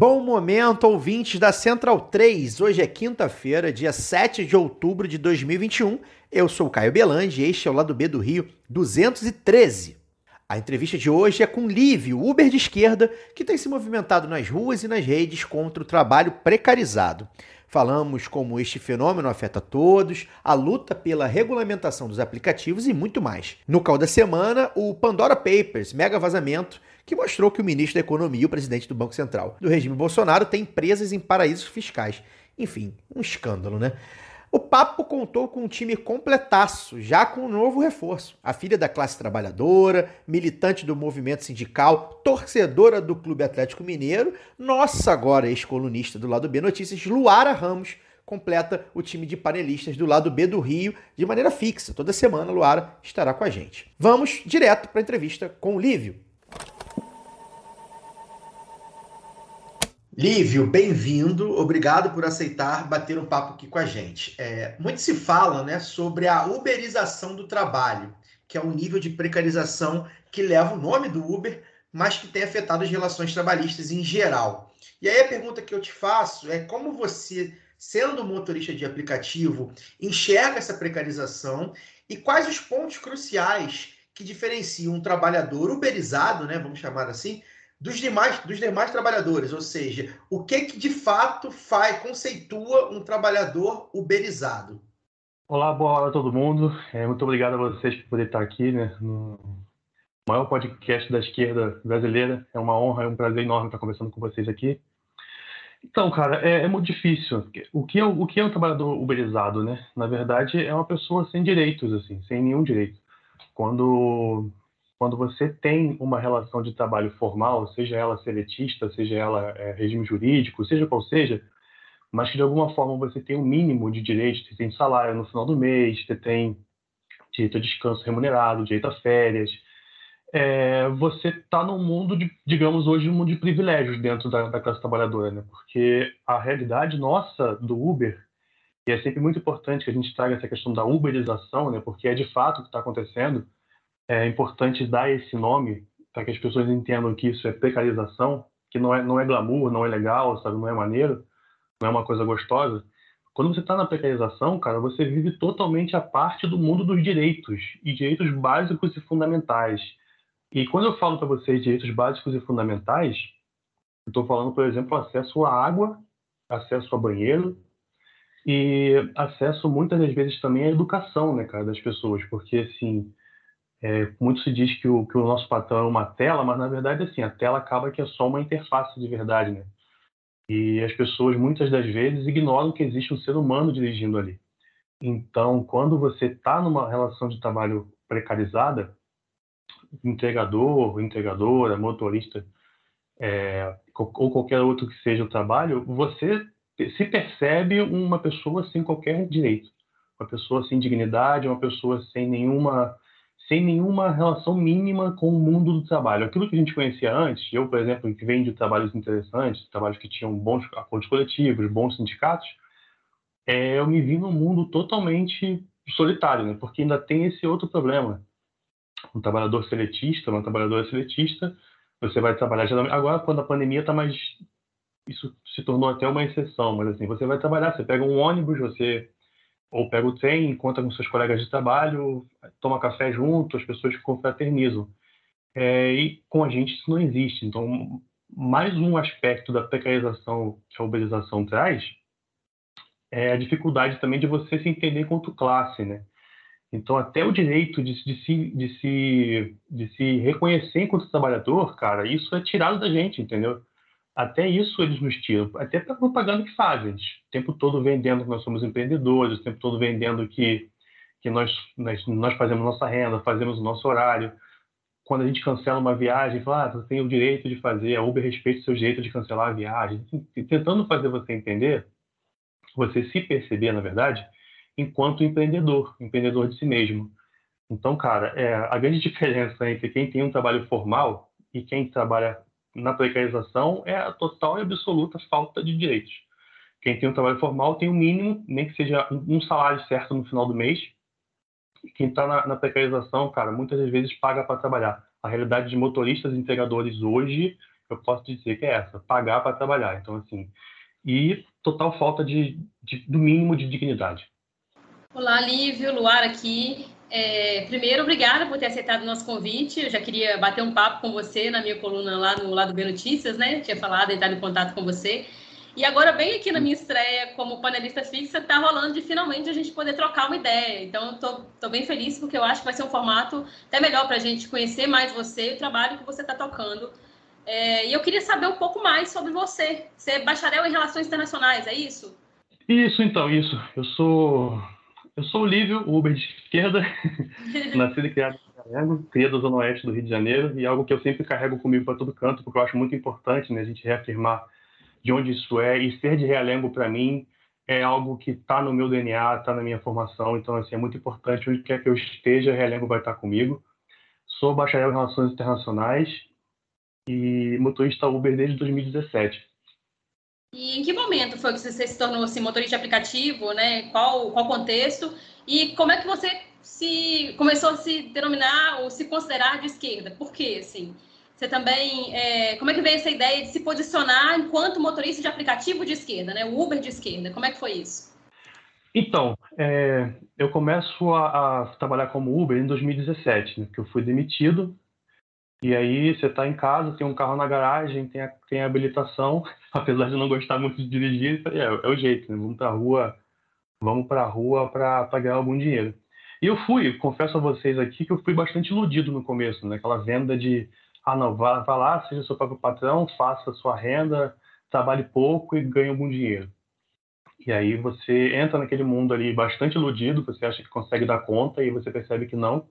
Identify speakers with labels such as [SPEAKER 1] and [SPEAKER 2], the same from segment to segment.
[SPEAKER 1] Bom momento, ouvintes da Central 3. Hoje é quinta-feira, dia 7 de outubro de 2021. Eu sou o Caio Belange e este é o lado B do Rio 213. A entrevista de hoje é com Lívio, Uber de esquerda, que tem se movimentado nas ruas e nas redes contra o trabalho precarizado. Falamos como este fenômeno afeta todos, a luta pela regulamentação dos aplicativos e muito mais. No cal da semana, o Pandora Papers, mega vazamento, que mostrou que o ministro da Economia e o presidente do Banco Central do regime Bolsonaro têm empresas em paraísos fiscais. Enfim, um escândalo, né? O Papo contou com um time completaço, já com um novo reforço. A filha da classe trabalhadora, militante do movimento sindical, torcedora do Clube Atlético Mineiro, nossa agora ex-colunista do lado B Notícias, Luara Ramos, completa o time de panelistas do lado B do Rio de maneira fixa. Toda semana Luara estará com a gente. Vamos direto para a entrevista com o Lívio. Lívio, bem-vindo. Obrigado por aceitar bater um papo aqui com a gente. É, muito se fala né, sobre a uberização do trabalho, que é um nível de precarização que leva o nome do Uber, mas que tem afetado as relações trabalhistas em geral. E aí a pergunta que eu te faço é como você, sendo motorista de aplicativo, enxerga essa precarização e quais os pontos cruciais que diferenciam um trabalhador uberizado, né, vamos chamar assim, dos demais, dos demais trabalhadores, ou seja, o que que de fato faz, conceitua um trabalhador uberizado?
[SPEAKER 2] Olá, boa hora a todo mundo. É, muito obrigado a vocês por poder estar aqui, né, no maior podcast da esquerda brasileira. É uma honra, é um prazer enorme estar conversando com vocês aqui. Então, cara, é, é muito difícil. O que é, o que é um trabalhador uberizado, né? Na verdade, é uma pessoa sem direitos, assim, sem nenhum direito. Quando quando você tem uma relação de trabalho formal, seja ela seletista, seja ela é, regime jurídico, seja qual seja, mas que de alguma forma você tem um mínimo de direitos, você tem salário no final do mês, você tem direito a descanso remunerado, direito a férias, é, você está num mundo de, digamos hoje, um mundo de privilégios dentro da, da classe trabalhadora, né? Porque a realidade nossa do Uber e é sempre muito importante que a gente traga essa questão da uberização, né? Porque é de fato o que está acontecendo é importante dar esse nome para que as pessoas entendam que isso é precarização, que não é, não é glamour, não é legal, sabe, não é maneiro, não é uma coisa gostosa. Quando você está na precarização, cara, você vive totalmente a parte do mundo dos direitos e direitos básicos e fundamentais. E quando eu falo para vocês direitos básicos e fundamentais, eu estou falando, por exemplo, acesso à água, acesso a banheiro e acesso muitas das vezes também à educação, né, cara, das pessoas, porque assim é, muito se diz que o, que o nosso patrão é uma tela, mas na verdade, assim, a tela acaba que é só uma interface de verdade, né? E as pessoas muitas das vezes ignoram que existe um ser humano dirigindo ali. Então, quando você está numa relação de trabalho precarizada, entregador, entregadora, motorista, é, ou qualquer outro que seja o trabalho, você se percebe uma pessoa sem qualquer direito, uma pessoa sem dignidade, uma pessoa sem nenhuma sem nenhuma relação mínima com o mundo do trabalho. Aquilo que a gente conhecia antes, eu, por exemplo, que venho de trabalhos interessantes, trabalhos que tinham bons acordos coletivos, bons sindicatos, é, eu me vi num mundo totalmente solitário, né? porque ainda tem esse outro problema. Um trabalhador seletista, uma trabalhadora seletista, você vai trabalhar geralmente. Agora, quando a pandemia está mais. Isso se tornou até uma exceção, mas assim, você vai trabalhar, você pega um ônibus, você ou pega o trem, encontra com seus colegas de trabalho, toma café junto, as pessoas confraternizam. É, e com a gente isso não existe. Então, mais um aspecto da precarização que a uberização traz é a dificuldade também de você se entender quanto classe, né? Então, até o direito de, de, se, de, se, de se reconhecer enquanto trabalhador, cara, isso é tirado da gente, entendeu? Até isso eles nos tiram, até para propaganda que fazem, o tempo todo vendendo que nós somos empreendedores, o tempo todo vendendo que, que nós, nós, nós fazemos nossa renda, fazemos o nosso horário. quando a gente cancela uma viagem, fala, ah, você tem o direito de fazer, a Uber respeita o seu direito de cancelar a viagem. Tentando fazer você entender, você se perceber, na verdade, enquanto empreendedor, empreendedor de si mesmo. Então, cara, é, a grande diferença entre quem tem um trabalho formal e quem trabalha na precarização é a total e absoluta falta de direitos. Quem tem um trabalho formal tem o um mínimo, nem que seja um salário certo no final do mês. Quem está na, na, precarização, cara, muitas das vezes paga para trabalhar. A realidade de motoristas e entregadores hoje, eu posso dizer que é essa, pagar para trabalhar. Então, assim, e total falta de, de, do mínimo de dignidade.
[SPEAKER 3] Olá, Lívio, Luar aqui. É, primeiro, obrigada por ter aceitado o nosso convite. Eu já queria bater um papo com você na minha coluna lá no Lado B Notícias, né? Tinha falado, entrar em contato com você. E agora, bem aqui na minha estreia como panelista fixa, está rolando de finalmente a gente poder trocar uma ideia. Então, estou bem feliz porque eu acho que vai ser um formato até melhor para a gente conhecer mais você e o trabalho que você está tocando. É, e eu queria saber um pouco mais sobre você. Você é bacharel em Relações Internacionais, é isso?
[SPEAKER 2] Isso, então, isso. Eu sou eu sou o Lívio, Uber de esquerda, nascido e criado em Realengo, criado na Zona Oeste do Rio de Janeiro, e algo que eu sempre carrego comigo para todo canto, porque eu acho muito importante né, a gente reafirmar de onde isso é, e ser de Realengo, para mim, é algo que está no meu DNA, está na minha formação, então assim, é muito importante, onde quer que eu esteja, Realengo vai estar comigo. Sou bacharel em Relações Internacionais e motorista Uber desde 2017.
[SPEAKER 3] E em que momento foi que você se tornou assim, motorista de aplicativo, né? Qual qual contexto e como é que você se começou a se denominar ou se considerar de esquerda? Por quê, assim? Você também, é, como é que veio essa ideia de se posicionar enquanto motorista de aplicativo de esquerda, né? O Uber de esquerda. Como é que foi isso?
[SPEAKER 2] Então, é, eu começo a, a, trabalhar como Uber em 2017, né, que eu fui demitido e aí você está em casa, tem um carro na garagem, tem a, tem a habilitação, apesar de não gostar muito de dirigir, é, é o jeito, né? Vamos para a rua, vamos para a rua para ganhar algum dinheiro. E eu fui, confesso a vocês aqui que eu fui bastante iludido no começo, né? Venda de, ah não, vá, vá lá, seja seu próprio patrão, faça sua renda, trabalhe pouco e ganhe algum dinheiro. E aí você entra naquele mundo ali bastante iludido, você acha que consegue dar conta e você percebe que não,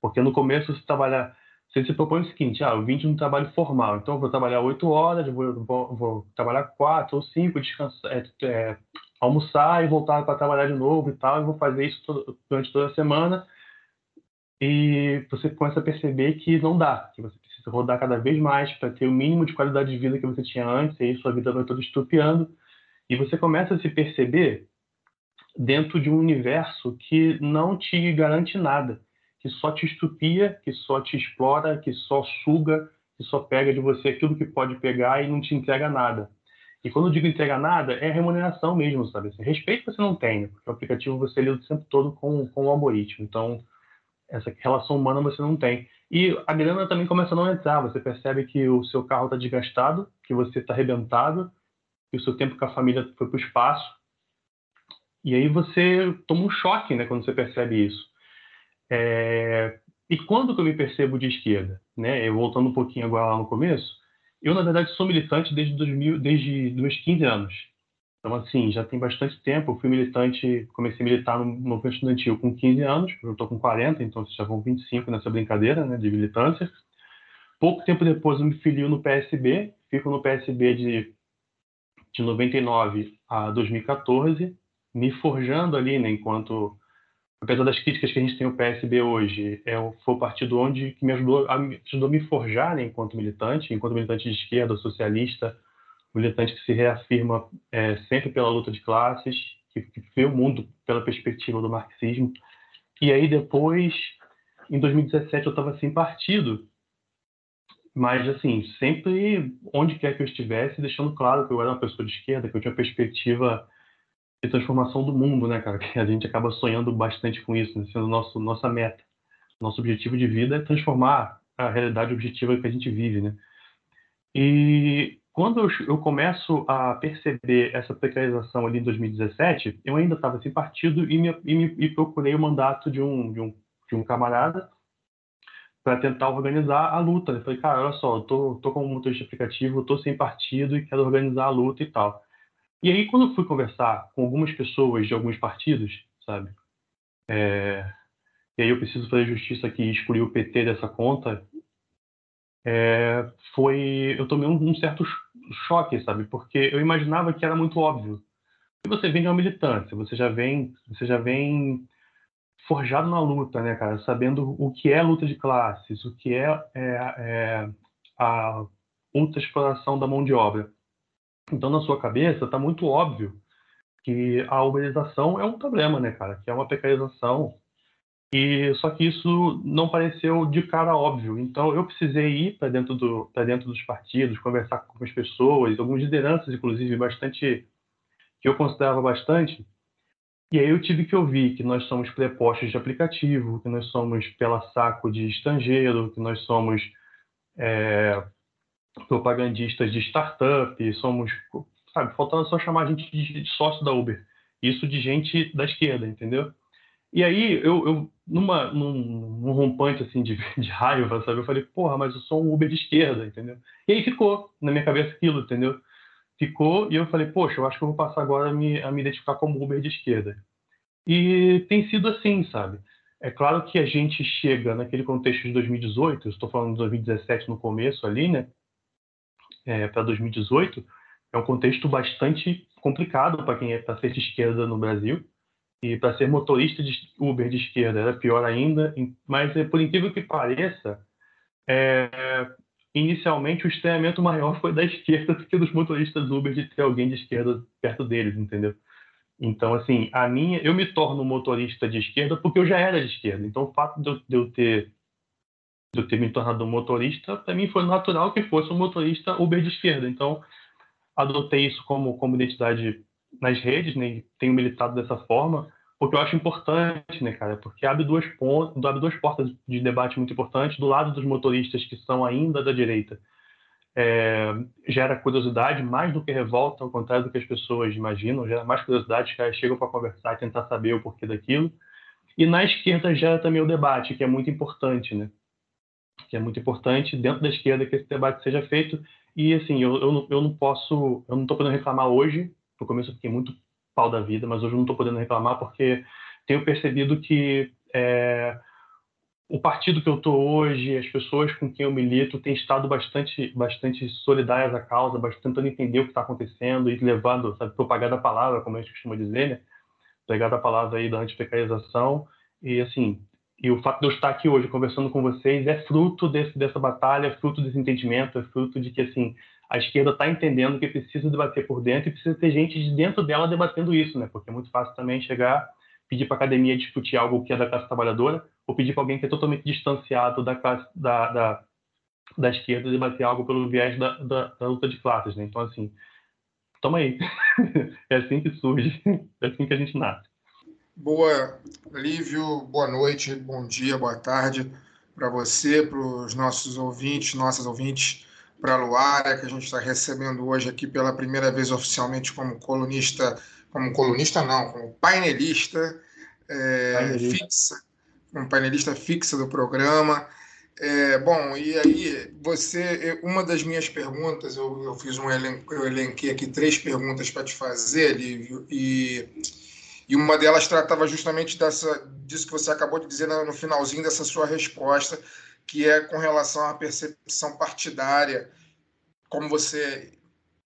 [SPEAKER 2] porque no começo você trabalha você se propõe o seguinte, ah, eu vim de um trabalho formal, então eu vou trabalhar oito horas, vou, vou, trabalhar quatro ou cinco, descansar, é, é, almoçar e voltar para trabalhar de novo e tal, e vou fazer isso todo, durante toda a semana. E você começa a perceber que não dá, que você precisa rodar cada vez mais para ter o mínimo de qualidade de vida que você tinha antes, e aí sua vida vai toda estupiando. E você começa a se perceber dentro de um universo que não te garante nada que só te estupia, que só te explora, que só suga, que só pega de você aquilo que pode pegar e não te entrega nada. E quando eu digo entrega nada, é remuneração mesmo, sabe? Assim, respeito você não tem, porque o aplicativo você lida o tempo todo com, com o algoritmo. Então, essa relação humana você não tem. E a grana também começa a não entrar. Você percebe que o seu carro está desgastado, que você está arrebentado, que o seu tempo com a família foi para o espaço. E aí você toma um choque né, quando você percebe isso. É... E quando que eu me percebo de esquerda? Né? Eu, voltando um pouquinho agora lá no começo, eu, na verdade, sou militante desde, 2000, desde meus 15 anos. Então, assim, já tem bastante tempo. Eu fui militante, comecei a militar no movimento estudantil com 15 anos, eu estou com 40, então já vão 25 nessa brincadeira né, de militância. Pouco tempo depois eu me filio no PSB, fico no PSB de, de 99 a 2014, me forjando ali, né, enquanto apesar das críticas que a gente tem ao PSB hoje, é, foi o partido onde que me ajudou a, ajudou me forjar né, enquanto militante, enquanto militante de esquerda, socialista, militante que se reafirma é, sempre pela luta de classes, que, que vê o mundo pela perspectiva do marxismo. E aí depois, em 2017, eu estava sem partido, mas assim sempre onde quer que eu estivesse, deixando claro que eu era uma pessoa de esquerda, que eu tinha perspectiva de transformação do mundo, né, cara? Que a gente acaba sonhando bastante com isso, né? sendo nosso nossa meta. Nosso objetivo de vida é transformar a realidade objetiva que a gente vive, né? E quando eu, começo a perceber essa precarização ali em 2017, eu ainda estava sem partido e, me, e, me, e procurei o mandato de um, de um, de um camarada para tentar organizar a luta. Eu falei, cara, olha só, eu tô, tô como motorista aplicativo, tô sem partido e quero organizar a luta e tal. E aí, quando eu fui conversar com algumas pessoas de alguns partidos, sabe? É... E aí eu preciso fazer justiça aqui e excluir o PT dessa conta. é, foi. Eu tomei um, um, certo choque, sabe? Porque eu imaginava que era muito óbvio. E você vem de uma militância, você já vem, você já vem forjado na luta, né, cara? Sabendo o que é luta de classes, o que é, é, é a ultra exploração da mão de obra. Então, na sua cabeça, está muito óbvio que a uberização é um problema, né, cara? Que é uma precarização. E só que isso não pareceu de cara óbvio. Então, eu precisei ir para dentro do para dentro dos partidos, conversar com as pessoas, algumas lideranças, inclusive, bastante que eu considerava bastante. E aí eu tive que ouvir que nós somos prepostos de aplicativo, que nós somos pela saco de estrangeiro, que nós somos é, propagandistas de startup, somos, sabe, faltando só chamar a gente de, sócio da Uber. Isso de gente da esquerda, entendeu? E aí, eu, eu numa, num, num rompante, assim, de, de, raiva, sabe? Eu falei, porra, mas eu sou um Uber de esquerda, entendeu? E aí ficou na minha cabeça aquilo, entendeu? Ficou e eu falei, poxa, eu acho que eu vou passar agora a me, a me identificar como Uber de esquerda. E tem sido assim, sabe? É claro que a gente chega naquele contexto de 2018, eu estou falando de 2017 no começo ali, né? É, para 2018 é um contexto bastante complicado para quem é para ser de esquerda no Brasil e para ser motorista de Uber de esquerda era pior ainda. Mas é, por incrível que pareça, é, inicialmente o estranhamento maior foi da esquerda do que dos motoristas Uber de ter alguém de esquerda perto deles, entendeu? Então, assim, a minha, eu me torno motorista de esquerda porque eu já era de esquerda. Então, o fato de eu, ter eu ter me tornado um motorista, para mim foi natural que fosse um motorista Uber de esquerda. Então, adotei isso como, como identidade nas redes, né? Tenho militado dessa forma, porque eu acho importante, né, cara? Porque abre duas, abre duas portas de debate muito importantes do lado dos motoristas que são ainda da direita. É, gera curiosidade mais do que revolta, ao contrário do que as pessoas imaginam, gera mais curiosidade, os caras chegam para conversar tentar saber o porquê daquilo. E na esquerda gera também o debate, que é muito importante, né? Que é muito importante dentro da esquerda que esse debate seja feito. E assim, eu, eu, eu não posso, eu não estou podendo reclamar hoje. No começo eu fiquei muito pau da vida, mas hoje eu não estou podendo reclamar porque tenho percebido que é, o partido que eu estou hoje, as pessoas com quem eu milito, têm estado bastante, bastante solidárias à causa, bastante tentando entender o que está acontecendo e levando, sabe, propaganda a palavra, como a gente costuma dizer, né? Pegada a palavra aí da antiprecarização. E assim, e o fato de eu estar aqui hoje conversando com vocês é fruto desse, dessa batalha, é fruto desse entendimento, é fruto de que assim a esquerda está entendendo que precisa debater por dentro e precisa ter gente de dentro dela debatendo isso, né? Porque é muito fácil também chegar, pedir para a academia discutir algo que é da classe trabalhadora, ou pedir para alguém que é totalmente distanciado da classe da, da, da esquerda debater algo pelo viés da, da, da luta de classes, né? Então assim, toma aí, é assim que surge, é assim que a gente nasce.
[SPEAKER 4] Boa, Lívio, boa noite, bom dia, boa tarde para você, para os nossos ouvintes, nossas ouvintes, para a Luara, que a gente está recebendo hoje aqui pela primeira vez oficialmente como colunista, como colunista não, como painelista, é, painelista. fixa, como painelista fixa do programa. É, bom, e aí você, uma das minhas perguntas, eu, eu fiz um elenco, eu elenquei aqui três perguntas para te fazer, Lívio, e e uma delas tratava justamente dessa, disso que você acabou de dizer no finalzinho dessa sua resposta, que é com relação à percepção partidária, como você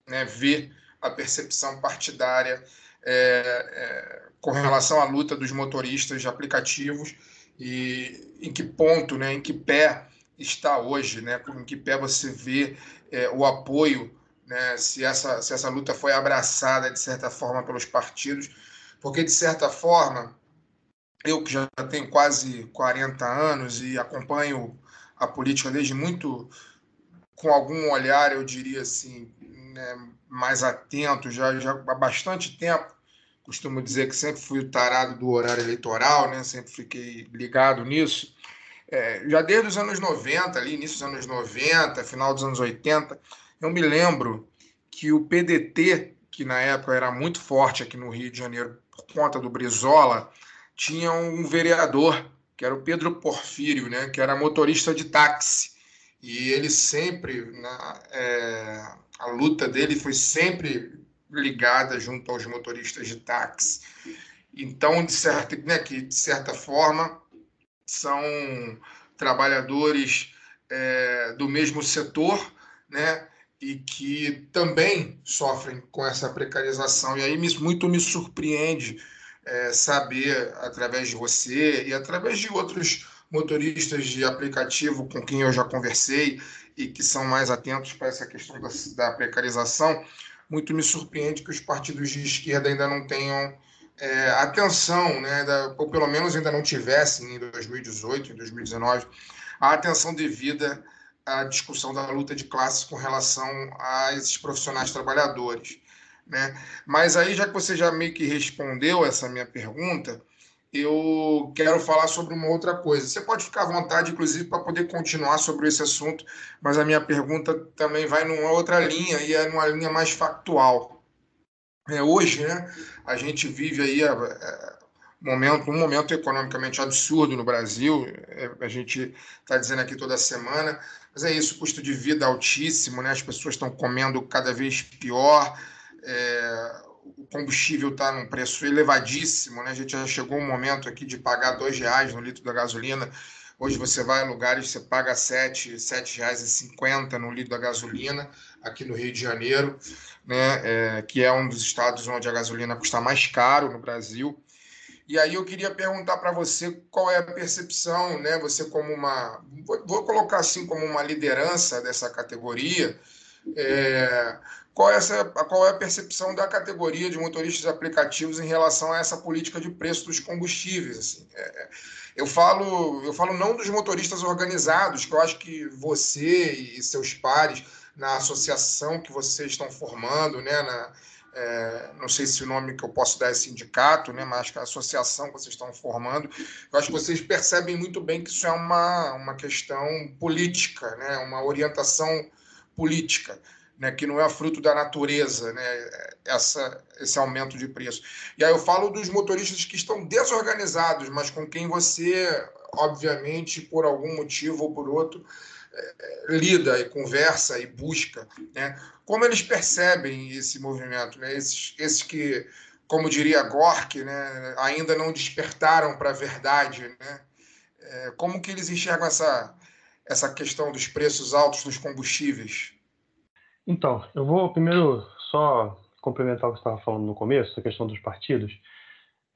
[SPEAKER 4] né, vê a percepção partidária é, é, com relação à luta dos motoristas de aplicativos e em que ponto, né, em que pé está hoje, né, em que pé você vê é, o apoio, né, se, essa, se essa luta foi abraçada de certa forma pelos partidos porque, de certa forma, eu que já tenho quase 40 anos e acompanho a política desde muito, com algum olhar, eu diria assim, né, mais atento, já, já há bastante tempo. Costumo dizer que sempre fui o tarado do horário eleitoral, né, sempre fiquei ligado nisso. É, já desde os anos 90, ali, início dos anos 90, final dos anos 80, eu me lembro que o PDT, que na época era muito forte aqui no Rio de Janeiro, por conta do Brizola, tinha um vereador, que era o Pedro Porfírio, né, que era motorista de táxi. E ele sempre, na, é, a luta dele foi sempre ligada junto aos motoristas de táxi. Então, de certa, né, que de certa forma, são trabalhadores é, do mesmo setor, né? E que também sofrem com essa precarização. E aí muito me surpreende é, saber, através de você e através de outros motoristas de aplicativo com quem eu já conversei e que são mais atentos para essa questão da, da precarização, muito me surpreende que os partidos de esquerda ainda não tenham é, atenção, né, da, ou pelo menos ainda não tivessem em 2018, em 2019, a atenção devida à discussão da luta de classes com relação a esses profissionais trabalhadores. Né? Mas aí, já que você já meio que respondeu essa minha pergunta, eu quero falar sobre uma outra coisa. Você pode ficar à vontade, inclusive, para poder continuar sobre esse assunto, mas a minha pergunta também vai numa outra linha e é numa linha mais factual. É, hoje, né, a gente vive aí a, a, momento, um momento economicamente absurdo no Brasil, é, a gente está dizendo aqui toda semana, mas é isso, custo de vida altíssimo, né, as pessoas estão comendo cada vez pior, é, o combustível está num preço elevadíssimo, né? A gente já chegou um momento aqui de pagar dois reais no litro da gasolina. Hoje você vai a lugares você paga sete, e cinquenta no litro da gasolina aqui no Rio de Janeiro, né? É, que é um dos estados onde a gasolina custa mais caro no Brasil. E aí eu queria perguntar para você qual é a percepção, né? Você como uma, vou colocar assim como uma liderança dessa categoria, é, qual é, essa, qual é a percepção da categoria de motoristas aplicativos em relação a essa política de preço dos combustíveis? Assim. É, é, eu, falo, eu falo não dos motoristas organizados, que eu acho que você e seus pares, na associação que vocês estão formando, né, na, é, não sei se o nome que eu posso dar é sindicato, né, mas acho que a associação que vocês estão formando, eu acho que vocês percebem muito bem que isso é uma, uma questão política, né, uma orientação política né, que não é fruto da natureza, né, essa, esse aumento de preço. E aí eu falo dos motoristas que estão desorganizados, mas com quem você, obviamente, por algum motivo ou por outro, é, lida e conversa e busca. Né? Como eles percebem esse movimento? Né? Esses, esses que, como diria Gork, né, ainda não despertaram para a verdade. Né? É, como que eles enxergam essa, essa questão dos preços altos dos combustíveis?
[SPEAKER 2] Então, eu vou primeiro só complementar o que você estava falando no começo, a questão dos partidos.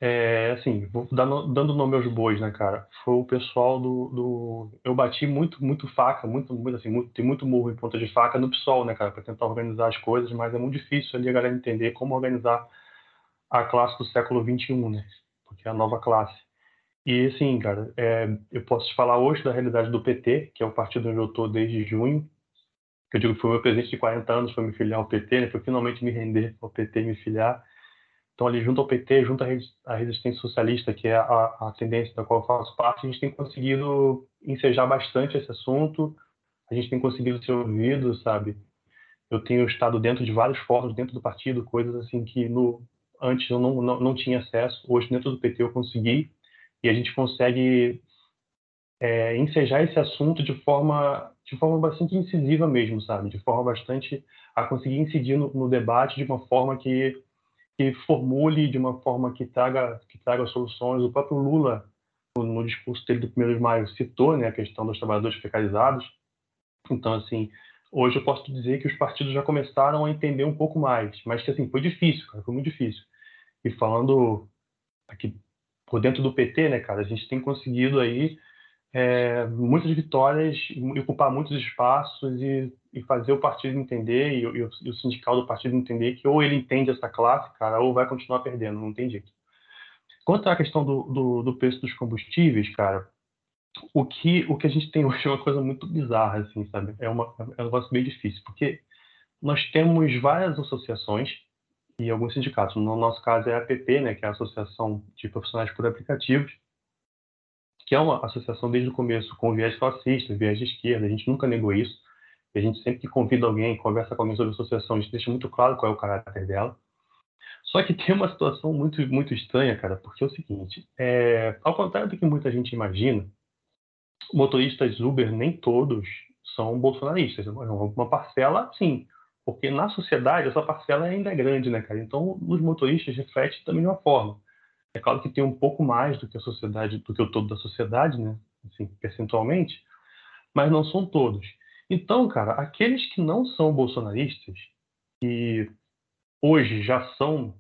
[SPEAKER 2] É, assim, vou dando, dando nome aos bois, né, cara? Foi o pessoal do, do, Eu bati muito, muito faca, muito, muito assim, muito, tem muito murro em ponta de faca no PSOL, né, cara, para tentar organizar as coisas, mas é muito difícil ali a galera entender como organizar a classe do século XXI, né? Porque é a nova classe. E, assim, cara, é, eu posso te falar hoje da realidade do PT, que é o partido onde eu estou desde junho, que eu digo que foi o meu presente de 40 anos, foi me filiar ao PT, né? foi finalmente me render ao PT e me filiar. Então, ali, junto ao PT, junto à resistência socialista, que é a, a tendência da qual eu faço parte, a gente tem conseguido ensejar bastante esse assunto, a gente tem conseguido ser ouvido, sabe? Eu tenho estado dentro de vários fóruns dentro do partido, coisas assim que no, antes eu não, não, não tinha acesso, hoje dentro do PT eu consegui, e a gente consegue é, ensejar esse assunto de forma de forma bastante incisiva mesmo, sabe? De forma bastante a conseguir incidir no, no debate de uma forma que, que formule, de uma forma que traga, que traga soluções. O próprio Lula, no, discurso dele do 1 de maio, citou né, a questão dos trabalhadores precarizados. Então, assim, hoje eu posso dizer que os partidos já começaram a entender um pouco mais, mas que, assim, foi difícil, cara, foi muito difícil. E falando aqui por dentro do PT, né, cara, a gente tem conseguido aí é, muitas vitórias e ocupar muitos espaços e, e fazer o partido entender e, e, o, e, o, sindical do partido entender que ou ele entende essa classe, cara, ou vai continuar perdendo, não tem jeito. Quanto à questão do, do, do preço dos combustíveis, cara, o que, o que a gente tem hoje é uma coisa muito bizarra, assim, sabe? É, uma, é um negócio bem difícil, porque nós temos várias associações e alguns sindicatos. No nosso caso é a APP, né, que é a Associação de Profissionais por Aplicativos, que é uma associação desde o começo com viés fascista, viés de esquerda, a gente nunca negou isso. E a gente sempre que convida alguém, conversa com alguém sobre a associação, a gente deixa muito claro qual é o caráter dela. Só que tem uma situação muito, muito estranha, cara, porque é o seguinte: é, ao contrário do que muita gente imagina, motoristas Uber nem todos são bolsonaristas. Uma parcela, sim, porque na sociedade essa parcela ainda é grande, né, cara? Então, os motoristas refletem também de uma forma. É claro que tem um pouco mais do que a sociedade, do que o todo da sociedade, né? Assim, percentualmente. mas não são todos. Então, cara, aqueles que não são bolsonaristas, que hoje já são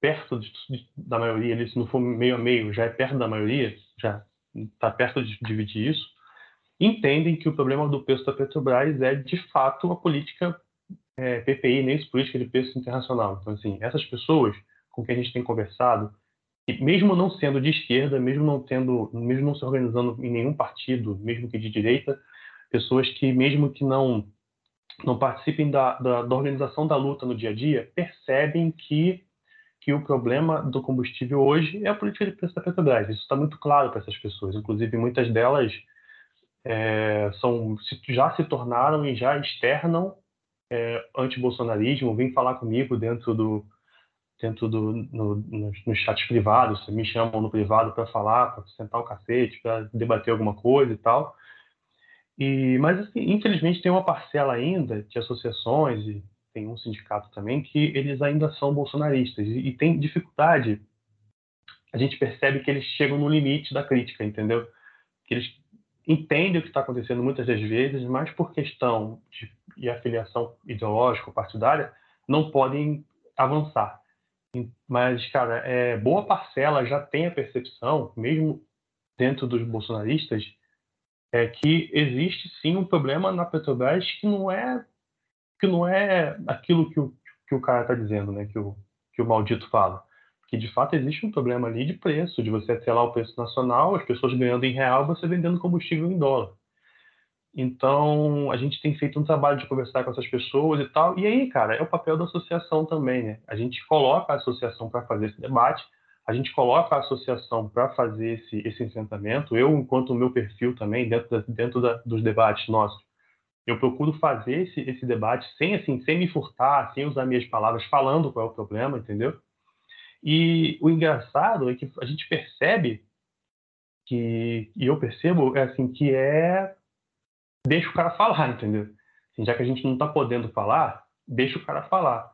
[SPEAKER 2] perto de, da maioria, se não for meio a meio, já é perto da maioria, já está perto de dividir isso, entendem que o problema do preço da Petrobras é, de fato, a política é, PPI, nem política de preço internacional. Então, assim, essas pessoas com quem a gente tem conversado, e mesmo não sendo de esquerda, mesmo não tendo, mesmo não se organizando em nenhum partido, mesmo que de direita, pessoas que mesmo que não não participem da, da, da organização da luta no dia a dia, percebem que que o problema do combustível hoje é a política de preço da Petrobras. Isso está muito claro para essas pessoas. Inclusive, muitas delas é, são, já se tornaram e já externam é, anti-bolsonarismo. Vêm falar comigo dentro do dentro do no, nos, nos chats privados, me chamam no privado para falar, para sentar o cacete, para debater alguma coisa e tal. E, mas, assim, infelizmente, tem uma parcela ainda de associações e tem um sindicato também que eles ainda são bolsonaristas e, e tem dificuldade. A gente percebe que eles chegam no limite da crítica, entendeu? Que eles entendem o que está acontecendo muitas das vezes, mas por questão de, de afiliação ideológica ou partidária, não podem avançar. Mas, cara, é, boa parcela já tem a percepção, mesmo dentro dos bolsonaristas, é que existe sim um problema na Petrobras que não é que não é aquilo que o, que o cara está dizendo, né? Que o, que o maldito fala. Que de fato existe um problema ali de preço, de você atrelar o preço nacional, as pessoas ganhando em real, você vendendo combustível em dólar. Então, a gente tem feito um trabalho de conversar com essas pessoas e tal. E aí, cara, é o papel da associação também, né? A gente coloca a associação para fazer esse debate, a gente coloca a associação para fazer esse, esse enfrentamento. Eu, enquanto o meu perfil também, dentro, da, dentro da, dos debates nossos, eu procuro fazer esse, esse debate sem assim, sem me furtar, sem usar minhas palavras, falando qual é o problema, entendeu? E o engraçado é que a gente percebe que, e eu percebo, é assim, que é deixa o cara falar, entendeu? Assim, já que a gente não está podendo falar, deixa o cara falar.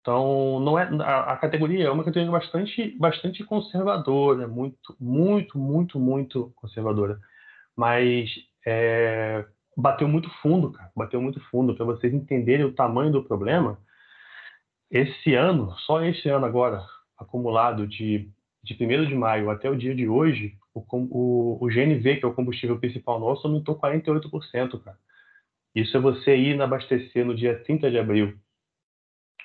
[SPEAKER 2] Então, não é a, a, categoria é uma categoria bastante, bastante conservadora, muito, muito, muito, muito conservadora. Mas é, bateu muito fundo, cara. Bateu muito fundo. Para vocês entenderem o tamanho do problema, esse ano, só esse ano agora, acumulado de, de 1 de maio até o dia de hoje, o, o, o GNV, que é o combustível principal nosso, aumentou 48%, cara. Isso é você ir abastecer no dia 30 de abril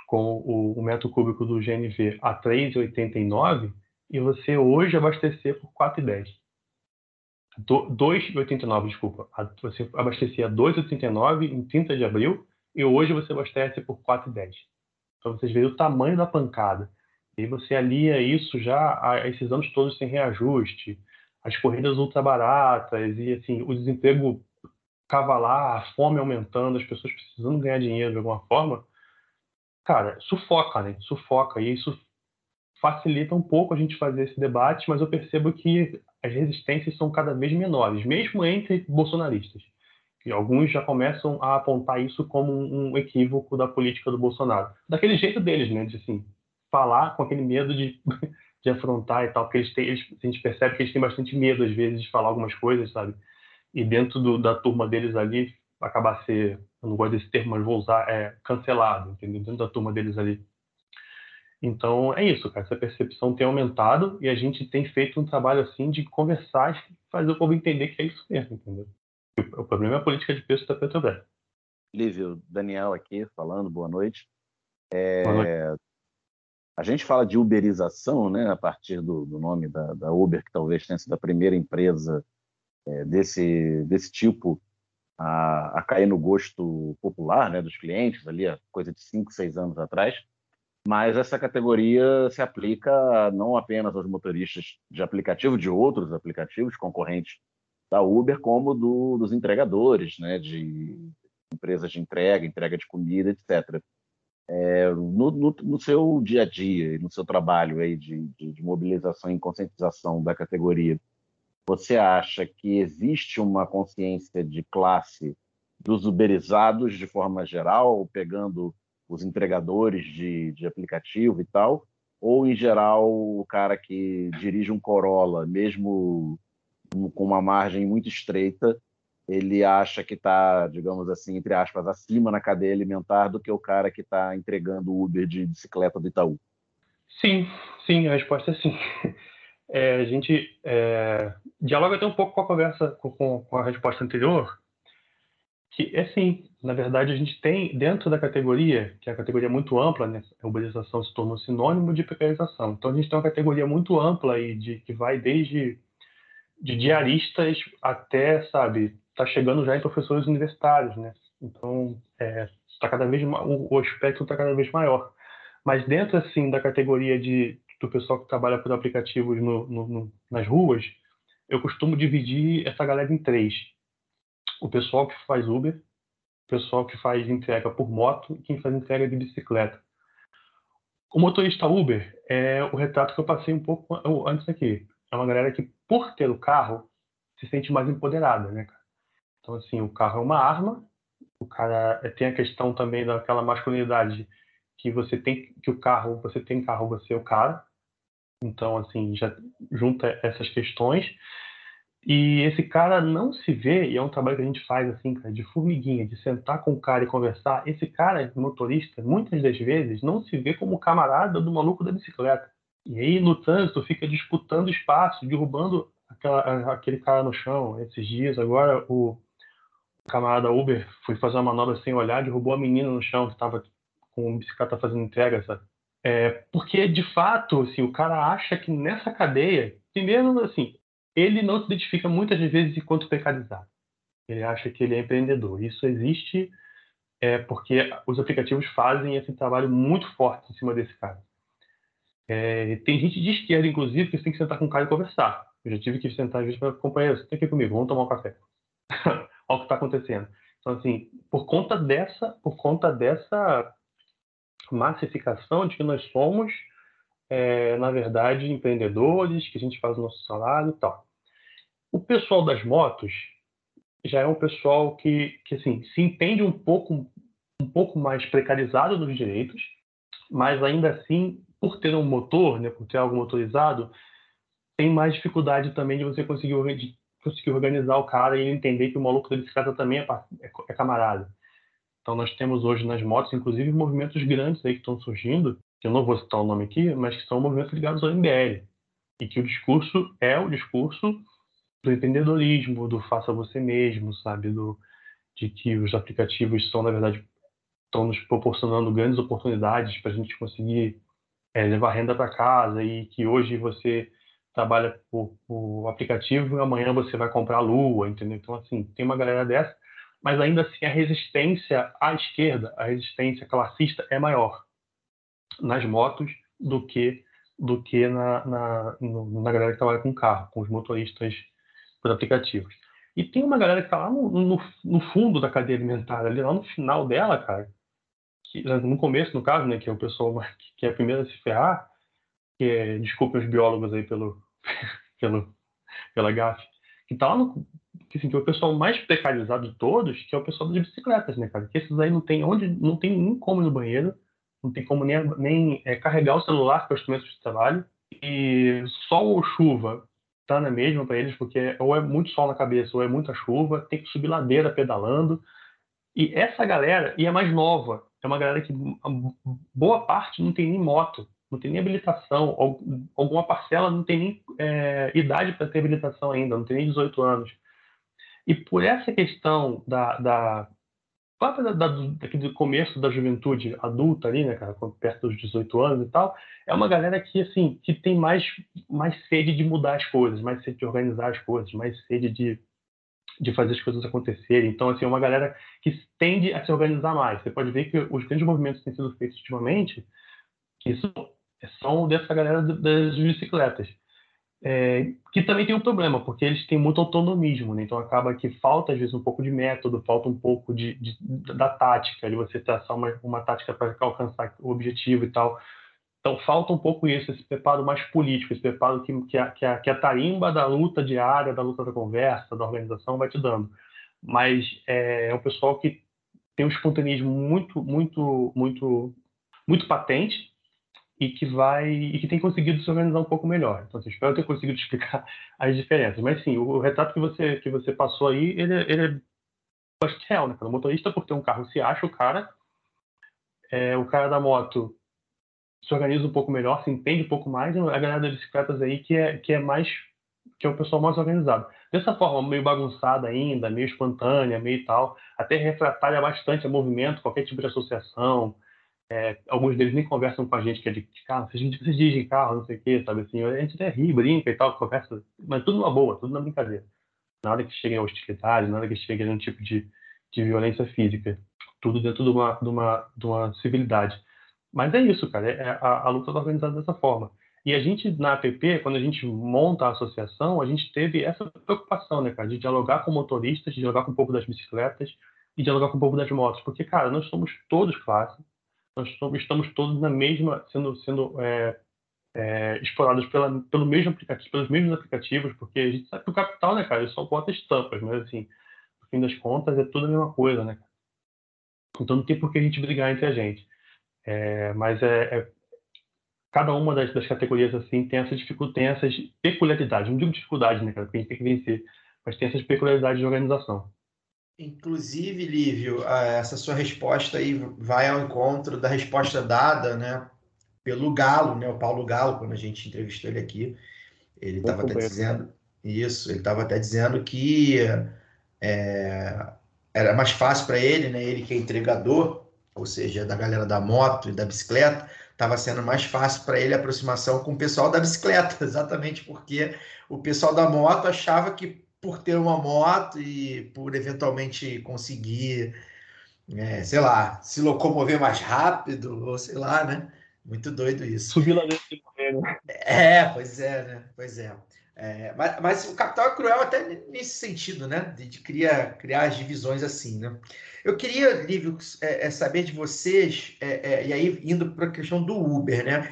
[SPEAKER 2] com o, o metro cúbico do GNV a 3,89 e você hoje abastecer por 4,10. 2,89, desculpa. Você abastecia 2,89 em 30 de abril e hoje você abastece por 4,10. Então vocês veem o tamanho da pancada. E você alia isso já a esses anos todos sem reajuste, as corridas ultra baratas e assim, o desemprego cavalar, a fome aumentando, as pessoas precisando ganhar dinheiro de alguma forma. Cara, sufoca, né? Sufoca. E isso facilita um pouco a gente fazer esse debate, mas eu percebo que as resistências são cada vez menores, mesmo entre bolsonaristas. E alguns já começam a apontar isso como um equívoco da política do Bolsonaro. Daquele jeito deles, né? De assim, falar com aquele medo de, de afrontar e tal, porque eles têm, eles, a gente percebe que eles têm bastante medo, às vezes, de falar algumas coisas, sabe? E dentro do, da turma deles ali, acabar ser, eu não gosto desse termo, mas vou usar, é cancelado, entendeu? Dentro da turma deles ali. Então é isso, cara. Essa percepção tem aumentado e a gente tem feito um trabalho assim de conversar e fazer o povo entender que é isso mesmo, entendeu? O problema é a política de preço da Petrobras.
[SPEAKER 5] Lívio, Daniel aqui falando, boa noite. É... Boa noite. A gente fala de uberização, né, a partir do, do nome da, da, Uber, que talvez tenha sido a primeira empresa é, desse, desse tipo a, a, cair no gosto popular né, dos clientes, ali, a coisa de 5, 6 anos atrás mas essa categoria se aplica não apenas aos motoristas de aplicativo, de outros aplicativos concorrentes da Uber, como do, dos entregadores, né, de empresas de entrega, entrega de comida, etc. É, no, no, no, seu dia a dia, no seu trabalho aí de, de, de mobilização e conscientização da categoria, você acha que existe uma consciência de classe dos uberizados de forma geral, pegando os entregadores de, de aplicativo e tal, ou em geral o cara que dirige um Corolla, mesmo com uma margem muito estreita, ele acha que está, digamos assim, entre aspas, acima na cadeia alimentar do que o cara que está entregando o Uber de bicicleta do Itaú?
[SPEAKER 2] Sim, sim, a resposta é sim. É, a gente é, dialoga até um pouco com a conversa, com, com, a resposta anterior, que é sim, na verdade a gente tem dentro da categoria, que é a categoria muito ampla, né, a uberização se tornou sinônimo de precarização. Então a gente tem uma categoria muito ampla aí, de, que vai desde de diaristas até, sabe, está chegando já em professores universitários, né? Então, é, tá cada vez o, o espectro está cada vez maior. Mas dentro assim da categoria de do pessoal que trabalha por aplicativos no, no, no, nas ruas, eu costumo dividir essa galera em três: o pessoal que faz Uber, o pessoal que faz entrega por moto e quem faz entrega de bicicleta. O motorista Uber é o retrato que eu passei um pouco antes aqui. É uma galera que, por ter o carro, se sente mais empoderada, né, cara? Então, assim, o carro é uma arma, o cara é, tem a questão também daquela masculinidade que você tem que o carro, você tem carro, você é o cara. Então, assim, já junta essas questões. E esse cara não se vê, e é um trabalho que a gente faz assim, cara, de formiguinha, de sentar com o cara e conversar. Esse cara, motorista, muitas das vezes não se vê como camarada do maluco da bicicleta. E aí no trânsito fica disputando espaço, derrubando aquela, aquele cara no chão. Esses dias agora o camarada Uber foi fazer uma manobra sem olhar, derrubou a menina no chão que estava com bicicleta fazendo entrega, sabe? É, porque, de fato, assim, o cara acha que nessa cadeia, primeiro, assim, ele não se identifica muitas vezes enquanto precarizado. Ele acha que ele é empreendedor. Isso existe é, porque os aplicativos fazem esse trabalho muito forte em cima desse cara. É, tem gente de esquerda, inclusive, que você tem que sentar com o cara e conversar. Eu já tive que sentar às vezes para companheiro, que ir comigo, vamos tomar um café. Olha o que está acontecendo. Então, assim, por conta dessa, por conta dessa massificação de que nós somos, é, na verdade, empreendedores, que a gente faz o nosso salário e tal. O pessoal das motos já é um pessoal que, que assim, se entende um pouco, um pouco mais precarizado nos direitos, mas ainda assim, por ter um motor, né, por ter algo motorizado, tem mais dificuldade também de você conseguir conseguir organizar o cara e entender que o maluco da bicicleta também é, é, é camarada. Então nós temos hoje nas motos, inclusive, movimentos grandes aí que estão surgindo, que eu não vou citar o nome aqui, mas que são movimentos ligados ao MBL. E que o discurso é o discurso do empreendedorismo, do faça você mesmo, sabe? Do, de que os aplicativos são, na verdade, estão nos proporcionando grandes oportunidades para a gente conseguir é, levar renda para casa e que hoje você trabalha por, por aplicativo e amanhã você vai comprar a lua, entendeu? Então, assim, tem uma galera dessa, mas ainda assim a resistência à esquerda, a resistência classista é maior nas motos do que do que na, na, na galera que trabalha com carro, com os motoristas por aplicativos. E tem uma galera que está lá no, no, no, fundo da cadeia alimentar, ali lá no final dela, cara, que, no começo, no caso, né, que é o pessoal que é a primeira a se ferrar, que é, desculpem os biólogos aí pelo, pelo, pela gafe, que tá lá no, que, assim, que é o pessoal mais precarizado de todos, que é o pessoal das bicicletas, né, cara? Que esses aí não tem onde, não tem nem como ir no banheiro, não tem como nem, nem é, carregar o celular com os instrumentos de trabalho, e sol ou chuva tá na mesma para eles, porque ou é muito sol na cabeça ou é muita chuva, tem que subir ladeira pedalando. E essa galera, e é mais nova, é uma galera que boa parte não tem nem moto, não tem nem habilitação, alguma parcela não tem nem é, idade para ter habilitação ainda, não tem nem 18 anos. E por essa questão da, da, da, da do começo da juventude adulta ali, né, cara, perto dos 18 anos e tal, é uma galera que, assim, que tem mais, mais sede de mudar as coisas, mais sede de organizar as coisas, mais sede de, de fazer as coisas acontecerem. Então, assim, é uma galera que tende a se organizar mais. Você pode ver que os grandes movimentos que têm sido feitos ultimamente, são são dessa galera das bicicletas. É, que também tem um problema, porque eles têm muito autonomismo, né? então acaba que falta às vezes um pouco de método, falta um pouco de, de da tática, de você traçar uma, uma tática para alcançar o objetivo e tal. Então falta um pouco isso, esse preparo mais político, esse preparo que, que, a, que, a, que a tarimba da luta diária, da luta da conversa, da organização vai te dando. Mas é, é um pessoal que tem um espontaneismo muito, muito, muito, muito patente, e que vai e que tem conseguido se organizar um pouco melhor. Então, assim, espero ter conseguido explicar as diferenças. Mas sim, o, o, retrato que você que você passou aí, ele, ele é bastante real, né? O motorista, por ter um carro, se acha o cara, é, o cara da moto se organiza um pouco melhor, se entende um pouco mais, a galera das bicicletas aí que é que é mais que é o pessoal mais organizado. Dessa forma, meio bagunçada ainda, meio espontânea, meio tal, até refratária bastante a movimento, qualquer tipo de associação, é, alguns deles nem conversam com a gente, que é de carro, vocês, vocês dirigem carro, não sei o quê, sabe assim. A gente até ri, brinca e tal, conversa, mas tudo numa boa, tudo na brincadeira. Nada que chegue a hostilidade, nada que chegue a nenhum tipo de, de violência física. Tudo dentro de uma, de uma, de uma civilidade. Mas é isso, cara, é, a, a luta está organizada dessa forma. E a gente, na APP, quando a gente monta a associação, a gente teve essa preocupação, né, cara, de dialogar com motoristas, de dialogar com o povo das bicicletas e dialogar com o povo das motos. Porque, cara, nós somos todos classe, nós estamos todos na mesma, sendo, sendo é, é, explorados pela, pelo mesmo aplicativo, pelos mesmos aplicativos, porque a gente sabe que o capital, né, cara, ele só bota estampas, mas assim, no fim das contas é tudo a mesma coisa, né? Então não tem por que a gente brigar entre a gente. É, mas é, é, cada uma das, das, categorias assim tem essas dificuldades, tem essas peculiaridades. Não digo dificuldade, né, cara, porque a gente tem que vencer, mas tem essas peculiaridades de organização.
[SPEAKER 1] Inclusive, Lívio, essa sua resposta aí vai ao encontro da resposta dada, né, pelo Galo, né, o Paulo Galo, quando a gente entrevistou ele aqui, ele estava até dizendo isso, ele estava até dizendo que é, era mais fácil para ele, né, ele que é entregador, ou seja, da galera da moto e da bicicleta, estava sendo mais fácil para ele a aproximação com o pessoal da bicicleta, exatamente porque o pessoal da moto achava que por ter uma moto e por eventualmente conseguir, é, sei lá, se locomover mais rápido, ou sei lá, né? Muito doido isso.
[SPEAKER 2] Subir lá dentro de morrer, né?
[SPEAKER 1] É, pois é, né? Pois é. é mas, mas, o Capital é cruel até nesse sentido, né? De, de criar, criar as divisões assim, né? Eu queria, Lívio, é, é saber de vocês, é, é, e aí indo para a questão do Uber, né?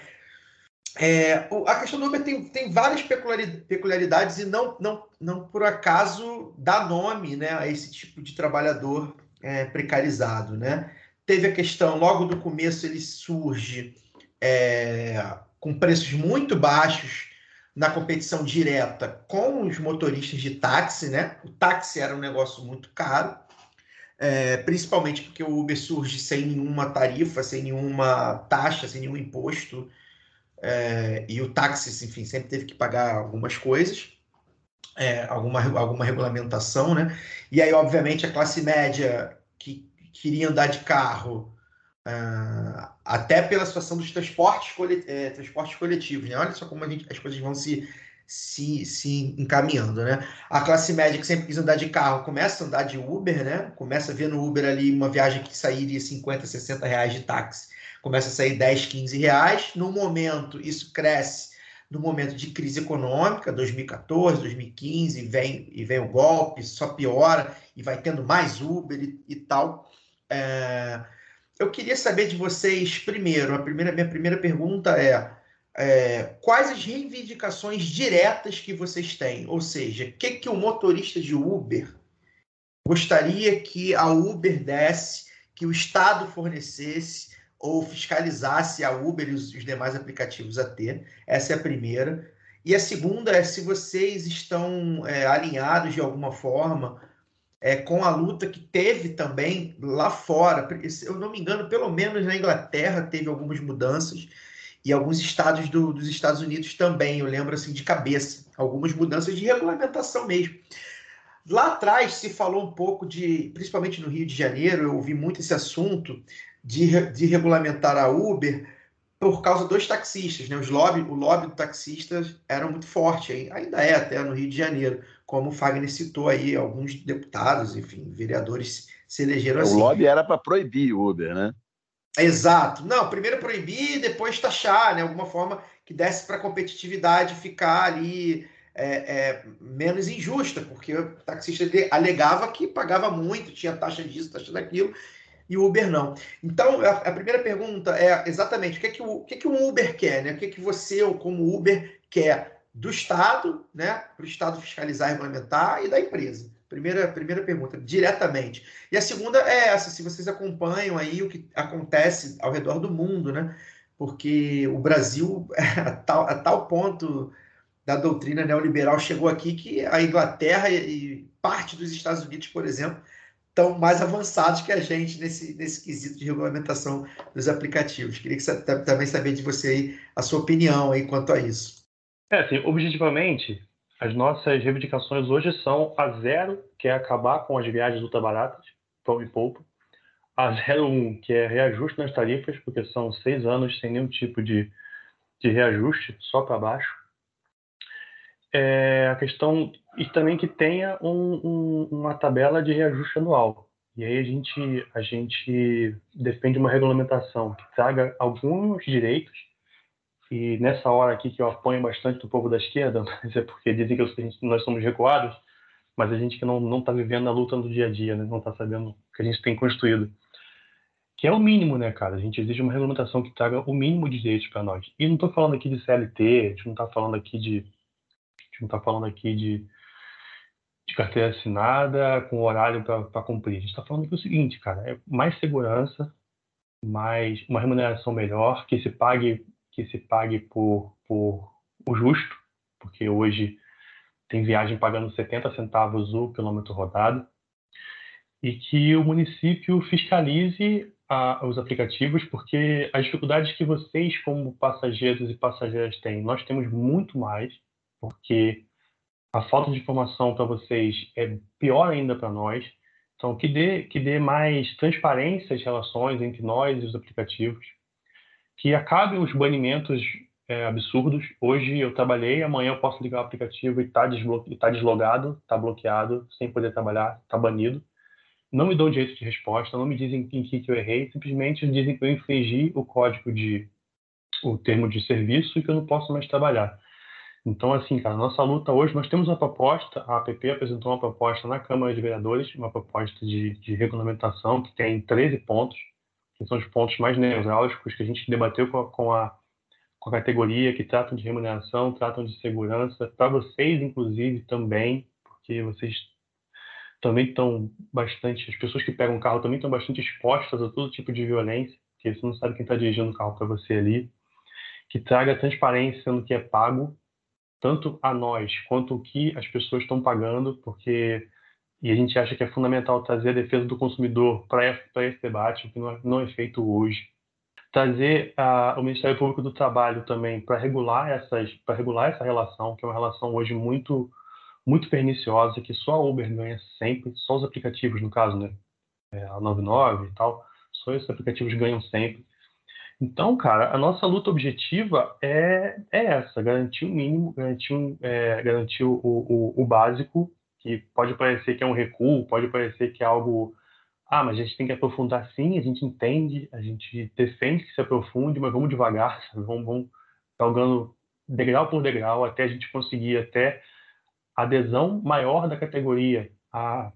[SPEAKER 1] É, a questão do Uber tem, tem várias peculiaridades e não, não, não por acaso dá nome né, a esse tipo de trabalhador é, precarizado. Né? Teve a questão, logo do começo, ele surge é, com preços muito baixos na competição direta com os motoristas de táxi. Né? O táxi era um negócio muito caro. É, principalmente porque o Uber surge sem nenhuma tarifa, sem nenhuma taxa, sem nenhum imposto é, e o táxi, enfim, sempre teve que pagar algumas coisas, é, alguma, alguma regulamentação, né? E aí, obviamente, a classe média que queria andar de carro, uh, até pela situação dos transportes, é, transportes coletivos, né? Olha só como gente, as coisas vão se, se, se encaminhando, né? A classe média que sempre quis andar de carro começa a andar de Uber, né? Começa a ver no Uber ali uma viagem que sairia 50, 60 reais de táxi começa a sair 10, 15 reais. No momento, isso cresce no momento de crise econômica, 2014, 2015, vem, e vem o golpe, só piora, e vai tendo mais Uber e, e tal. É, eu queria saber de vocês, primeiro, a primeira, minha primeira pergunta é, é, quais as reivindicações diretas que vocês têm? Ou seja, o que, que o motorista de Uber gostaria que a Uber desse, que o Estado fornecesse ou fiscalizasse a Uber e os, os demais aplicativos a ter. Essa é a primeira. E a segunda é se vocês estão é, alinhados de alguma forma é, com a luta que teve também lá fora. Se eu não me engano, pelo menos na Inglaterra teve algumas mudanças e alguns estados do, dos Estados Unidos também. Eu lembro assim de cabeça algumas mudanças de regulamentação mesmo. Lá atrás se falou um pouco de, principalmente no Rio de Janeiro, eu ouvi muito esse assunto de, de regulamentar a Uber por causa dos taxistas, né? Os lobby, o lobby do taxista era muito forte, ainda é até no Rio de Janeiro, como o Fagner citou aí, alguns deputados, enfim, vereadores se elegeram assim.
[SPEAKER 5] O lobby era para proibir o Uber, né?
[SPEAKER 1] Exato. Não, primeiro proibir, depois taxar, né? Alguma forma que desse para a competitividade ficar ali é, é, menos injusta, porque o taxista alegava que pagava muito, tinha taxa disso, taxa daquilo, e o Uber não. Então, a, a primeira pergunta é exatamente o que é que o, o, que é que Uber quer, né? O que é que você, como Uber, quer do Estado, né? Para o Estado fiscalizar e regulamentar e da empresa. Primeira, primeira pergunta, diretamente. E a segunda é essa, se vocês acompanham aí o que acontece ao redor do mundo, né? porque o Brasil, a tal, a tal ponto da doutrina neoliberal chegou aqui que a Inglaterra e parte dos Estados Unidos, por exemplo, estão mais avançados que a gente nesse, nesse quesito de regulamentação dos aplicativos. Queria que também saber de você aí a sua opinião aí quanto a isso.
[SPEAKER 2] É, assim, objetivamente, as nossas reivindicações hoje são a zero, que é acabar com as viagens ultrabaratas, pão e pouco, a 01, que é reajuste nas tarifas, porque são seis anos sem nenhum tipo de, de reajuste, só para baixo. É a questão, e também que tenha um, um, uma tabela de reajuste anual. E aí a gente, a gente defende uma regulamentação que traga alguns direitos, e nessa hora aqui que eu apoio bastante do povo da esquerda, mas é porque dizem que nós somos recuados, mas a gente que não está vivendo a luta no dia a dia, né? não está sabendo o que a gente tem construído que é o mínimo, né, cara? A gente exige uma regulamentação que traga o mínimo de direitos para nós. E não estou falando aqui de CLT, a gente não está falando aqui de, gente não está falando aqui de, de carteira assinada com horário para cumprir. A gente está falando aqui o seguinte, cara, é mais segurança, mais uma remuneração melhor, que se pague que se pague por, por o justo, porque hoje tem viagem pagando 70 centavos o quilômetro rodado, e que o município fiscalize a, os aplicativos, porque as dificuldades que vocês, como passageiros e passageiras, têm, nós temos muito mais, porque a falta de informação para vocês é pior ainda para nós. Então, que dê, que dê mais transparência às relações entre nós e os aplicativos, que acabem os banimentos é, absurdos. Hoje eu trabalhei, amanhã eu posso ligar o aplicativo e está tá deslogado, está bloqueado, sem poder trabalhar, está banido não me dão direito de resposta, não me dizem em que, que eu errei, simplesmente dizem que eu infringi o código de o termo de serviço e que eu não posso mais trabalhar. Então, assim, cara, nossa luta hoje, nós temos uma proposta, a APP apresentou uma proposta na Câmara de Vereadores, uma proposta de, de regulamentação que tem 13 pontos, que são os pontos mais neurálgicos que a gente debateu com a, com a, com a categoria, que tratam de remuneração, tratam de segurança, para vocês, inclusive, também, porque vocês também estão bastante, as pessoas que pegam carro também estão bastante expostas a todo tipo de violência, porque você não sabe quem está dirigindo o carro para você ali, que traga transparência no que é pago, tanto a nós quanto o que as pessoas estão pagando, porque e a gente acha que é fundamental trazer a defesa do consumidor para esse debate, o que não é, é feito hoje. Trazer uh, o Ministério Público do Trabalho também para regular essas, para regular essa relação, que é uma relação hoje muito muito perniciosa que só a Uber ganha sempre, só os aplicativos, no caso, né? É, a 99 e tal, só esses aplicativos ganham sempre. Então, cara, a nossa luta objetiva é, é essa: garantir o mínimo, garantir, um, é, garantir o, o, o, básico, que pode parecer que é um recuo, pode parecer que é algo. Ah, mas a gente tem que aprofundar sim, a gente entende, a gente defende que se aprofunde, mas vamos devagar, vamos, vamos galgando degrau por degrau até a gente conseguir até adesão maior da categoria à,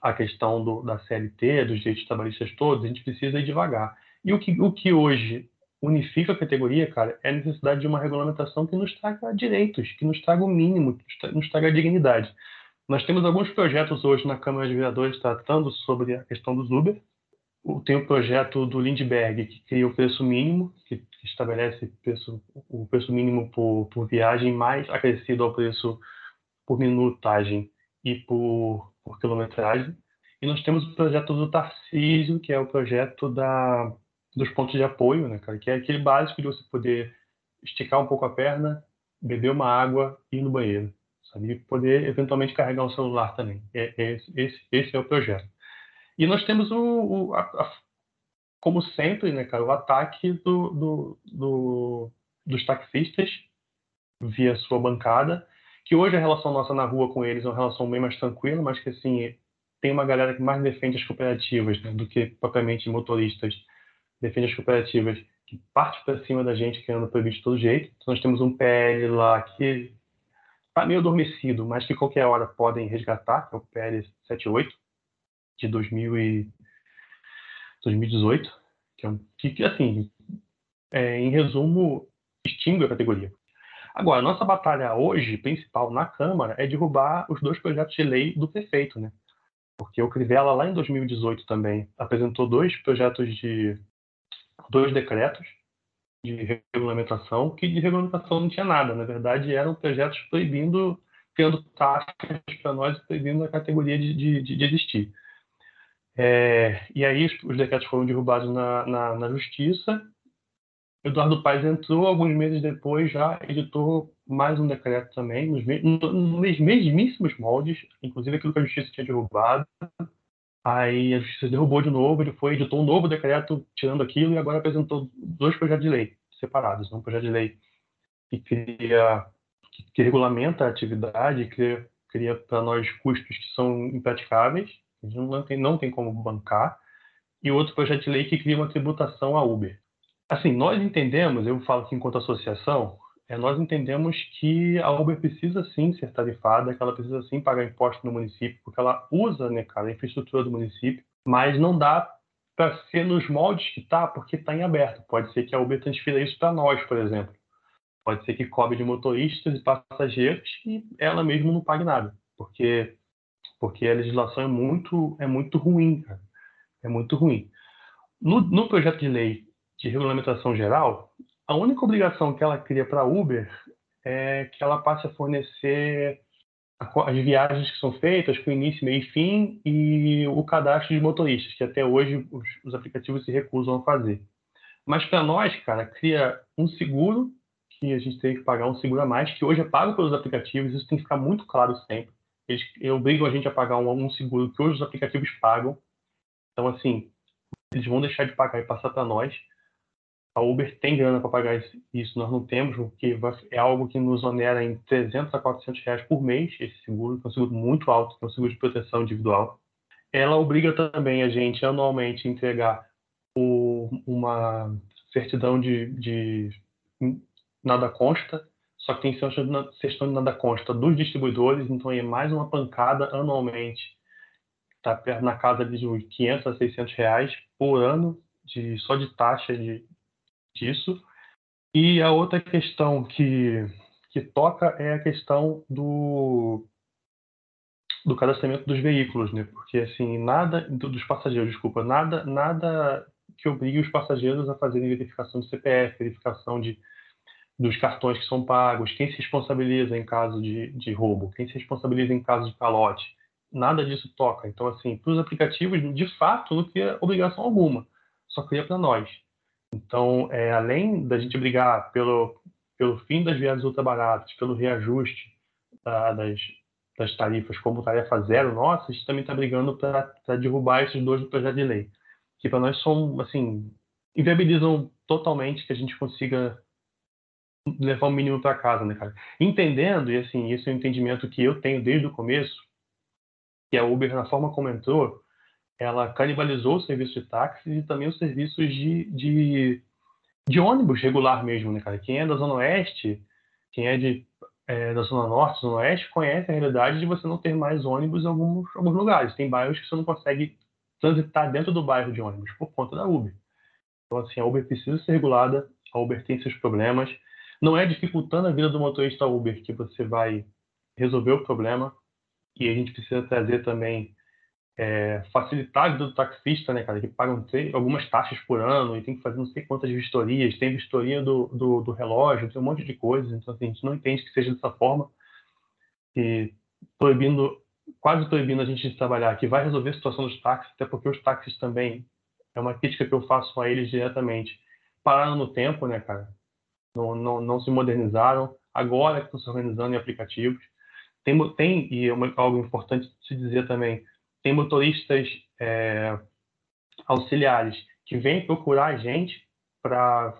[SPEAKER 2] à questão do, da CLT, dos direitos trabalhistas todos, a gente precisa ir devagar. E o que, o que hoje unifica a categoria, cara, é a necessidade de uma regulamentação que nos traga direitos, que nos traga o mínimo, que nos traga dignidade. Nós temos alguns projetos hoje na Câmara de Vereadores tratando sobre a questão dos Uber. Tem o projeto do Lindbergh, que cria o preço mínimo, que estabelece preço, o preço mínimo por, por viagem mais acrescido ao preço por minutagem e por, por quilometragem. E nós temos o projeto do Tarcísio, que é o projeto da, dos pontos de apoio, né, cara? Que é aquele básico de você poder esticar um pouco a perna, beber uma água e ir no banheiro, sabe? E poder eventualmente carregar um celular também. É, é esse, esse, é o projeto. E nós temos o, o a, a, como sempre, né, cara, o ataque do, do, do, dos taxistas via sua bancada que hoje a relação nossa na rua com eles é uma relação bem mais tranquila, mas que assim tem uma galera que mais defende as cooperativas né, do que propriamente motoristas defende as cooperativas que parte para cima da gente querendo proibir de todo jeito. Então nós temos um PL lá que está meio adormecido, mas que qualquer hora podem resgatar, que é o PL 78 de 2000 e 2018, que é um que assim, é, em resumo, extingue a categoria. Agora, nossa batalha hoje, principal na Câmara, é derrubar os dois projetos de lei do prefeito, né? Porque o Crivella, lá em 2018 também, apresentou dois projetos de. Dois decretos de regulamentação, que de regulamentação não tinha nada. Na verdade, eram projetos proibindo, criando taxas para nós proibindo a categoria de, de, de existir. É, e aí os decretos foram derrubados na, na, na justiça. Eduardo Paes entrou alguns meses depois, já editou mais um decreto também, nos, nos mesmíssimos moldes, inclusive aquilo que a justiça tinha derrubado. Aí a justiça derrubou de novo, ele foi, editou um novo decreto tirando aquilo e agora apresentou dois projetos de lei separados. Um projeto de lei que cria, que, que regulamenta a atividade, cria, cria para nós custos que são impraticáveis, a gente não tem, não tem como bancar, e outro projeto de lei que cria uma tributação à Uber. Assim, nós entendemos, eu falo aqui enquanto associação, é, nós entendemos que a Uber precisa sim ser tarifada, que ela precisa sim pagar imposto no município, porque ela usa, né, cara, a infraestrutura do município, mas não dá para ser nos moldes que tá, porque está em aberto. Pode ser que a Uber transfira isso para nós, por exemplo. Pode ser que cobre de motoristas e passageiros e ela mesma não pague nada, porque porque a legislação é muito é muito ruim, cara. É muito ruim. No, no projeto de lei de regulamentação geral, a única obrigação que ela cria para a Uber é que ela passe a fornecer as viagens que são feitas com início, meio e fim e o cadastro de motoristas, que até hoje os, os aplicativos se recusam a fazer. Mas para nós, cara, cria um seguro que a gente tem que pagar um seguro a mais, que hoje é pago pelos aplicativos, isso tem que ficar muito claro sempre. Eles obrigam a gente a pagar um, um seguro que hoje os aplicativos pagam. Então, assim, eles vão deixar de pagar e passar para nós a Uber tem grana para pagar isso, nós não temos, porque é algo que nos onera em 300 a 400 reais por mês, esse seguro, que é um seguro muito alto, que é um seguro de proteção individual. Ela obriga também a gente anualmente a entregar o, uma certidão de, de, nada consta, só que tem certidão de nada consta dos distribuidores, então é mais uma pancada anualmente, está na casa de 500 a 600 reais por ano de, só de taxa de, disso. E a outra questão que, que toca é a questão do, do cadastramento dos veículos, né? Porque assim, nada dos passageiros, desculpa, nada nada que obrigue os passageiros a fazerem verificação de CPF, verificação de dos cartões que são pagos, quem se responsabiliza em caso de, de roubo, quem se responsabiliza em caso de calote, nada disso toca. Então, assim, para os aplicativos, de fato, não cria obrigação alguma, só cria para nós. Então, é, além da gente brigar pelo, pelo fim das viagens ultrabaratas, pelo reajuste da, das, das tarifas como tarefa zero nossa, a gente também está brigando para derrubar esses dois do projeto de lei, que para nós são, assim, inviabilizam totalmente que a gente consiga levar o mínimo para casa, né, cara? Entendendo, e assim, esse é um entendimento que eu tenho desde o começo, que a Uber, na forma como entrou, ela canibalizou o serviço de táxi e também os serviços de, de, de, ônibus regular mesmo, né, cara? Quem é da Zona Oeste, quem é, de, é, da Zona Norte, Zona Oeste, conhece a realidade de você não ter mais ônibus em alguns, alguns lugares. Tem bairros que você não consegue transitar dentro do bairro de ônibus por conta da Uber. Então, assim, a Uber precisa ser regulada, a Uber tem seus problemas. Não é dificultando a vida do motorista Uber que você vai resolver o problema. E a gente precisa trazer também é, facilitar a vida do taxista, né, cara, que pagam algumas taxas por ano e tem que fazer não sei quantas vistorias, tem vistoria do, do, do, relógio, tem um monte de coisas, então assim, a gente não entende que seja dessa forma. E proibindo, quase proibindo a gente de trabalhar, que vai resolver a situação dos táxis, até porque os táxis também, é uma crítica que eu faço a eles diretamente, pararam no tempo, né, cara, não, não, não se modernizaram, agora que estão se organizando em aplicativos, tem, tem e é uma, algo importante se dizer também, tem motoristas é, auxiliares que vêm procurar a gente para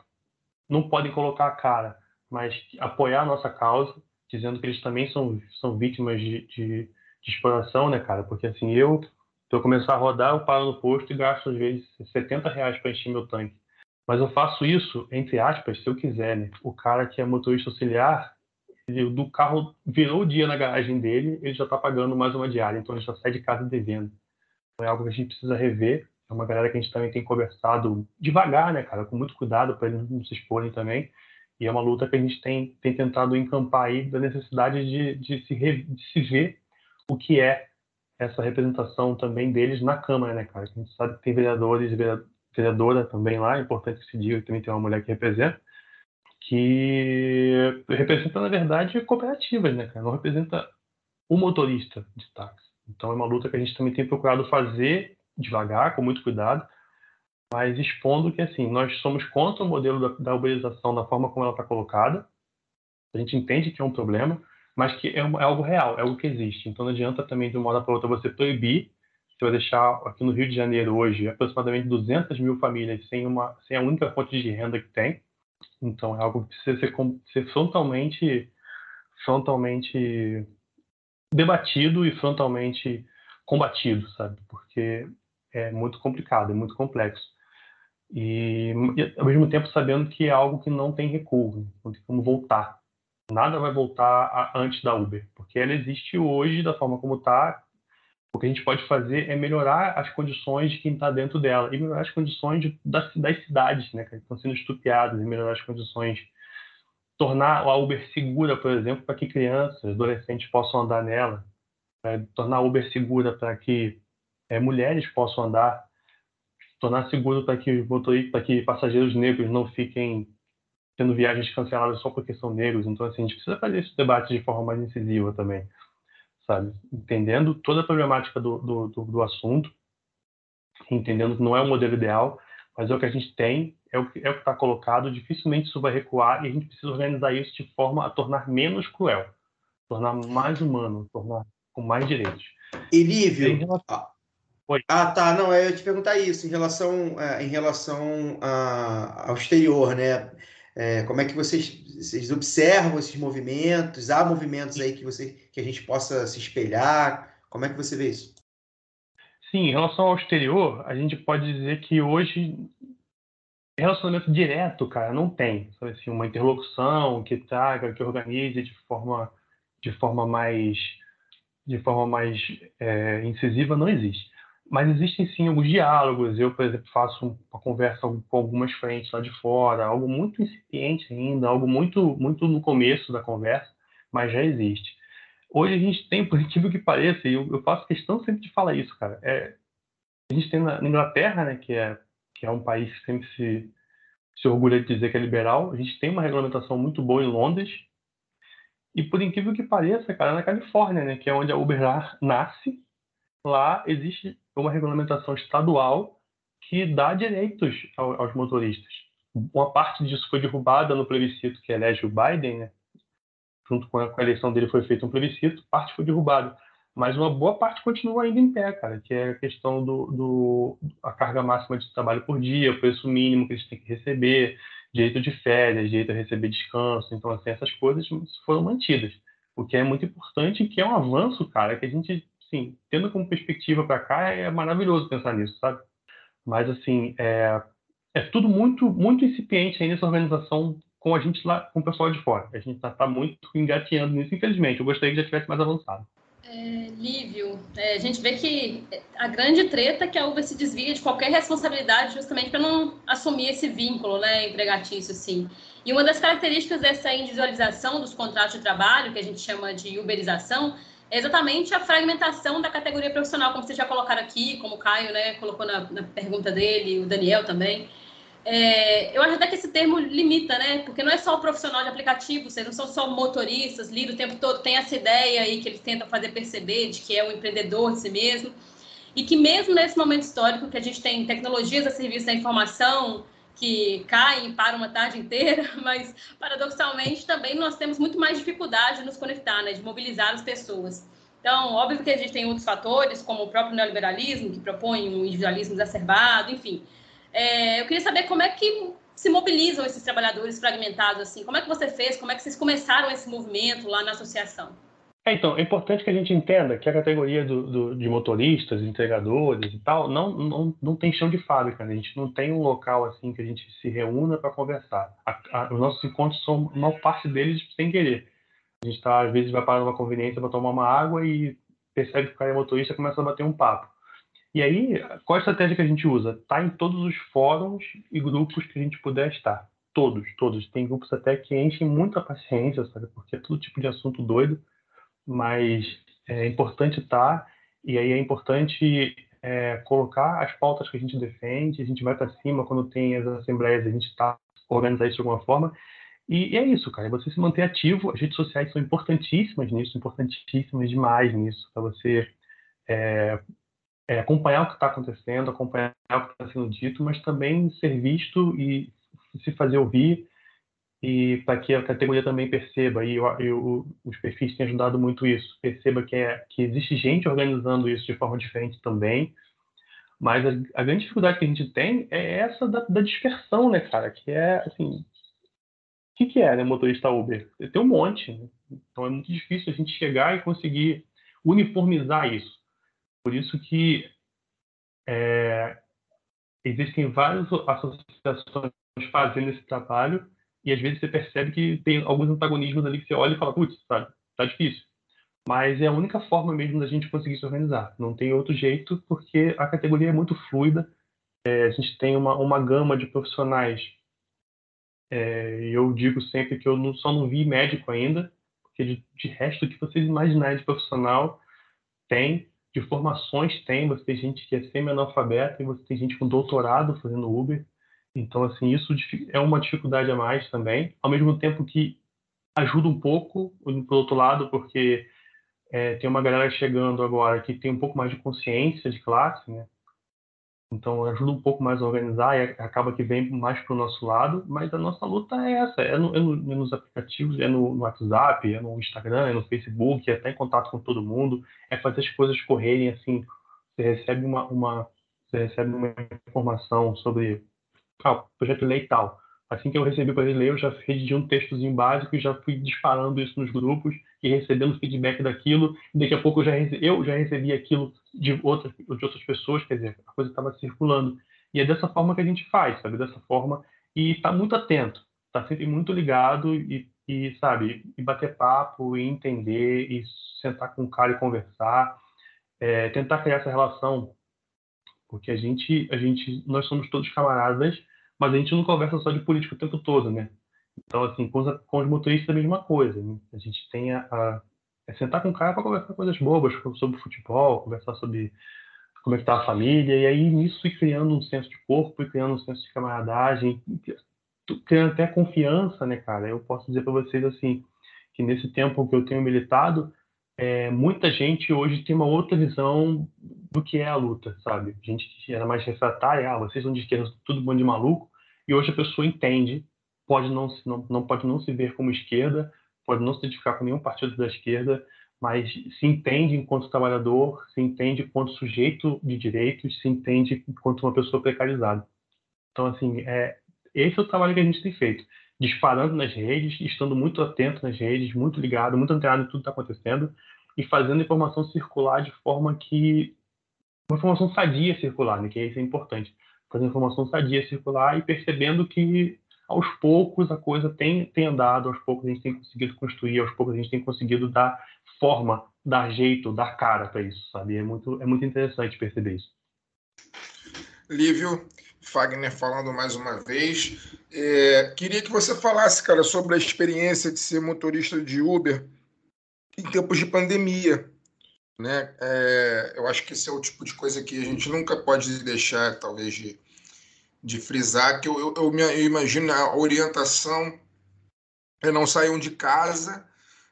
[SPEAKER 2] não podem colocar a cara, mas apoiar a nossa causa, dizendo que eles também são, são vítimas de, de, de exploração, né, cara? Porque assim, eu, se eu começar a rodar, eu paro no posto e gasto às vezes 70 reais para encher meu tanque. Mas eu faço isso, entre aspas, se eu quiser, né? O cara que é motorista auxiliar, do carro virou o dia na garagem dele, ele já está pagando mais uma diária, então ele já sai de casa devendo. Então é algo que a gente precisa rever. É uma galera que a gente também tem conversado devagar, né, cara, com muito cuidado para eles não se exporem também. E é uma luta que a gente tem, tem tentado encampar aí da necessidade de, de, se re, de se ver o que é essa representação também deles na Câmara, né, cara? A gente sabe que tem vereadores, vereadora também lá, é importante que se diga que também tem uma mulher que representa, que representa, na verdade, cooperativas, né, cara? Não representa o motorista de táxi. Então é uma luta que a gente também tem procurado fazer devagar, com muito cuidado, mas expondo que, assim, nós somos contra o modelo da, da uberização da forma como ela está colocada, a gente entende que é um problema, mas que é, é, algo real, é algo que existe. Então não adianta também de uma hora para outra você proibir. Você vai deixar aqui no Rio de Janeiro hoje aproximadamente 200 mil famílias sem, uma, sem a única fonte de renda que tem. Então é algo que precisa ser, ser frontalmente, frontalmente debatido e frontalmente combatido, sabe? Porque é muito complicado, é muito complexo. E, ao mesmo tempo sabendo que é algo que não tem recuo, não tem como voltar. Nada vai voltar a, antes da Uber, porque ela existe hoje da forma como está. O que a gente pode fazer é melhorar as condições de quem está dentro dela e melhorar as condições de, das, das, cidades, né, que estão sendo estupiadas, e melhorar as condições, tornar a Uber segura, por exemplo, para que crianças, adolescentes possam andar nela, é, tornar a Uber segura para que é, mulheres possam andar, tornar seguro para que para que passageiros negros não fiquem tendo viagens canceladas só porque são negros. Então, assim, a gente precisa fazer esse debate de forma mais incisiva também, sabe? Entendendo toda a problemática do, do, do, do assunto, entendendo que não é o modelo ideal, mas é o que a gente tem, é o que é está colocado, dificilmente isso vai recuar e a gente precisa organizar isso de forma a tornar menos cruel, tornar mais humano, tornar com mais direitos.
[SPEAKER 1] Elívio, relação... ah, tá, não, eu ia te perguntar isso, em relação, é, em relação a, ao exterior, né? É, como é que vocês, vocês observam esses movimentos? Há movimentos aí que, você, que a gente possa se espelhar? Como é que você vê isso?
[SPEAKER 2] Sim, em relação ao exterior, a gente pode dizer que hoje relacionamento direto, cara, não tem. Sabe assim, uma interlocução que traga, que organize de forma, de forma mais, de forma mais é, incisiva, não existe. Mas existem sim alguns diálogos. Eu, por exemplo, faço uma conversa com algumas frentes lá de fora, algo muito incipiente ainda, algo muito, muito no começo da conversa, mas já existe. Hoje a gente tem, por incrível que pareça, e eu, eu faço questão sempre de falar isso, cara. É, a gente tem na, na Inglaterra, né, que é, que é um país que sempre se, se orgulha de dizer que é liberal, a gente tem uma regulamentação muito boa em Londres, e por incrível que pareça, cara, na Califórnia, né, que é onde a Uber nasce, lá existe uma regulamentação estadual que dá direitos aos motoristas. Uma parte disso foi derrubada no plebiscito que elege o Biden, né? junto com a eleição dele foi feito um plebiscito, parte foi derrubada. Mas uma boa parte continua ainda em pé, cara, que é a questão do, do a carga máxima de trabalho por dia, o preço mínimo que eles têm que receber, direito de férias, direito a receber descanso. Então, assim, essas coisas foram mantidas. O que é muito importante e que é um avanço, cara, que a gente assim, tendo como perspectiva para cá, é maravilhoso pensar nisso, sabe? Mas, assim, é, é tudo muito, muito incipiente aí nessa organização com a gente lá, com o pessoal de fora. A gente está tá muito engateando nisso, infelizmente. Eu gostaria que já tivesse mais avançado.
[SPEAKER 3] É, Lívio, é, a gente vê que a grande treta é que a Uber se desvia de qualquer responsabilidade justamente para não assumir esse vínculo né, empregatício, assim. E uma das características dessa individualização dos contratos de trabalho, que a gente chama de uberização, é exatamente a fragmentação da categoria profissional, como vocês já colocaram aqui, como o Caio né, colocou na, na pergunta dele, o Daniel também. É, eu acho até que esse termo limita, né? Porque não é só o profissional de aplicativo, vocês não são só motoristas, lidam o tempo todo, tem essa ideia aí que eles tentam fazer perceber de que é um empreendedor de si mesmo. E que mesmo nesse momento histórico que a gente tem tecnologias a serviço da informação, que caem para uma tarde inteira, mas paradoxalmente também nós temos muito mais dificuldade de nos conectar, né, de mobilizar as pessoas. Então, óbvio que a gente tem outros fatores, como o próprio neoliberalismo, que propõe um individualismo exacerbado, enfim. É, eu queria saber como é que se mobilizam esses trabalhadores fragmentados, assim, como é que você fez, como é que vocês começaram esse movimento lá na associação?
[SPEAKER 2] É, então, é importante que a gente entenda que a categoria do, do, de motoristas, entregadores e tal, não, não, não tem chão de fábrica. Né? A gente não tem um local assim que a gente se reúna para conversar. A, a, os nossos encontros são, uma parte deles, sem querer. A gente tá, às vezes vai para uma conveniência para tomar uma água e percebe que o cara é motorista e começa a bater um papo. E aí, qual a estratégia que a gente usa? Tá em todos os fóruns e grupos que a gente puder estar. Todos, todos. Tem grupos até que enchem muita paciência, sabe? Porque é todo tipo de assunto doido mas é importante estar, e aí é importante é, colocar as pautas que a gente defende, a gente vai para cima quando tem as assembleias, a gente está organizar isso de alguma forma. E, e, é isso, cara, é você se manter ativo. As redes sociais são importantíssimas nisso, importantíssimas demais nisso, para você é, é, acompanhar o que está acontecendo, acompanhar o que está sendo dito, mas também ser visto e se fazer ouvir e para que a categoria também perceba, e eu, eu, os perfis têm ajudado muito isso, perceba que, é, que existe gente organizando isso de forma diferente também, mas a, a grande dificuldade que a gente tem é essa da, da dispersão, né, cara, que é, assim, o que, que é, né, motorista Uber? Tem um monte, né? então é muito difícil a gente chegar e conseguir uniformizar isso. Por isso que é, existem várias associações fazendo esse trabalho e às vezes você percebe que tem alguns antagonismos ali que você olha e fala, putz, sabe, tá difícil. Mas é a única forma mesmo da gente conseguir se organizar. Não tem outro jeito, porque a categoria é muito fluida. É, a gente tem uma, uma gama de profissionais. É, eu digo sempre que eu não, só não vi médico ainda, porque de, de resto que vocês imaginarem de profissional tem, de formações tem. Você tem gente que é semi-analfabeta e você tem gente com doutorado fazendo Uber. Então, assim, isso é uma dificuldade a mais também, ao mesmo tempo que ajuda um pouco, por outro lado, porque é, tem uma galera chegando agora que tem um pouco mais de consciência de classe, né? Então ajuda um pouco mais a organizar e acaba que vem mais para o nosso lado, mas a nossa luta é essa, é, no, é, no, é nos aplicativos, é no, no, WhatsApp, é no Instagram, é no Facebook, é estar em contato com todo mundo, é fazer as coisas correrem assim, você recebe uma, uma você recebe uma informação sobre ah, projeto de lei tal. Assim que eu recebi o projeto de lei, eu já redigi um textozinho básico e já fui disparando isso nos grupos e recebendo feedback daquilo. E daqui a pouco eu já, recebi, eu já recebi aquilo de outras, de outras pessoas, quer dizer, a coisa estava circulando. E é dessa forma que a gente faz, sabe? Dessa forma. E está muito atento, está sempre muito ligado e, e, sabe, e bater papo, e entender, e sentar com o cara e conversar, é, tentar criar essa relação, porque a gente, a gente, nós somos todos camaradas mas a gente não conversa só de política o tempo todo, né? Então, assim, com os, com os motoristas é a mesma coisa. Né? A gente tem a, a é sentar com o cara para conversar coisas bobas sobre futebol, conversar sobre como é que tá a família, e aí nisso ir criando um senso de corpo, e criando um senso de camaradagem, criando até confiança, né, cara? Eu posso dizer para vocês, assim, que nesse tempo que eu tenho militado, é, muita gente hoje tem uma outra visão do que é a luta, sabe? Gente que era mais refratária, ah, vocês são de esquerda, tudo bom de maluco, e hoje a pessoa entende, pode não, não, não pode não se ver como esquerda, pode não se identificar com nenhum partido da esquerda, mas se entende enquanto trabalhador, se entende enquanto sujeito de direitos, se entende enquanto uma pessoa precarizada. Então, assim, é, esse é o trabalho que a gente tem feito. Disparando nas redes, estando muito atento nas redes, muito ligado, muito antenado em tudo que está acontecendo e fazendo a informação circular de forma que. Uma informação sadia circular, né? que isso é importante fazendo informação sadia circular e percebendo que aos poucos a coisa tem, tem andado, aos poucos a gente tem conseguido construir, aos poucos a gente tem conseguido dar forma, dar jeito, dar cara para isso, sabe? É muito, é muito interessante perceber isso.
[SPEAKER 4] Lívio, Fagner falando mais uma vez. É, queria que você falasse, cara, sobre a experiência de ser motorista de Uber em tempos de pandemia. Né? É, eu acho que esse é o tipo de coisa que a gente nunca pode deixar, talvez, de, de frisar, que eu, eu, eu, me, eu imagino a orientação é não saiam de casa,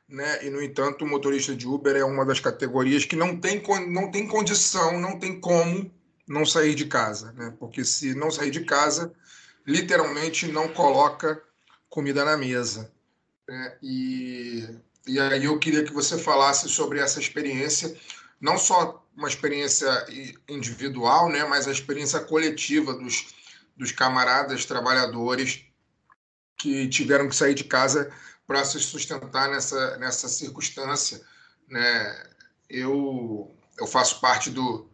[SPEAKER 4] né? E, no entanto, o motorista de Uber é uma das categorias que não tem, não tem condição, não tem como não sair de casa, né? Porque se não sair de casa, literalmente não coloca comida na mesa. Né? E e aí eu queria que você falasse sobre essa experiência, não só uma experiência individual, né, mas a experiência coletiva dos, dos camaradas trabalhadores que tiveram que sair de casa para se sustentar nessa, nessa circunstância. Né? Eu, eu faço parte do,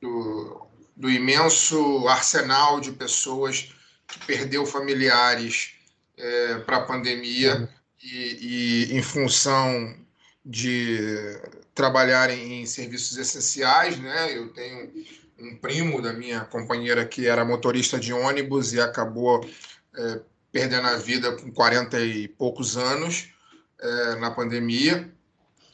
[SPEAKER 4] do, do imenso arsenal de pessoas que perdeu familiares é, para a pandemia e, e em função de trabalhar em serviços essenciais, né? Eu tenho um primo da minha companheira que era motorista de ônibus e acabou é, perdendo a vida com 40 e poucos anos é, na pandemia.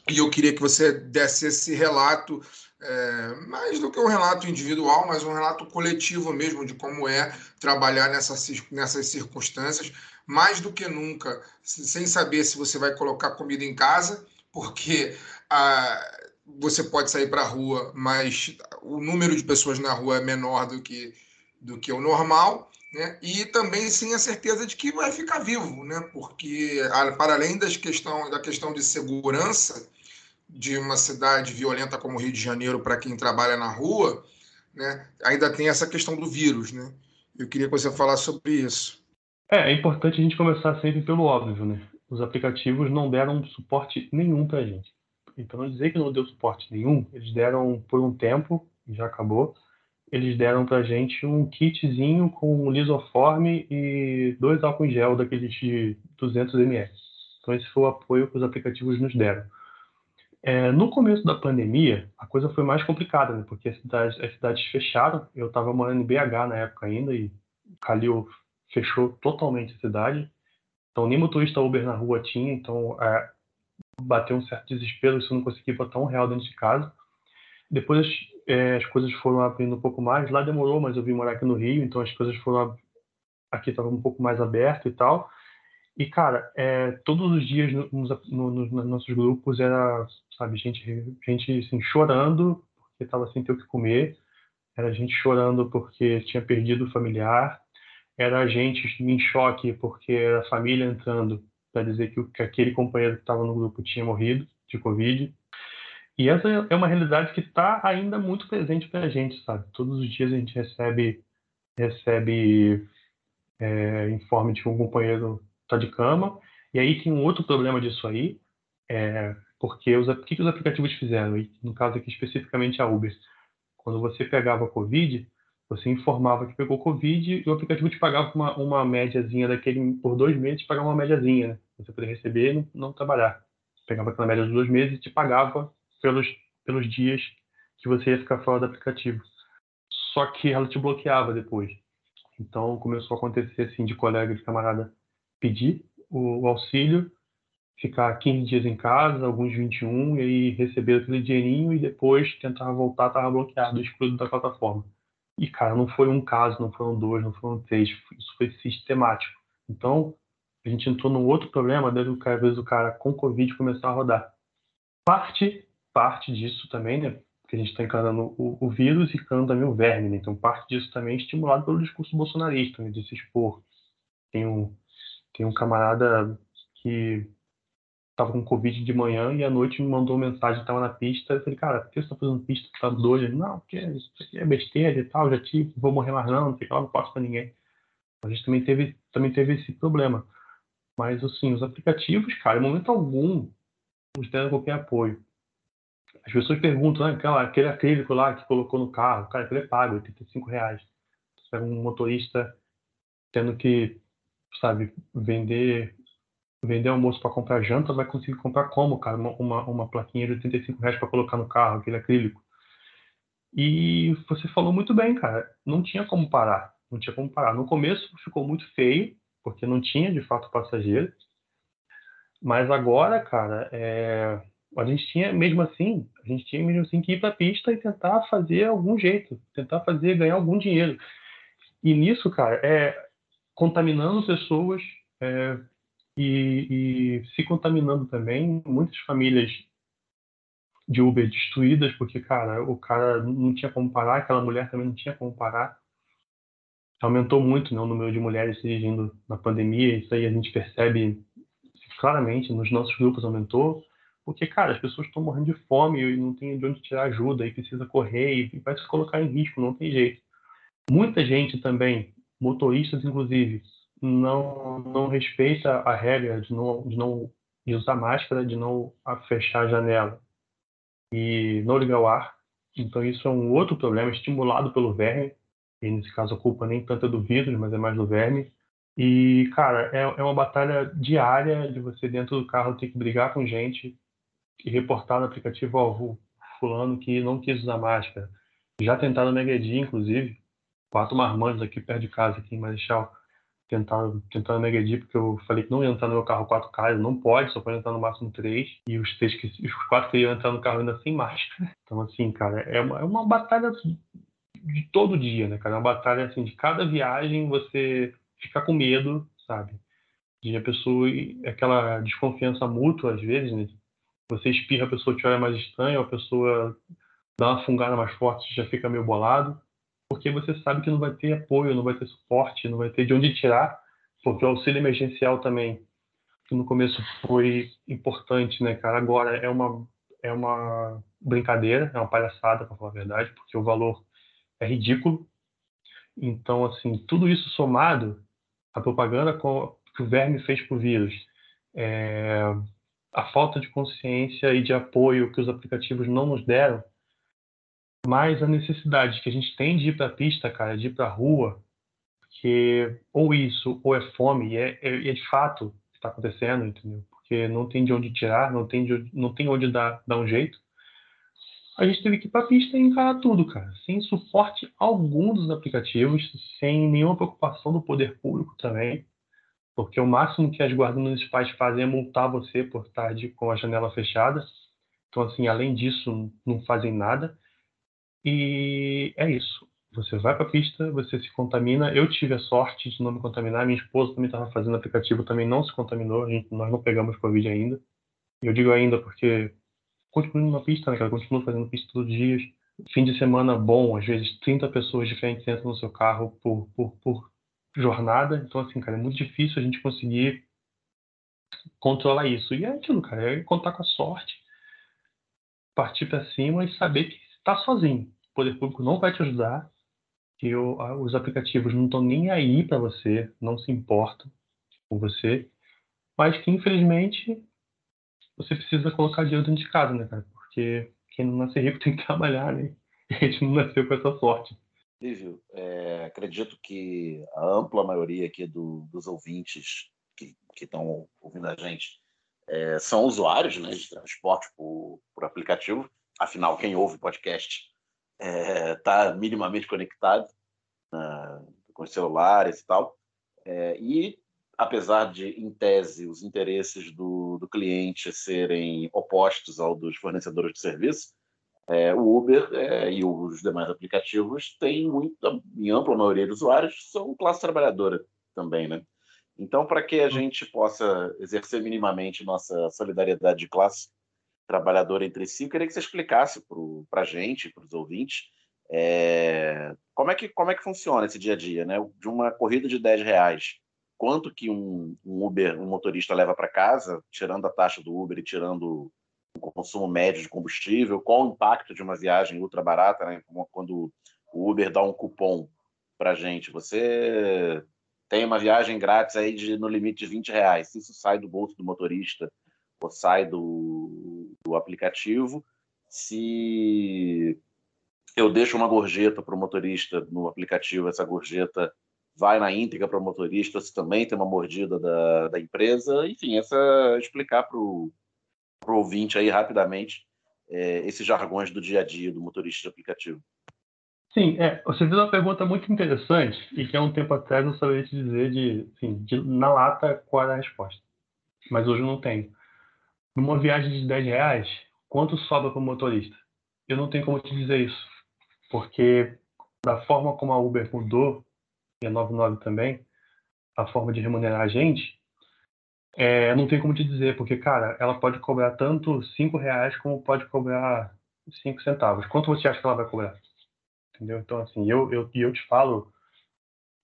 [SPEAKER 4] E eu queria que você desse esse relato é, mais do que um relato individual, mas um relato coletivo mesmo de como é trabalhar nessas, nessas circunstâncias, mais do que nunca, sem saber se você vai colocar comida em casa, porque ah, você pode sair para a rua, mas o número de pessoas na rua é menor do que, do que o normal. Né? E também sem a certeza de que vai ficar vivo, né? porque para além das questão, da questão de segurança, de uma cidade violenta como o Rio de Janeiro para quem trabalha na rua, né, ainda tem essa questão do vírus, né? Eu queria que você falasse sobre isso.
[SPEAKER 2] É, é importante a gente começar sempre pelo óbvio, né? Os aplicativos não deram suporte nenhum para a gente. Então, dizer que não deu suporte nenhum, eles deram por um tempo, já acabou, eles deram para a gente um kitzinho com lisoforme e dois álcool em gel daqueles de 200 ml. Então, esse foi o apoio que os aplicativos nos deram. É, no começo da pandemia, a coisa foi mais complicada, né? porque as cidades, as cidades fecharam. Eu estava morando em BH na época ainda e Calil fechou totalmente a cidade. Então, nem motorista Uber na rua tinha. Então, é, bateu um certo desespero se eu não conseguia botar um real dentro de casa. Depois, é, as coisas foram abrindo um pouco mais. Lá demorou, mas eu vim morar aqui no Rio, então as coisas foram. Aqui estava um pouco mais aberto e tal. E, cara, é, todos os dias nos, no, nos nossos grupos era, sabe, gente, gente assim, chorando porque estava sem ter o que comer, era gente chorando porque tinha perdido o familiar, era gente em choque porque era a família entrando para dizer que, que, aquele companheiro que estava no grupo tinha morrido de Covid. E essa é uma realidade que está ainda muito presente para a gente, sabe? Todos os dias a gente recebe recebe é, informe de um companheiro está de cama. E aí tem um outro problema disso aí, é, porque os, o que, que os aplicativos fizeram? E, no caso aqui especificamente a Uber. Quando você pegava Covid, você informava que pegou Covid e o aplicativo te pagava uma, uma médiazinha daquele, por dois meses, pagava uma médiazinha, né? Você poder receber e não, não trabalhar. Pegava aquela média dos dois meses e te pagava pelos, pelos dias que você ia ficar fora do aplicativo. Só que ela te bloqueava depois. Então começou a acontecer assim de colega de camarada pedir o, auxílio, ficar 15 dias em casa, alguns 21, e aí receber aquele dinheirinho e depois tentar voltar, estava bloqueado, excluído da plataforma. E, cara, não foi um caso, não foram dois, não foram três, isso foi sistemático. Então, a gente entrou num outro problema, desde o às vezes o cara com Covid começar a rodar. Parte, parte disso também, né? Porque a gente está encarando o, o, vírus e encarando também o verme, né? Então, parte disso também é estimulado pelo discurso bolsonarista, né? De se expor. Tem um, tem um camarada que estava com Covid de manhã e à noite me mandou mensagem, estava na pista. Eu falei, cara, por que você está fazendo pista? Tá doido? Ele, não, porque isso aqui é besteira e tal, já tive, vou morrer mais não, não sei lá, não posso para ninguém. A gente também teve, também teve esse problema. Mas, assim, os aplicativos, cara, em momento algum, nos deram qualquer apoio. As pessoas perguntam, né, aquela, aquele acrílico lá que colocou no carro, cara, aquele é pago, 85 reais. Você pega um motorista tendo que sabe, vender vender almoço para comprar janta, vai conseguir comprar como, cara? Uma, uma, plaquinha de 85 reais para colocar no carro, aquele acrílico. E você falou muito bem, cara. Não tinha como parar. Não tinha como parar. No começo ficou muito feio, porque não tinha de fato passageiro. Mas agora, cara, é... a gente tinha mesmo assim, a gente tinha mesmo assim que ir para a pista e tentar fazer algum jeito, tentar fazer ganhar algum dinheiro. E nisso, cara, é contaminando pessoas é, e, e, se contaminando também. Muitas famílias de Uber destruídas, porque, cara, o cara não tinha como parar, aquela mulher também não tinha como parar. Aumentou muito né, o número de mulheres dirigindo na pandemia, isso aí a gente percebe claramente, nos nossos grupos aumentou, porque, cara, as pessoas estão morrendo de fome e não tem de onde tirar ajuda e precisa correr e vai se colocar em risco, não tem jeito. Muita gente também motoristas, inclusive, não, não respeita a regra de não, de não de usar máscara, de não fechar a janela e não ligar o ar. Então isso é um outro problema estimulado pelo verme. E nesse caso a culpa nem tanto é do vírus, mas é mais do verme. E, cara, é, é uma batalha diária de você dentro do carro ter que brigar com gente e reportar no aplicativo, oh, fulano que não quis usar máscara. Já tentaram me agredir, inclusive, quatro marmanjos aqui perto de casa, aqui em Marechal, tentaram, tentando me agredir, porque eu falei que não ia entrar no meu carro 4K, não pode, só pode entrar no máximo 3. E os três que os quatro queriam entrar no carro ainda sem máscara. Então, assim, cara, é uma, é uma batalha de todo dia, né, cara? É uma batalha assim, de cada viagem você ficar com medo, sabe? De a pessoa, aquela desconfiança mútua, às vezes, né? Você espirra, a pessoa te olha mais estranho, a pessoa dá uma fungada mais forte, já fica meio bolado porque você sabe que não vai ter apoio, não vai ter suporte, não vai ter de onde tirar, porque o auxílio emergencial também, que no começo foi importante, né, cara, agora é uma, é uma brincadeira, é uma palhaçada, para falar a verdade, porque o valor é ridículo. Então, assim, tudo isso somado, a propaganda que o Verme fez para o vírus, é, a falta de consciência e de apoio que os aplicativos não nos deram, mas a necessidade que a gente tem de ir para a pista, cara, de ir para a rua, que ou isso ou é fome, e é, é, é de fato que está acontecendo, entendeu? Porque não tem de onde tirar, não tem, de, não tem onde dar, dar um jeito. A gente teve que ir para a pista e encarar tudo, cara, sem suporte algum dos aplicativos, sem nenhuma preocupação do poder público também, porque o máximo que as guardas municipais fazem é multar você por estar de, com a janela fechada. Então, assim, além disso, não fazem nada. E é isso. Você vai para a pista, você se contamina. Eu tive a sorte de não me contaminar. Minha esposa também estava fazendo aplicativo, também não se contaminou. Gente, nós não pegamos Covid ainda. Eu digo ainda porque continuo na pista, né, cara? Continuo fazendo pista todos os dias. Fim de semana bom, às vezes 30 pessoas diferentes entram no seu carro por, por, por jornada. Então, assim, cara, é muito difícil a gente conseguir controlar isso. E é aquilo, cara, é contar com a sorte, partir para cima e saber que está sozinho. O poder público não vai te ajudar, que os aplicativos não estão nem aí para você, não se importam com você, mas que infelizmente você precisa colocar dinheiro dentro de casa, né, cara? Porque quem não nasce rico tem que trabalhar, né? E a gente não nasceu com essa sorte.
[SPEAKER 5] Lívio, é, acredito que a ampla maioria aqui do, dos ouvintes que estão ouvindo a gente é, são usuários né, de transporte por, por aplicativo. Afinal, quem ouve podcast está é, tá minimamente conectado uh, com os celulares e tal. É, e, apesar de, em tese, os interesses do, do cliente serem opostos ao dos fornecedores de serviço, é, o Uber é, e os demais aplicativos têm muito, em ampla maioria dos usuários, são classe trabalhadora também, né? Então, para que a hum. gente possa exercer minimamente nossa solidariedade de classe, trabalhador entre si. Eu queria que você explicasse para a gente, para os ouvintes, é, como, é que, como é que funciona esse dia a dia, né? De uma corrida de 10 reais, quanto que um, um Uber, um motorista leva para casa, tirando a taxa do Uber e tirando o consumo médio de combustível, qual o impacto de uma viagem ultra barata, né? Quando o Uber dá um cupom para gente, você tem uma viagem grátis aí de, no limite de 20 reais, se isso sai do bolso do motorista ou sai do, do aplicativo, se eu deixo uma gorjeta para o motorista no aplicativo, essa gorjeta vai na íntegra para o motorista, se também tem uma mordida da, da empresa, enfim, essa explicar para o ouvinte aí rapidamente é, esses jargões do dia a dia do motorista de aplicativo.
[SPEAKER 2] Sim, é, você fez uma pergunta muito interessante e que há um tempo atrás não sabia te dizer de, assim, de, na lata qual era a resposta. Mas hoje não tenho numa viagem de 10 reais, quanto sobra para o motorista? Eu não tenho como te dizer isso, porque da forma como a Uber mudou, e a 99 também, a forma de remunerar a gente, é, não tenho como te dizer, porque, cara, ela pode cobrar tanto 5 reais como pode cobrar 5 centavos. Quanto você acha que ela vai cobrar? Entendeu? Então, assim, eu, eu, eu te falo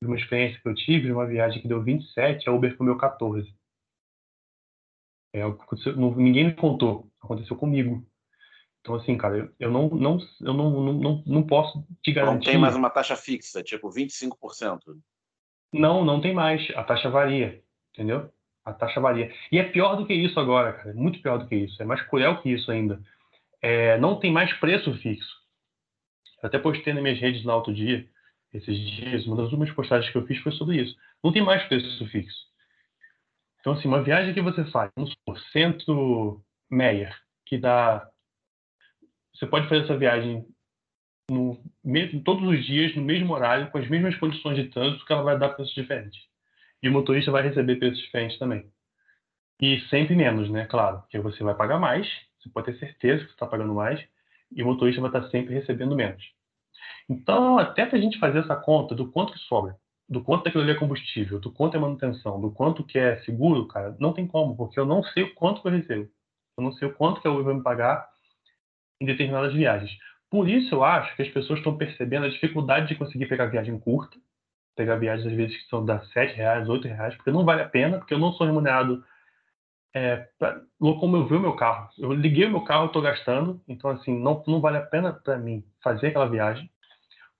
[SPEAKER 2] de uma experiência que eu tive, de uma viagem que deu 27, a Uber comeu 14. É, ninguém me contou, aconteceu comigo. Então, assim, cara, eu, eu, não, não, eu não, não, não posso te garantir.
[SPEAKER 5] Não tem mais uma taxa fixa, tipo 25%.
[SPEAKER 2] Não, não tem mais. A taxa varia, entendeu? A taxa varia. E é pior do que isso agora, cara. É muito pior do que isso. É mais cruel que isso ainda. É, não tem mais preço fixo. Eu até postei nas minhas redes no outro dia, esses dias, uma das últimas postagens que eu fiz foi sobre isso. Não tem mais preço fixo. Então, assim, uma viagem que você faz, vamos supor, centro Meyer, que dá. Você pode fazer essa viagem no, todos os dias, no mesmo horário, com as mesmas condições de trânsito, que ela vai dar preços diferentes. E o motorista vai receber preços diferentes também. E sempre menos, né? Claro, porque você vai pagar mais, você pode ter certeza que você está pagando mais, e o motorista vai estar sempre recebendo menos. Então, até para a gente fazer essa conta do quanto que sobra, do quanto daquilo ali é combustível, do quanto é manutenção, do quanto que é seguro, cara, não tem como, porque eu não sei o quanto que eu recebo. Eu não sei o quanto que a Uber vai me pagar em determinadas viagens. Por isso eu acho que as pessoas estão percebendo a dificuldade de conseguir pegar viagem curta, pegar viagens às vezes que são das sete reais, oito reais, porque não vale a pena, porque eu não sou remunerado é, para locomover o meu carro. Eu liguei o meu carro, estou gastando, então assim não, não vale a pena para mim fazer aquela viagem,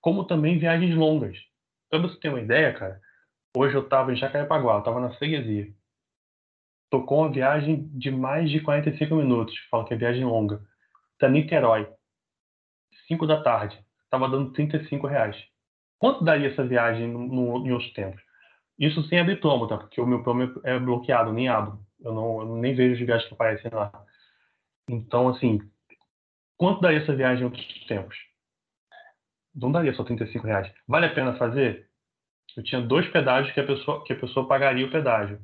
[SPEAKER 2] como também viagens longas. Para você ter uma ideia, cara, hoje eu estava em Jacarepaguá, eu estava na freguesia. Tocou uma viagem de mais de 45 minutos, falo que é viagem longa, para Niterói. 5 da tarde. Estava dando 35 reais. Quanto daria essa viagem no, no, em outros tempos? Isso sem abrir promo, tá? Porque o meu promo é bloqueado, nem abro. Eu, não, eu nem vejo os viagens que aparecem lá. Então, assim, quanto daria essa viagem em outros tempos? Não daria só 35 reais. Vale a pena fazer? Eu tinha dois pedágios que a pessoa, que a pessoa pagaria o pedágio.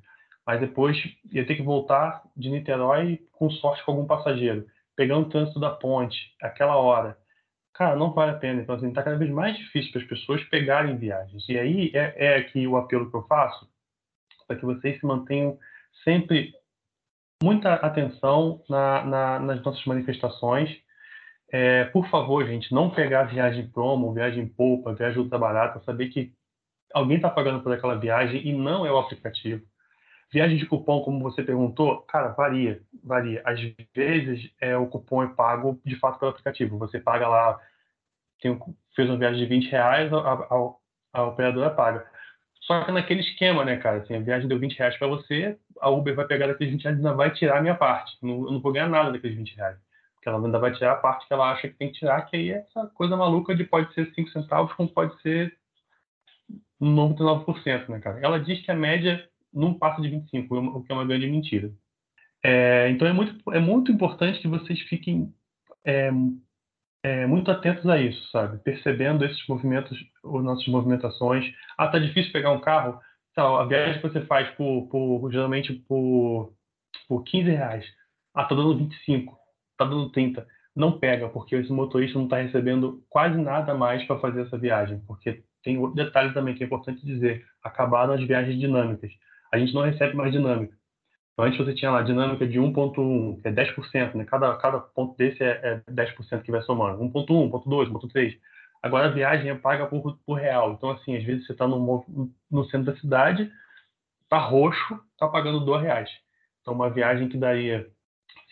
[SPEAKER 2] Mas depois ia ter que voltar de Niterói com sorte com algum passageiro. Pegando o trânsito da ponte, aquela hora cara, não vale a pena. Então, assim, está cada vez mais difícil para as pessoas pegarem viagens. E aí é, é aqui o apelo que eu faço para que vocês se mantenham sempre muita atenção na, na, nas nossas manifestações. É, por favor, gente, não pegar viagem promo, viagem poupa, viagem ultra barata, saber que alguém está pagando por aquela viagem e não é o aplicativo. Viagem de cupom, como você perguntou, cara, varia, varia. Às vezes é, o cupom é pago de fato pelo aplicativo. Você paga lá, tem, fez uma viagem de 20 reais, a, a, a operadora paga. Só que naquele esquema, né, cara? Assim, a viagem deu 20 reais para você, a Uber vai pegar daqueles 20 reais e ainda vai tirar a minha parte. Não, eu não vou ganhar nada daqueles 20 reais. Porque ela ainda vai tirar a parte que ela acha que tem que tirar, que aí é essa coisa maluca de pode ser 5 centavos, como pode ser 99%, né, cara? Ela diz que a média não passa de 25, o que é uma grande mentira. É, então é muito, é muito importante que vocês fiquem é, é, muito atentos a isso, sabe? Percebendo esses movimentos, as nossas movimentações. Ah, tá difícil pegar um carro? Tá, a viagem que você faz por, por geralmente por, por 15 reais. Ah, tá dando 25, tá dando 30. Não pega, porque esse motorista não está recebendo quase nada mais para fazer essa viagem. Porque tem outro detalhe também que é importante dizer: acabaram as viagens dinâmicas a gente não recebe mais dinâmica. Então, antes você tinha lá dinâmica de 1.1, que é 10%, né? Cada, cada ponto desse é, é 10% que vai somando. 1.1, 1.2, 1.3. Agora a viagem é paga por, por real. Então, assim, às vezes você está no, no centro da cidade, tá roxo, tá pagando 2 reais. Então, uma viagem que daria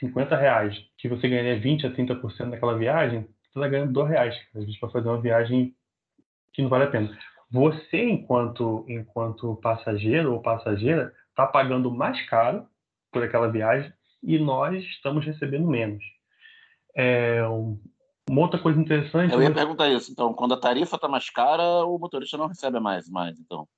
[SPEAKER 2] 50 reais, que você ganharia 20 a 30% daquela viagem, você está ganhando 2 reais, às vezes, para fazer uma viagem que não vale a pena você, enquanto, enquanto passageiro ou passageira, está pagando mais caro por aquela viagem e nós estamos recebendo menos. É, uma outra coisa interessante.
[SPEAKER 5] Eu ia perguntar isso. Então, quando a tarifa está mais cara, o motorista não recebe mais, mais então.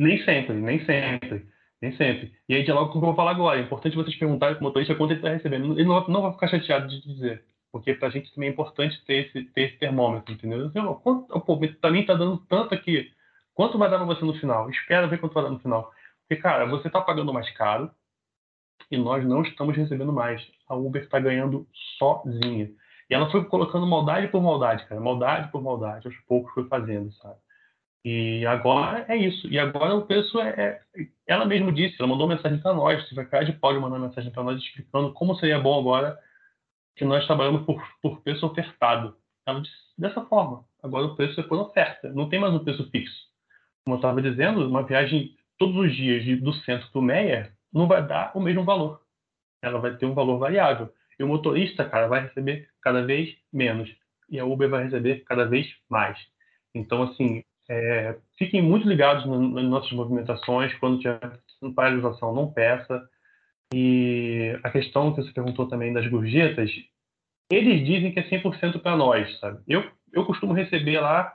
[SPEAKER 2] Nem sempre, nem sempre. Nem sempre. E aí, de logo com o que eu vou falar agora. É importante vocês perguntarem para o motorista quanto ele está recebendo. Ele não, não vai ficar chateado de dizer. Porque para a gente também é importante ter esse, ter esse termômetro, entendeu? Assim, quanto, pô, para mim está dando tanto aqui. Quanto vai dar para você no final? Espera ver quanto vai dar no final. Porque, cara, você está pagando mais caro e nós não estamos recebendo mais. A Uber está ganhando sozinha. E ela foi colocando maldade por maldade, cara. Maldade por maldade. Aos poucos foi fazendo, sabe? E agora é isso. E agora o preço é. é ela mesma disse, ela mandou mensagem para nós. Se de pode mandar mensagem para nós explicando como seria bom agora que nós trabalhamos por, por preço ofertado. Ela disse dessa forma. Agora o preço é por oferta, não tem mais um preço fixo. Como eu estava dizendo, uma viagem todos os dias do centro do Meia não vai dar o mesmo valor. Ela vai ter um valor variável. E o motorista, cara, vai receber cada vez menos. E a Uber vai receber cada vez mais. Então, assim, é, fiquem muito ligados nas nossas movimentações. Quando tiver paralisação, não peça. E a questão que você perguntou também das gorjetas, eles dizem que é 100% para nós, sabe? Eu, eu costumo receber lá,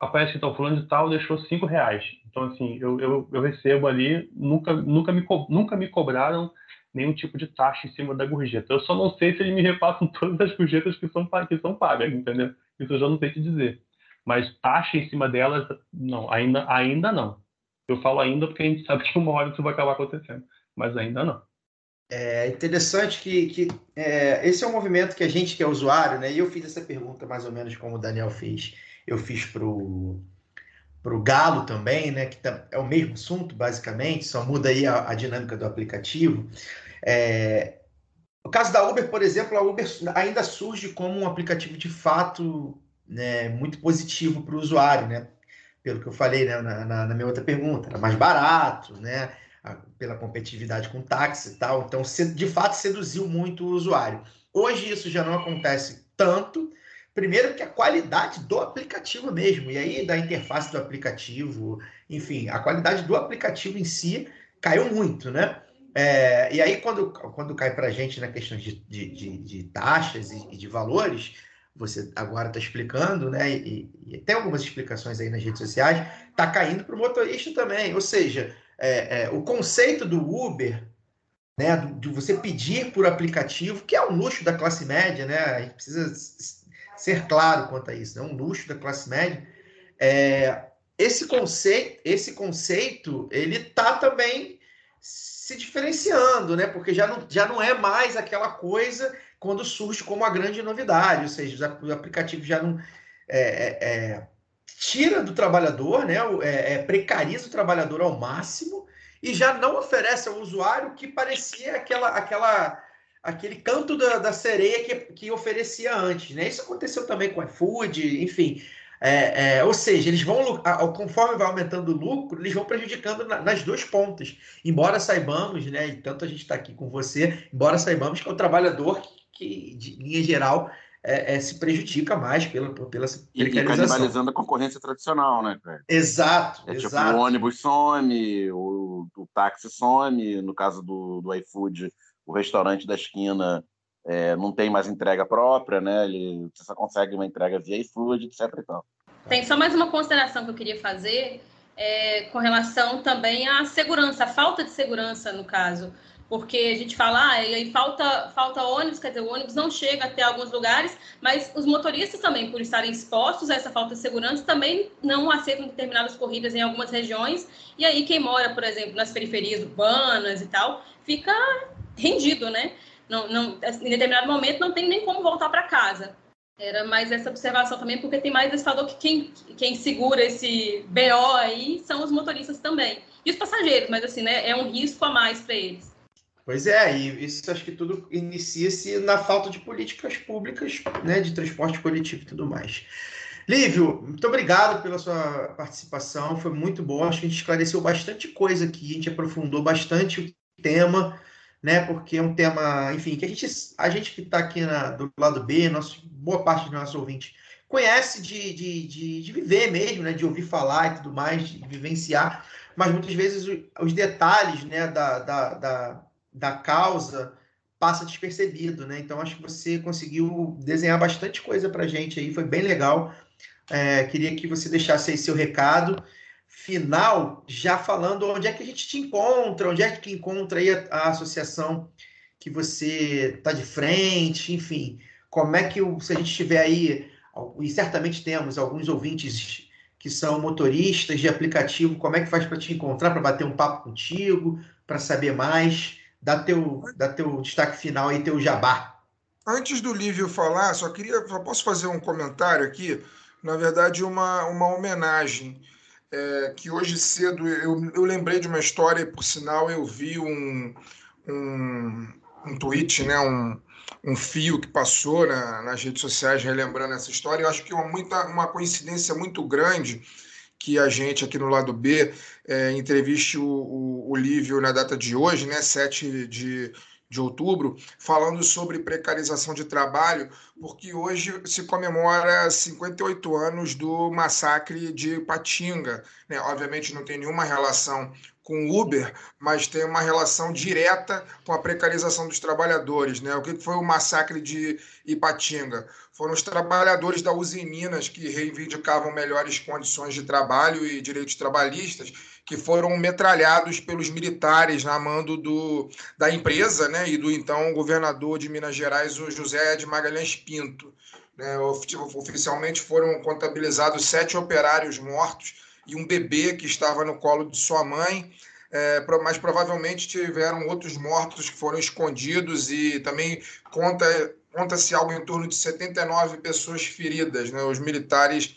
[SPEAKER 2] aparece que tal fulano de tal deixou 5 reais. Então, assim, eu, eu, eu recebo ali, nunca, nunca, me, nunca me cobraram nenhum tipo de taxa em cima da gorjeta. Eu só não sei se eles me repassam todas as gorjetas que são, que são pagas, entendeu? Isso eu já não sei te dizer. Mas taxa em cima delas, não, ainda, ainda não. Eu falo ainda porque a gente sabe que uma hora isso vai acabar acontecendo, mas ainda não.
[SPEAKER 1] É interessante que, que é, esse é um movimento que a gente que é usuário, né? E eu fiz essa pergunta mais ou menos como o Daniel fez. Eu fiz para o Galo também, né? Que tá, é o mesmo assunto, basicamente, só muda aí a, a dinâmica do aplicativo. É, no caso da Uber, por exemplo, a Uber ainda surge como um aplicativo de fato né, muito positivo para o usuário, né? Pelo que eu falei né, na, na, na minha outra pergunta, era mais barato, né? pela competitividade com táxi e tal. Então, de fato, seduziu muito o usuário. Hoje isso já não acontece tanto. Primeiro que a qualidade do aplicativo mesmo, e aí da interface do aplicativo, enfim, a qualidade do aplicativo em si caiu muito, né? É, e aí, quando, quando cai para a gente na questão de, de, de, de taxas e, e, de valores, você agora está explicando, né? E, e, tem algumas explicações aí nas redes sociais, está caindo para o motorista também. Ou seja, é, é, o conceito do Uber, né, de você pedir por aplicativo, que é um luxo da classe média, né? A gente precisa ser claro quanto a isso, né? Um luxo da classe média. É, esse conceito, esse conceito, ele tá também se diferenciando, né? Porque já não, já não é mais aquela coisa quando surge como a grande novidade, ou seja, o aplicativo já não é, é, é tira do trabalhador, né? É, é, precariza o trabalhador ao máximo e já não oferece ao usuário o que parecia aquela, aquela, aquele canto da, da sereia que, que oferecia antes, né? Isso aconteceu também com o iFood, enfim. É, é, ou seja, eles vão, conforme vai aumentando o lucro, eles vão prejudicando na, nas duas pontas. Embora saibamos, né, e tanto a gente está aqui com você, embora saibamos que é o trabalhador que de linha geral, é, é, se prejudica mais pela, pela
[SPEAKER 5] e, e canibalizando a concorrência tradicional, né,
[SPEAKER 1] cara? Exato,
[SPEAKER 5] é
[SPEAKER 1] exato.
[SPEAKER 5] tipo o ônibus some, o, o táxi some, no caso do, do iFood, o restaurante da esquina é, não tem mais entrega própria, né? Ele, você só consegue uma entrega via iFood, etc. E tal.
[SPEAKER 3] Tem só mais uma consideração que eu queria fazer é, com relação também à segurança, a falta de segurança no caso porque a gente fala, ah, e aí falta, falta ônibus, quer dizer, o ônibus não chega até alguns lugares, mas os motoristas também, por estarem expostos a essa falta de segurança, também não aceitam determinadas corridas em algumas regiões, e aí quem mora, por exemplo, nas periferias urbanas e tal, fica rendido, né? Não, não, em determinado momento não tem nem como voltar para casa. Era mais essa observação também, porque tem mais esse fator que quem, quem segura esse BO aí são os motoristas também. E os passageiros, mas assim, né, é um risco a mais para eles.
[SPEAKER 1] Pois é, e isso acho que tudo inicia-se na falta de políticas públicas, né, de transporte coletivo e tudo mais. Lívio, muito obrigado pela sua participação, foi muito bom, acho que a gente esclareceu bastante coisa aqui, a gente aprofundou bastante o tema, né, porque é um tema, enfim, que a gente, a gente que está aqui na, do lado B, nosso, boa parte dos nossos ouvintes, conhece de, de, de, de, viver mesmo, né, de ouvir falar e tudo mais, de vivenciar, mas muitas vezes os detalhes, né, da, da, da da causa passa despercebido, né? Então acho que você conseguiu desenhar bastante coisa para gente aí, foi bem legal. É, queria que você deixasse aí seu recado final, já falando onde é que a gente te encontra, onde é que encontra aí a, a associação que você está de frente, enfim, como é que se a gente tiver aí, e certamente temos alguns ouvintes que são motoristas de aplicativo, como é que faz para te encontrar, para bater um papo contigo, para saber mais? Dá teu, dá teu destaque final aí, teu jabá.
[SPEAKER 4] Antes do Lívio falar, só queria, só posso fazer um comentário aqui, na verdade, uma, uma homenagem. É, que hoje cedo eu, eu lembrei de uma história, e por sinal eu vi um, um, um tweet, né, um, um fio que passou na, nas redes sociais relembrando essa história. Eu acho que é uma, muita, uma coincidência muito grande que a gente aqui no lado B é, entreviste o, o, o Lívio na data de hoje, né, 7 de, de outubro, falando sobre precarização de trabalho, porque hoje se comemora 58 anos do massacre de Patinga. Né? Obviamente não tem nenhuma relação com o Uber, mas tem uma relação direta com a precarização dos trabalhadores. Né? O que foi o massacre de Ipatinga? Foram os trabalhadores da Usiminas que reivindicavam melhores condições de trabalho e direitos trabalhistas, que foram metralhados pelos militares na mando do, da empresa né? e do então governador de Minas Gerais, o José de Magalhães Pinto. Né? Oficialmente foram contabilizados sete operários mortos e um bebê que estava no colo de sua mãe. É, mas provavelmente tiveram outros mortos que foram escondidos e também conta conta-se algo em torno de 79 pessoas feridas. Né? Os militares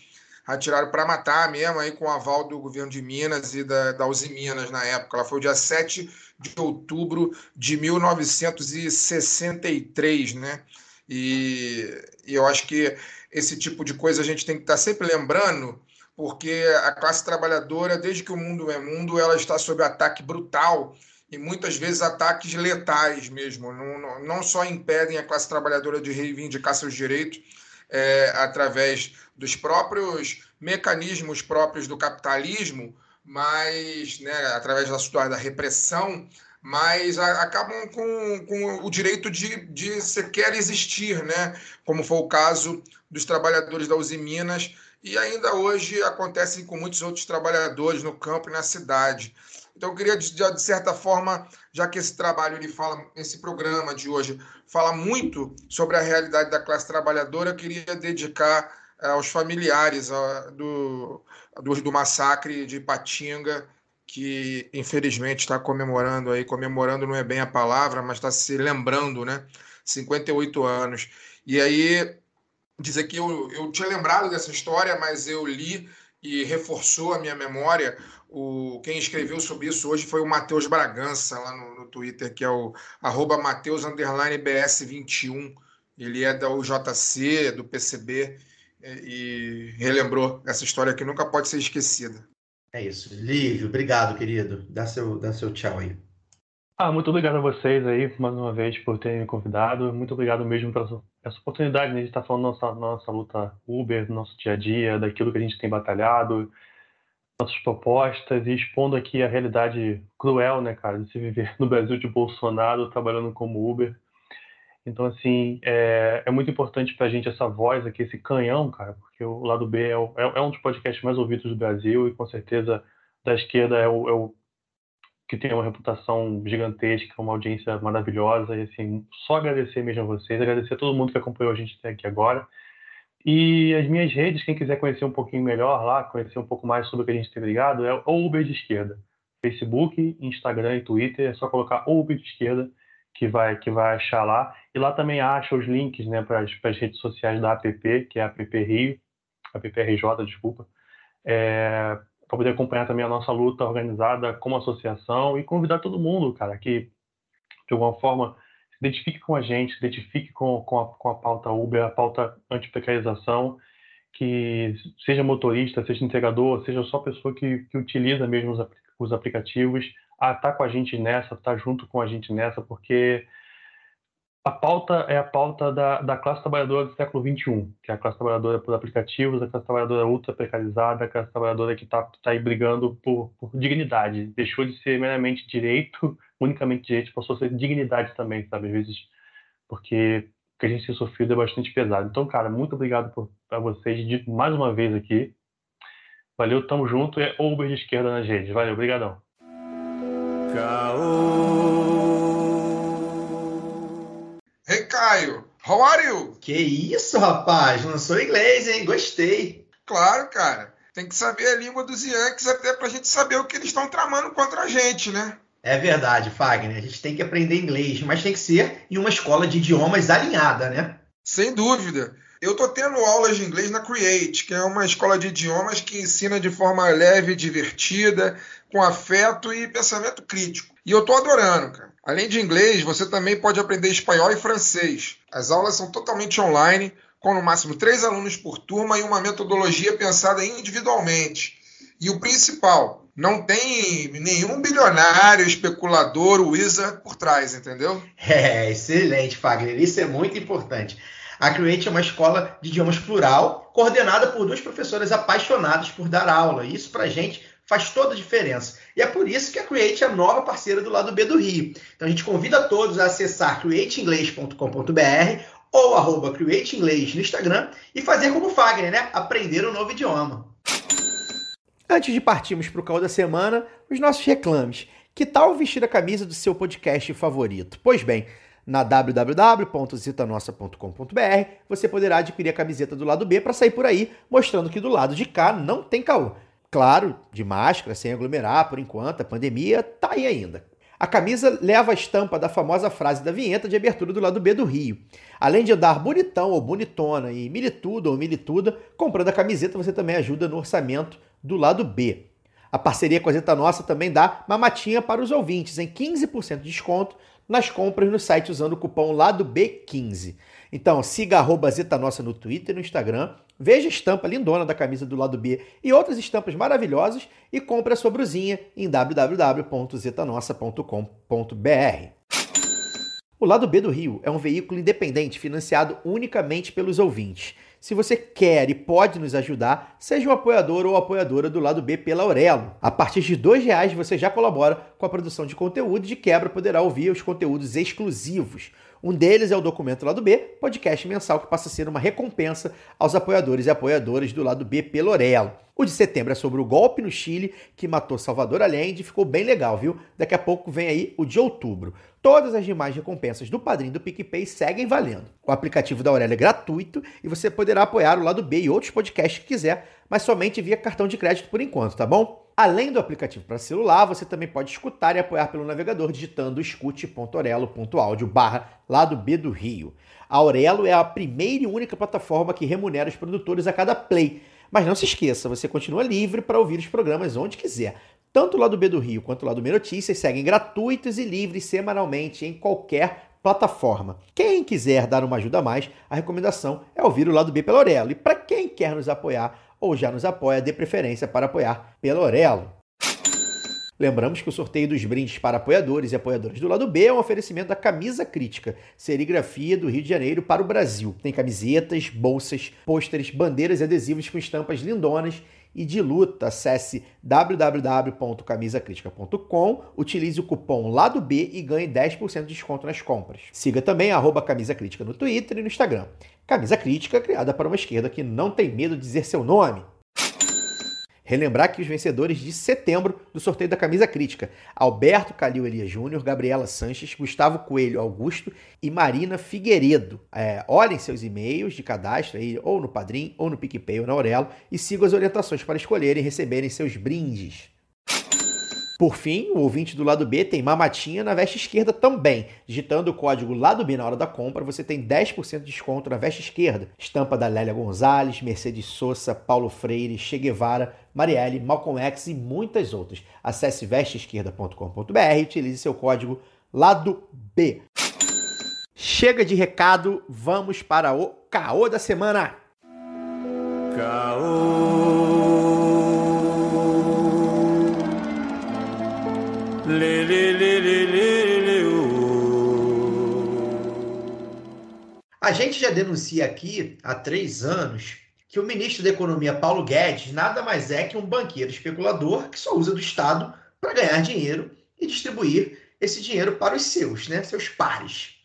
[SPEAKER 4] atiraram para matar mesmo, aí com o aval do governo de Minas e da, da Uzi Minas na época. Ela foi o dia 7 de outubro de 1963, né? E, e eu acho que esse tipo de coisa a gente tem que estar tá sempre lembrando, porque a classe trabalhadora, desde que o mundo é mundo, ela está sob ataque brutal e muitas vezes ataques letais mesmo. Não, não, não só impedem a classe trabalhadora de reivindicar seus direitos é, através dos próprios mecanismos próprios do capitalismo, mas né, através da história da repressão, mas a, acabam com, com o direito de, de sequer existir, né? como foi o caso dos trabalhadores da Uzi Minas, e ainda hoje acontecem com muitos outros trabalhadores no campo e na cidade. Então, eu queria, de, certa forma, já que esse trabalho, ele fala, esse programa de hoje, fala muito sobre a realidade da classe trabalhadora, eu queria dedicar aos familiares do, do, do massacre de Patinga, que infelizmente está comemorando aí, comemorando não é bem a palavra, mas está se lembrando, né? 58 anos. E aí, dizer que eu, eu tinha lembrado dessa história, mas eu li e reforçou a minha memória. O, quem escreveu sobre isso hoje foi o Matheus Bragança, lá no, no Twitter, que é o arroba Mateus BS21. Ele é da UJC, do PCB, e, relembrou essa história que nunca pode ser esquecida.
[SPEAKER 1] É isso. Lívio, obrigado, querido. Dá seu, dá seu tchau aí.
[SPEAKER 2] Ah, muito obrigado a vocês aí, mais uma vez, por terem me convidado. Muito obrigado mesmo pela essa oportunidade né, de estar falando nossa nossa luta Uber, nosso dia a dia, daquilo que a gente tem batalhado, nossas propostas e expondo aqui a realidade cruel, né, cara, de se viver no Brasil de Bolsonaro trabalhando como Uber. Então, assim, é, é muito importante para a gente essa voz aqui, esse canhão, cara, porque o Lado B é, o, é, é, um dos podcasts mais ouvidos do Brasil e, com certeza, da esquerda é o, é o que tem uma reputação gigantesca, uma audiência maravilhosa. E, assim, só agradecer mesmo a vocês, agradecer a todo mundo que acompanhou a gente até aqui agora. E as minhas redes, quem quiser conhecer um pouquinho melhor lá, conhecer um pouco mais sobre o que a gente tem ligado, é o Uber de Esquerda. Facebook, Instagram e Twitter, é só colocar Uber de Esquerda que vai, que vai achar lá. E lá também acha os links né, para as redes sociais da APP, que é a APP Rio, APP RJ, desculpa, é, para poder acompanhar também a nossa luta organizada como associação e convidar todo mundo, cara, que de alguma forma se identifique com a gente, se identifique com, com, a, com a pauta Uber, a pauta anti-precarização, que seja motorista, seja entregador, seja só pessoa que, que utiliza mesmo os, os aplicativos, a estar tá com a gente nessa, estar tá junto com a gente nessa, porque a pauta é a pauta da, da classe trabalhadora do século XXI, que é a classe trabalhadora por aplicativos, a classe trabalhadora ultra precarizada, a classe trabalhadora que está tá aí brigando por, por, dignidade. Deixou de ser meramente direito, unicamente direito, passou a ser dignidade também, sabe? Às vezes, porque o que a gente tem sofrido é bastante pesado. Então, cara, muito obrigado por, a vocês mais uma vez aqui. Valeu, tamo junto. É Uber de esquerda nas redes. Valeu, obrigadão.
[SPEAKER 4] Hey, Caio, how are you?
[SPEAKER 1] Que isso, rapaz? Não sou inglês, hein? Gostei.
[SPEAKER 4] Claro, cara. Tem que saber a língua dos Yankees até pra gente saber o que eles estão tramando contra a gente, né?
[SPEAKER 1] É verdade, Fagner. A gente tem que aprender inglês, mas tem que ser em uma escola de idiomas alinhada, né?
[SPEAKER 4] Sem dúvida. Eu estou tendo aulas de inglês na Create, que é uma escola de idiomas que ensina de forma leve, divertida, com afeto e pensamento crítico. E eu estou adorando, cara. Além de inglês, você também pode aprender espanhol e francês. As aulas são totalmente online, com no máximo três alunos por turma e uma metodologia pensada individualmente. E o principal, não tem nenhum bilionário, especulador, wizard por trás, entendeu?
[SPEAKER 1] É, excelente, Fagner. Isso é muito importante. A Create é uma escola de idiomas plural, coordenada por duas professoras apaixonadas por dar aula. Isso, para a gente, faz toda a diferença. E é por isso que a Create é a nova parceira do lado B do Rio. Então a gente convida todos a acessar createinglês.com.br ou arroba createinglês no Instagram e fazer como o Fagner, né? Aprender um novo idioma. Antes de partirmos para o call da semana, os nossos reclames. Que tal vestir a camisa do seu podcast favorito? Pois bem, na www.zitanossa.com.br, você poderá adquirir a camiseta do lado B para sair por aí mostrando que do lado de cá não tem caô. Claro, de máscara, sem aglomerar por enquanto, a pandemia tá aí ainda. A camisa leva a estampa da famosa frase da vinheta de abertura do lado B do Rio. Além de andar bonitão ou bonitona e militudo ou milituda, comprando a camiseta você também ajuda no orçamento do lado B. A parceria com a Zeta Nossa também dá mamatinha para os ouvintes em 15% de desconto nas compras no site usando o cupom lado B15. Então siga Zeta Nossa no Twitter e no Instagram, veja a estampa lindona da camisa do lado B e outras estampas maravilhosas e compre a sua brusinha em www.zetanossa.com.br. O Lado B do Rio é um veículo independente financiado unicamente pelos ouvintes. Se você quer e pode nos ajudar, seja um apoiador ou apoiadora do lado B pela Aurelo. A partir de R$ reais você já colabora com a produção de conteúdo e de quebra poderá ouvir os conteúdos exclusivos. Um deles é o Documento Lado B, podcast mensal que passa a ser uma recompensa aos apoiadores e apoiadoras do Lado B pelo Orelo. O de setembro é sobre o golpe no Chile que matou Salvador Allende, ficou bem legal, viu? Daqui a pouco vem aí o de outubro. Todas as demais recompensas do Padrinho do PicPay seguem valendo. O aplicativo da Aurélia é gratuito e você poderá apoiar o Lado B e outros podcasts que quiser, mas somente via cartão de crédito por enquanto, tá bom? Além do aplicativo para celular, você também pode escutar e apoiar pelo navegador digitando escute.orelo.audio barra lado B do Rio. A Aurelo é a primeira e única plataforma que remunera os produtores a cada play. Mas não se esqueça, você continua livre para ouvir os programas onde quiser. Tanto o lado B do Rio quanto o lado B Notícias seguem gratuitos e livres semanalmente em qualquer plataforma. Quem quiser dar uma ajuda a mais, a recomendação é ouvir o lado B pela Aurelo. E para quem quer nos apoiar, ou já nos apoia, dê preferência para apoiar pelo Orelo. Lembramos que o sorteio dos brindes para apoiadores e apoiadoras do lado B é um oferecimento da Camisa Crítica, serigrafia do Rio de Janeiro para o Brasil. Tem camisetas, bolsas, pôsteres, bandeiras e adesivos com estampas lindonas e de luta. Acesse www.camisacritica.com, utilize o cupom Lado B e ganhe 10% de desconto nas compras. Siga também a Camisa Crítica no Twitter e no Instagram. Camisa Crítica, criada para uma esquerda que não tem medo de dizer seu nome. Relembrar que os vencedores de setembro do sorteio da camisa crítica: Alberto Calil Elias Júnior, Gabriela Sanches, Gustavo Coelho Augusto e Marina Figueiredo. É, olhem seus e-mails de cadastro aí, ou no Padrim, ou no PicPay, ou na Aurelo, e sigam as orientações para escolherem e receberem seus brindes. Por fim, o ouvinte do lado B tem mamatinha na veste esquerda também. Digitando o código lado B na hora da compra, você tem 10% de desconto na veste esquerda. Estampa da Lélia Gonzalez, Mercedes Sosa, Paulo Freire, Che Guevara, Marielle, Malcolm X e muitas outras. Acesse vesteesquerda.com.br e utilize seu código lado B. Chega de recado, vamos para o caô da semana. Caô. Lê, lê, lê, lê, lê, lê, A gente já denuncia aqui há três anos que o ministro da Economia, Paulo Guedes, nada mais é que um banqueiro especulador que só usa do Estado para ganhar dinheiro e distribuir esse dinheiro para os seus, né, seus pares.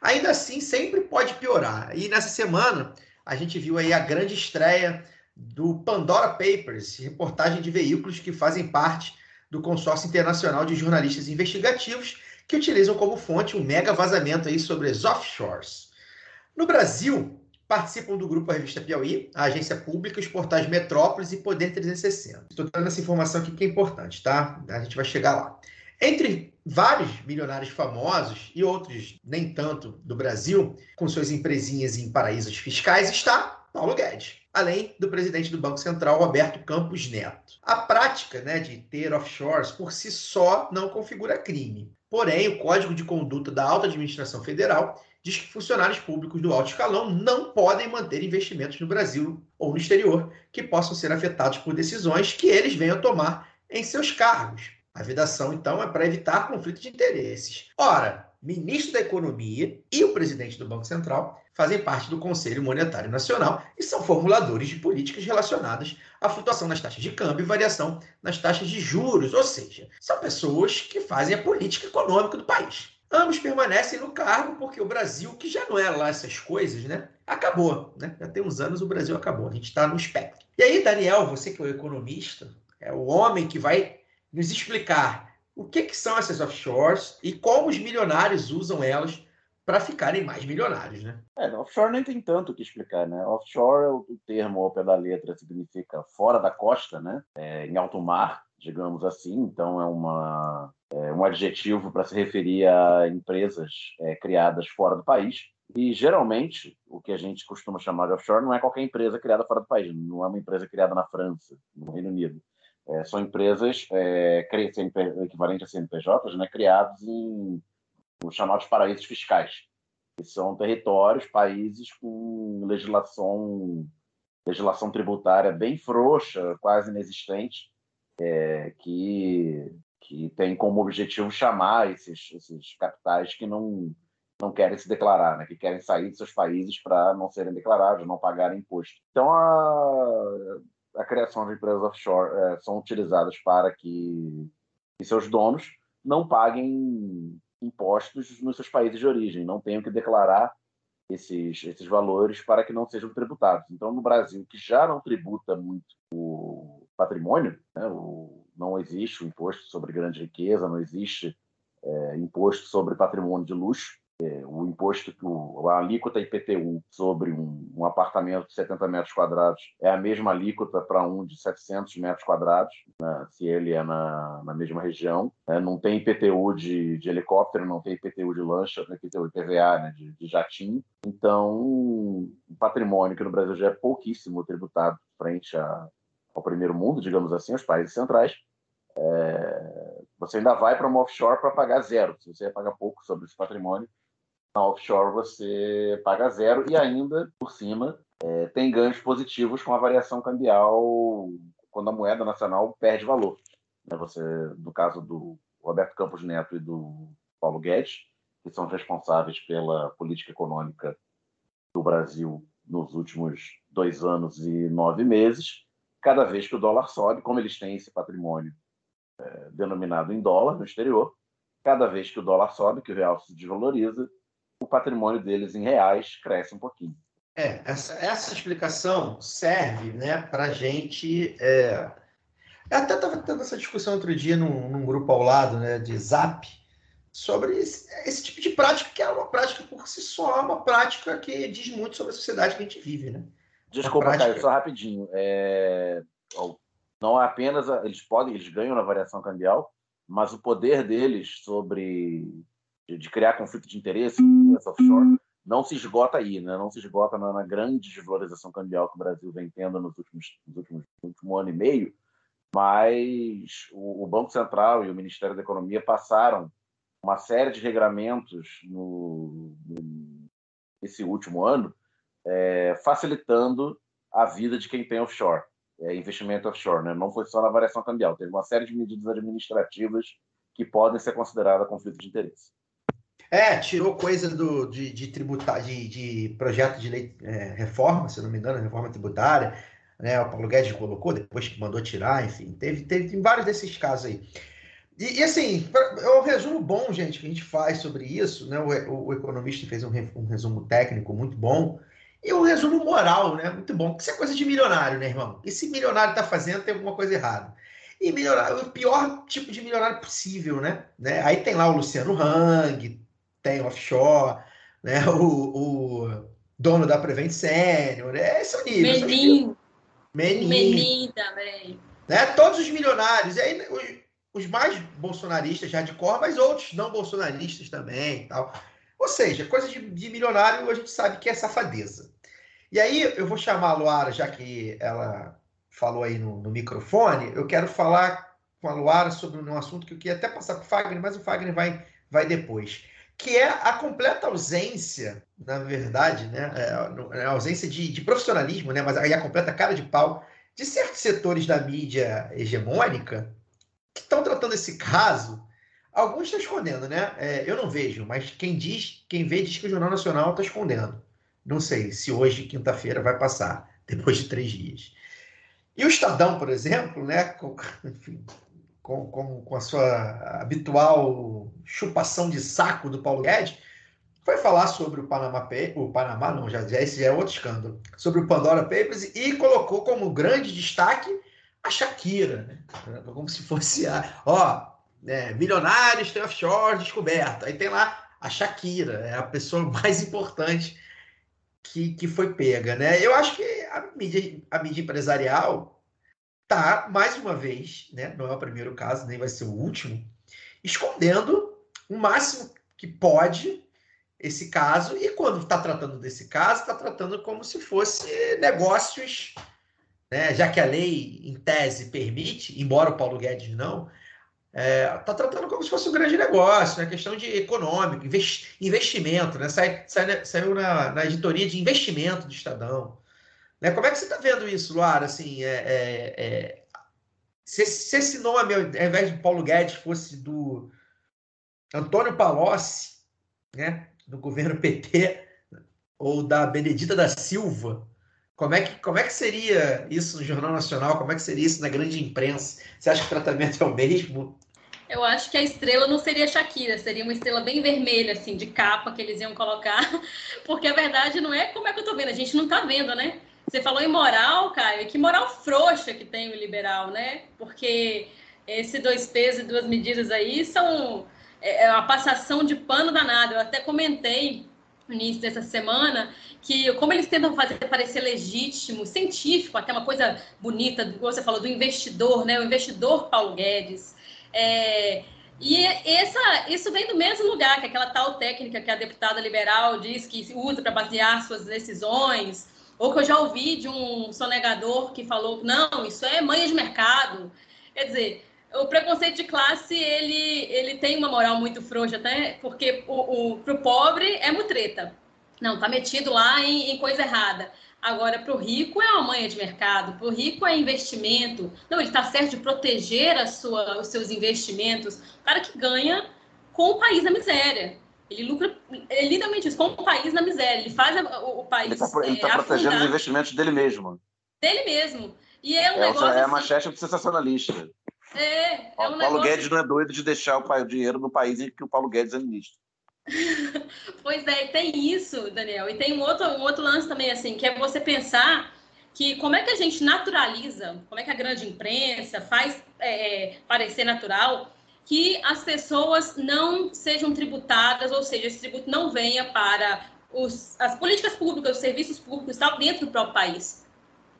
[SPEAKER 1] Ainda assim, sempre pode piorar. E nessa semana, a gente viu aí a grande estreia do Pandora Papers, reportagem de veículos que fazem parte do Consórcio Internacional de Jornalistas Investigativos, que utilizam como fonte um mega vazamento aí sobre as offshores. No Brasil, participam do grupo A Revista Piauí, a Agência Pública, os portais Metrópolis e Poder 360. Estou dando essa informação aqui que é importante, tá? A gente vai chegar lá. Entre vários milionários famosos e outros nem tanto do Brasil, com suas empresinhas em paraísos fiscais, está Paulo Guedes além do presidente do Banco Central, Roberto Campos Neto. A prática né, de ter offshores por si só não configura crime. Porém, o Código de Conduta da Alta Administração Federal diz que funcionários públicos do alto escalão não podem manter investimentos no Brasil ou no exterior que possam ser afetados por decisões que eles venham tomar em seus cargos. A vedação, então, é para evitar conflito de interesses. Ora, ministro da Economia e o presidente do Banco Central fazem parte do Conselho Monetário Nacional e são formuladores de políticas relacionadas à flutuação nas taxas de câmbio e variação nas taxas de juros, ou seja, são pessoas que fazem a política econômica do país. Ambos permanecem no cargo porque o Brasil, que já não é lá essas coisas, né, acabou. Né? Já tem uns anos o Brasil acabou, a gente está no espectro. E aí, Daniel, você que é o economista, é o homem que vai nos explicar o que, que são essas offshores e como os milionários usam elas para ficarem mais milionários, né?
[SPEAKER 5] É, offshore nem tem tanto o que explicar, né? Offshore, o termo ao pé da letra significa fora da costa, né? É, em alto mar, digamos assim. Então é uma é um adjetivo para se referir a empresas é, criadas fora do país. E geralmente o que a gente costuma chamar de offshore não é qualquer empresa criada fora do país, não é uma empresa criada na França, no Reino Unido. É, são empresas é, equivalentes a CNPJs, né, criados em os chamados paraísos fiscais, que são territórios, países com legislação legislação tributária bem frouxa, quase inexistente, é, que, que tem como objetivo chamar esses, esses capitais que não, não querem se declarar, né, que querem sair de seus países para não serem declarados, não pagarem imposto. Então, a, a criação de empresas offshore é, são utilizadas para que, que seus donos não paguem impostos nos seus países de origem, não tenham que declarar esses, esses valores para que não sejam tributados. Então, no Brasil, que já não tributa muito o patrimônio, né, o, não existe o imposto sobre grande riqueza, não existe é, imposto sobre patrimônio de luxo, é, o imposto o, a alíquota IPTU sobre um, um, apartamento de 70 metros quadrados é a mesma alíquota para um de 700 metros quadrados, né, se ele é na, na mesma região. Né, não tem IPTU de, de, helicóptero, não tem IPTU de lancha, não tem IPTU IPVA né, de, de jatinho. Então, o patrimônio que no Brasil já é pouquíssimo tributado frente a, ao primeiro mundo, digamos assim, os países centrais, é, você ainda vai para uma offshore para pagar zero. Se você pagar pouco sobre esse patrimônio, na offshore você paga zero e ainda, por cima, é, tem ganhos positivos com a variação cambial quando a moeda nacional perde valor. Né? Você, no caso do Roberto Campos Neto e do Paulo Guedes, que são responsáveis pela política econômica do Brasil nos últimos dois anos e nove meses, cada vez que o dólar sobe, como eles têm esse patrimônio é, denominado em dólar no exterior, cada vez que o dólar sobe, que o real se desvaloriza, o patrimônio deles em reais cresce um pouquinho.
[SPEAKER 1] É, essa, essa explicação serve né, para a gente. É... Eu até estava tendo essa discussão outro dia num, num, grupo ao lado né, de Zap sobre esse, esse, tipo de prática, que é uma prática por si só, uma prática que diz muito sobre a sociedade que a gente vive. Né?
[SPEAKER 5] Desculpa, prática... Caio, só rapidinho. É... Não é apenas. A... Eles podem, eles ganham na variação cambial, mas o poder deles sobre de, de criar conflito de interesse offshore não se esgota aí, né? não se esgota na, na, grande desvalorização cambial que o Brasil vem tendo nos últimos, nos últimos último ano e meio, mas o, o, Banco Central e o Ministério da Economia passaram uma série de regramentos no, no esse último ano, é, facilitando a vida de quem tem offshore, é, investimento offshore. Né? Não foi só na variação cambial, teve uma série de medidas administrativas que podem ser consideradas conflito de interesse.
[SPEAKER 1] É, tirou coisa do, de, de tributar, de, de projeto de lei, é, reforma, se não me engano, reforma tributária, né? O Paulo Guedes colocou, depois que mandou tirar, enfim, teve, teve vários desses casos aí. E, e assim, é um resumo bom, gente, que a gente faz sobre isso, né? O, o, o economista fez um, um, resumo técnico muito bom e um resumo moral, né? Muito bom. Isso é coisa de milionário, né, irmão? Esse milionário está fazendo tem alguma coisa errada. E milionário, o pior tipo de milionário possível, né? né? Aí tem lá o Luciano Hang, tem offshore, né? O, o dono da Prevent Senior, é esse é o nível.
[SPEAKER 3] Menin.
[SPEAKER 1] Menin.
[SPEAKER 3] Menin também.
[SPEAKER 1] Né? Todos os milionários. E aí, os, os mais bolsonaristas já de cor, mas outros não bolsonaristas também tal. Ou seja, coisa de, de milionário a gente sabe que é safadeza. E aí eu vou chamar a Luara, já que ela falou aí no, no microfone, eu quero falar com a Luara sobre um assunto que eu queria até passar para o Fagner, mas o Fagner vai, vai depois que é a completa ausência, na verdade, né, é, é a ausência de, de, profissionalismo, né, mas aí a completa cara de pau de certos setores da mídia hegemônica que estão tratando esse caso. Alguns estão escondendo, né? É, eu não vejo, mas quem diz, quem vê diz que o Jornal Nacional está escondendo. Não sei se hoje, quinta-feira, vai passar, depois de três dias. E o Estadão, por exemplo, né, enfim, com, com, com a sua habitual chupação de saco do Paulo Guedes, foi falar sobre o Panama o Panamá não, já, já esse já é outro escândalo, sobre o Pandora Papers e colocou como grande destaque a Shakira, né? como se fosse a, ó, é, milionários tem offshore descoberto, aí tem lá a Shakira, é a pessoa mais importante que, que foi pega, né? Eu acho que a mídia, a mídia empresarial tá, mais uma vez, né? Não é o primeiro caso, nem vai ser o último, escondendo o máximo que pode esse caso, e quando está tratando desse caso, está tratando como se fosse negócios, né? já que a lei, em tese, permite, embora o Paulo Guedes não, está é, tá tratando como se fosse um grande negócio, né? questão de econômico, investimento, né? Sai, sai, saiu na, na, editoria de investimento do Estadão. Né? Como é que você está vendo isso, Luara? Assim, é, é, se, se, esse nome, ao invés de Paulo Guedes, fosse do Antônio Palocci, né? do governo PT, ou da Benedita da Silva, como é, que, como é que seria isso no Jornal Nacional? Como é que seria isso na grande imprensa? Você acha que o tratamento é o mesmo?
[SPEAKER 3] Eu acho que a estrela não seria Shakira, seria uma estrela bem vermelha, assim, de capa que eles iam colocar. Porque a verdade não é como é que eu tô vendo, a gente não tá vendo, né? Você falou em moral, Caio, que moral frouxa que tem o liberal, né? Porque esse dois pesos e duas medidas aí são é, é passação de pano danado. Eu até comentei no início dessa semana, que como eles tentam fazer parecer legítimo, científico, até uma coisa bonita, você falou do investidor, né? O investidor Paulo Guedes. É, e essa, isso vem do mesmo lugar que aquela tal técnica que a deputada liberal diz que usa para basear suas decisões, ou que eu já ouvi de um sonegador que falou, não, isso é manha de mercado. Quer dizer, o preconceito de classe ele, ele tem uma moral muito frouxa, até porque o, o, pro pobre é mutreta. Não, tá metido lá em, em coisa errada. Agora, para o rico é uma manha de mercado, para o rico é investimento. Não, ele está certo de proteger a sua, os seus investimentos. O cara que ganha com o país na miséria. Ele lucra, ele literalmente isso, com o país na miséria. Ele faz o, o país.
[SPEAKER 5] Ele está tá é, protegendo os investimentos dele mesmo.
[SPEAKER 3] Dele mesmo. E é um
[SPEAKER 5] é,
[SPEAKER 3] negócio.
[SPEAKER 5] É
[SPEAKER 3] assim,
[SPEAKER 5] manchete sensacionalista.
[SPEAKER 3] É, é um
[SPEAKER 5] o Paulo negócio... Guedes não é doido de deixar o dinheiro no país em que o Paulo Guedes é ministro.
[SPEAKER 3] pois é, tem isso, Daniel. E tem um outro, um outro lance também, assim, que é você pensar que como é que a gente naturaliza, como é que a grande imprensa faz é, parecer natural que as pessoas não sejam tributadas, ou seja, esse tributo não venha para os, as políticas públicas, os serviços públicos tal, dentro do próprio país.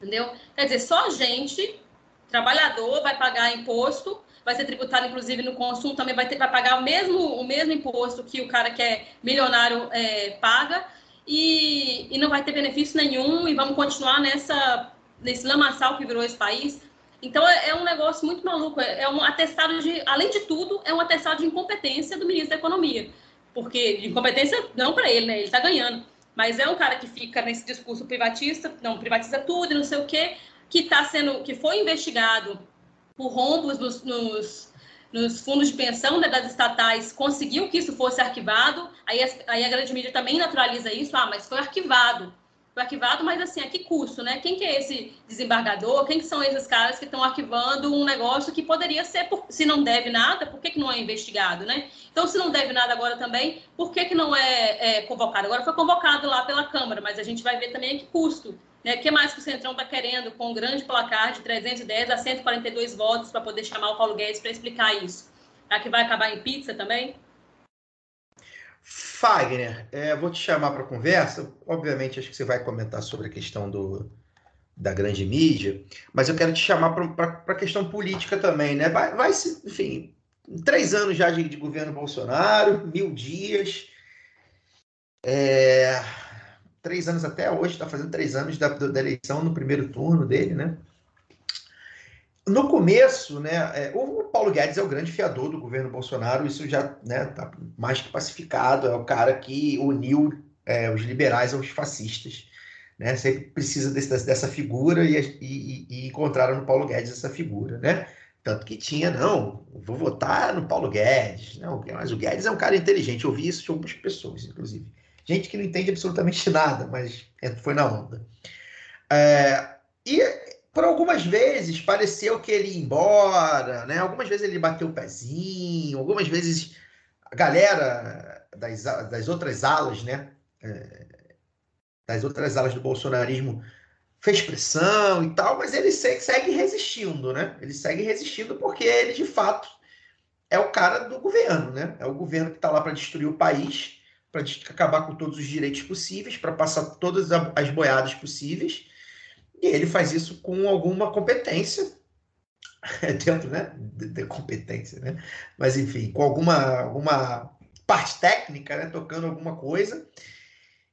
[SPEAKER 3] Entendeu? Quer dizer, só gente trabalhador vai pagar imposto, vai ser tributado inclusive no consumo, também vai, ter, vai pagar o mesmo, o mesmo imposto que o cara que é milionário é, paga, e, e não vai ter benefício nenhum, e vamos continuar nessa, nesse lamaçal que virou esse país. Então é, é um negócio muito maluco, é, é um atestado de, além de tudo, é um atestado de incompetência do ministro da Economia. Porque incompetência não para ele, né? Ele está ganhando. Mas é um cara que fica nesse discurso privatista, não, privatiza tudo e não sei o quê que está sendo, que foi investigado por rombos nos, nos, nos fundos de pensão né, das estatais, conseguiu que isso fosse arquivado. Aí, aí a grande mídia também naturaliza isso. Ah, mas foi arquivado. Arquivado, mas assim, a que custo, né? Quem que é esse desembargador? Quem que são esses caras que estão arquivando um negócio que poderia ser, por, se não deve nada, por que, que não é investigado, né? Então, se não deve nada agora também, por que, que não é, é convocado? Agora foi convocado lá pela Câmara, mas a gente vai ver também a que custo. Né? O que mais que o Centrão está querendo com um grande placar de 310 a 142 votos para poder chamar o Paulo Guedes para explicar isso? Será que vai acabar em pizza também?
[SPEAKER 1] Fagner, é, vou te chamar para conversa. Obviamente, acho que você vai comentar sobre a questão do, da grande mídia, mas eu quero te chamar para a questão política também, né? Vai, vai se, enfim, três anos já de, de governo Bolsonaro, mil dias. É, três anos até hoje, está fazendo três anos da, da, eleição no primeiro turno dele, né? No começo, né, é, o Paulo Guedes é o grande fiador do governo Bolsonaro, isso já né, tá mais que pacificado, é o cara que uniu é, os liberais aos fascistas, né? Sempre precisa desse, dessa figura e, e, e encontraram no Paulo Guedes essa figura, né? Tanto que tinha, não, vou votar no Paulo Guedes, não, mas o Guedes é um cara inteligente, eu ouvi isso de algumas pessoas, inclusive gente que não entende absolutamente nada, mas é, foi na onda. É, e por algumas vezes pareceu que ele ia embora, né? Algumas vezes ele bateu o pezinho, algumas vezes a galera das, das outras alas, né? É, das outras alas do bolsonarismo fez pressão e tal, mas ele segue, segue resistindo, né? Ele segue resistindo porque ele de fato é o cara do governo, né? É o governo que está lá para destruir o país, para acabar com todos os direitos possíveis, para passar todas as boiadas possíveis. E ele faz isso com alguma competência, dentro né, de, competência, né? Mas enfim, com alguma, alguma parte técnica, né? Tocando alguma coisa.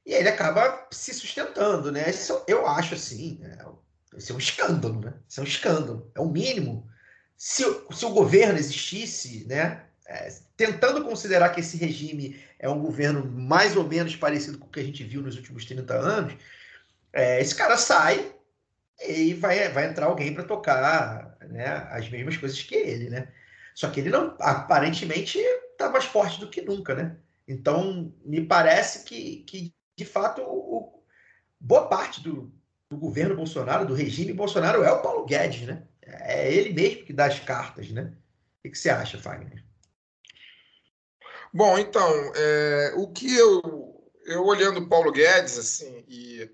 [SPEAKER 1] E ele acaba se sustentando, né? Isso eu acho assim, né? Isso é um escândalo, né? Isso é um escândalo. É o mínimo. Se, se o governo existisse, né? É, tentando considerar que esse regime é um governo mais ou menos parecido com o que a gente viu nos últimos 30 anos, é, esse cara sai e vai, vai entrar alguém para tocar né, as mesmas coisas que ele, né? Só que ele não, aparentemente, está mais forte do que nunca, né? Então, me parece que, que de fato, o, boa parte do, do governo Bolsonaro, do regime Bolsonaro, é o Paulo Guedes, né? É ele mesmo que dá as cartas, né? O que, que você acha, Fagner?
[SPEAKER 4] Bom, então, é, o que eu, eu olhando o Paulo Guedes, assim, e,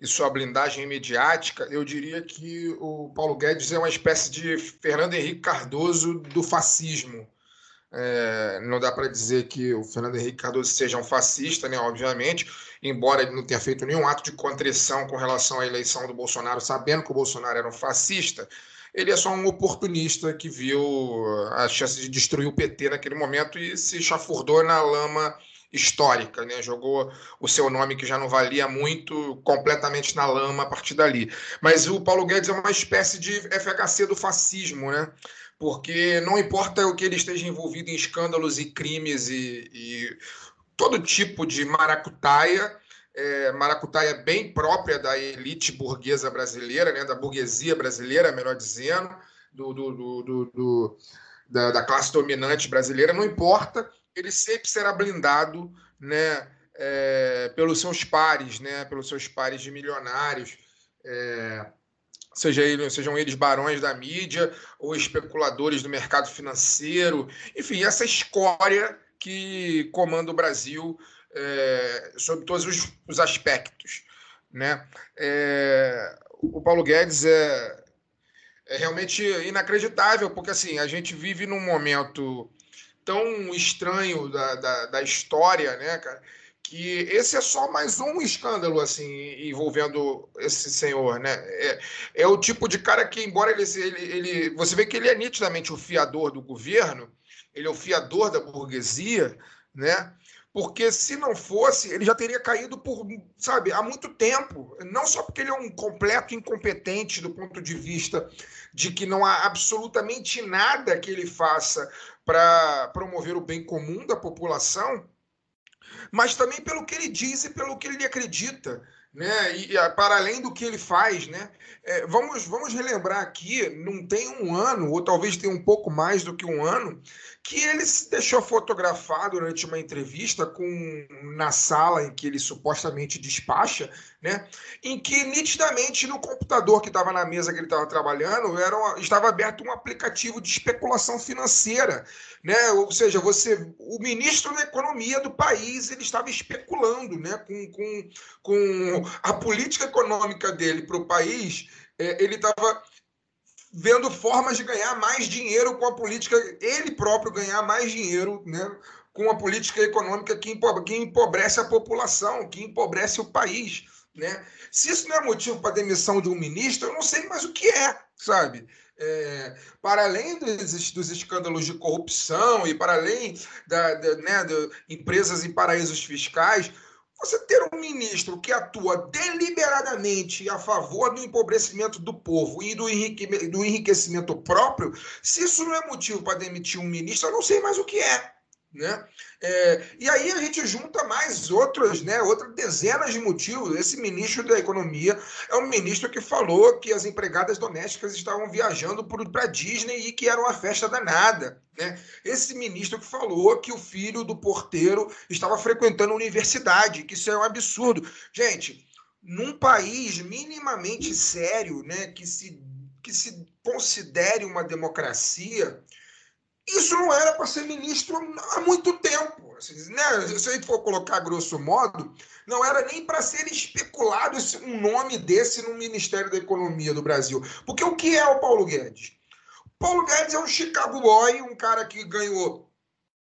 [SPEAKER 4] e sua blindagem mediática, eu diria que o Paulo Guedes é uma espécie de Fernando Henrique Cardoso do fascismo. É, não dá para dizer que o Fernando Henrique Cardoso seja um fascista, né, obviamente, embora ele não tenha feito nenhum ato de contrição com relação à eleição do Bolsonaro, sabendo que o Bolsonaro era um fascista, ele é só um oportunista que viu a chance de destruir o PT naquele momento e se chafurdou na lama histórica, né? Jogou o seu nome que já não valia muito completamente na lama a partir dali. Mas o Paulo Guedes é uma espécie de FHC do fascismo, né? Porque não importa o que ele esteja envolvido em escândalos e crimes e, e todo tipo de maracutaia, é, maracutaia bem própria da elite burguesa brasileira, né, da burguesia brasileira, melhor dizendo, do, do, do, do da, da, classe dominante brasileira, não importa, ele sempre será blindado né, é, pelos seus pares, né, pelos seus pares de milionários, é, seja ele, sejam eles barões da mídia ou especuladores do mercado financeiro, enfim, essa escória que comanda o Brasil é, sobre todos os, os aspectos. Né? É, o Paulo Guedes é, é realmente inacreditável, porque assim, a gente vive num momento tão estranho da, da, da, história, né, cara, que esse é só mais um escândalo, assim, envolvendo esse senhor, né, é, é o tipo de cara que, embora ele, ele, ele, você vê que ele é nitidamente o fiador do governo, ele é o fiador da burguesia, né, porque se não fosse, ele já teria caído por, sabe, há muito tempo. Não só porque ele é um completo incompetente do ponto de vista de que não há absolutamente nada que ele faça para promover o bem comum da população, mas também pelo que ele diz e pelo que ele acredita né? E, e para além do que ele faz, né? É, vamos, vamos relembrar aqui, não tem um ano, ou talvez tenha um pouco mais do que um ano, que ele se deixou fotografar durante uma entrevista com na sala em que ele supostamente despacha, né? Em que nitidamente no computador que estava na mesa que ele estava trabalhando era uma, estava aberto um aplicativo de especulação financeira, né? Ou seja, você, o ministro da economia do país, ele estava especulando, né? Com, com, com a política econômica dele para o país, é, ele estava vendo formas de ganhar mais dinheiro com a política, ele próprio ganhar mais dinheiro, né? Com a política econômica que empobrece a população, que empobrece o país. Né? Se isso não é motivo para demissão de um ministro, eu não sei mais o que é, sabe? É, para além dos, dos, escândalos de corrupção e para além da, da né, de empresas em paraísos fiscais, você ter um ministro que atua deliberadamente a favor do empobrecimento do povo e do, enrique, do enriquecimento próprio, se isso não é motivo para demitir um ministro, eu não sei mais o que é. Né? É, e aí a gente junta mais outros, né, outras dezenas de motivos. Esse ministro da Economia é um ministro que falou que as empregadas domésticas estavam viajando para Disney e que era uma festa danada. Né? Esse ministro que falou que o filho do porteiro estava frequentando a universidade, que isso é um absurdo. Gente, num país minimamente sério, né, que se, que se considere uma democracia, isso não era para ser ministro há muito tempo. Assim, né? Se a gente for colocar grosso modo, não era nem para ser especulado um nome desse no Ministério da Economia do Brasil. Porque o que é o Paulo Guedes? Paulo Guedes é um Chicago Boy, um cara que ganhou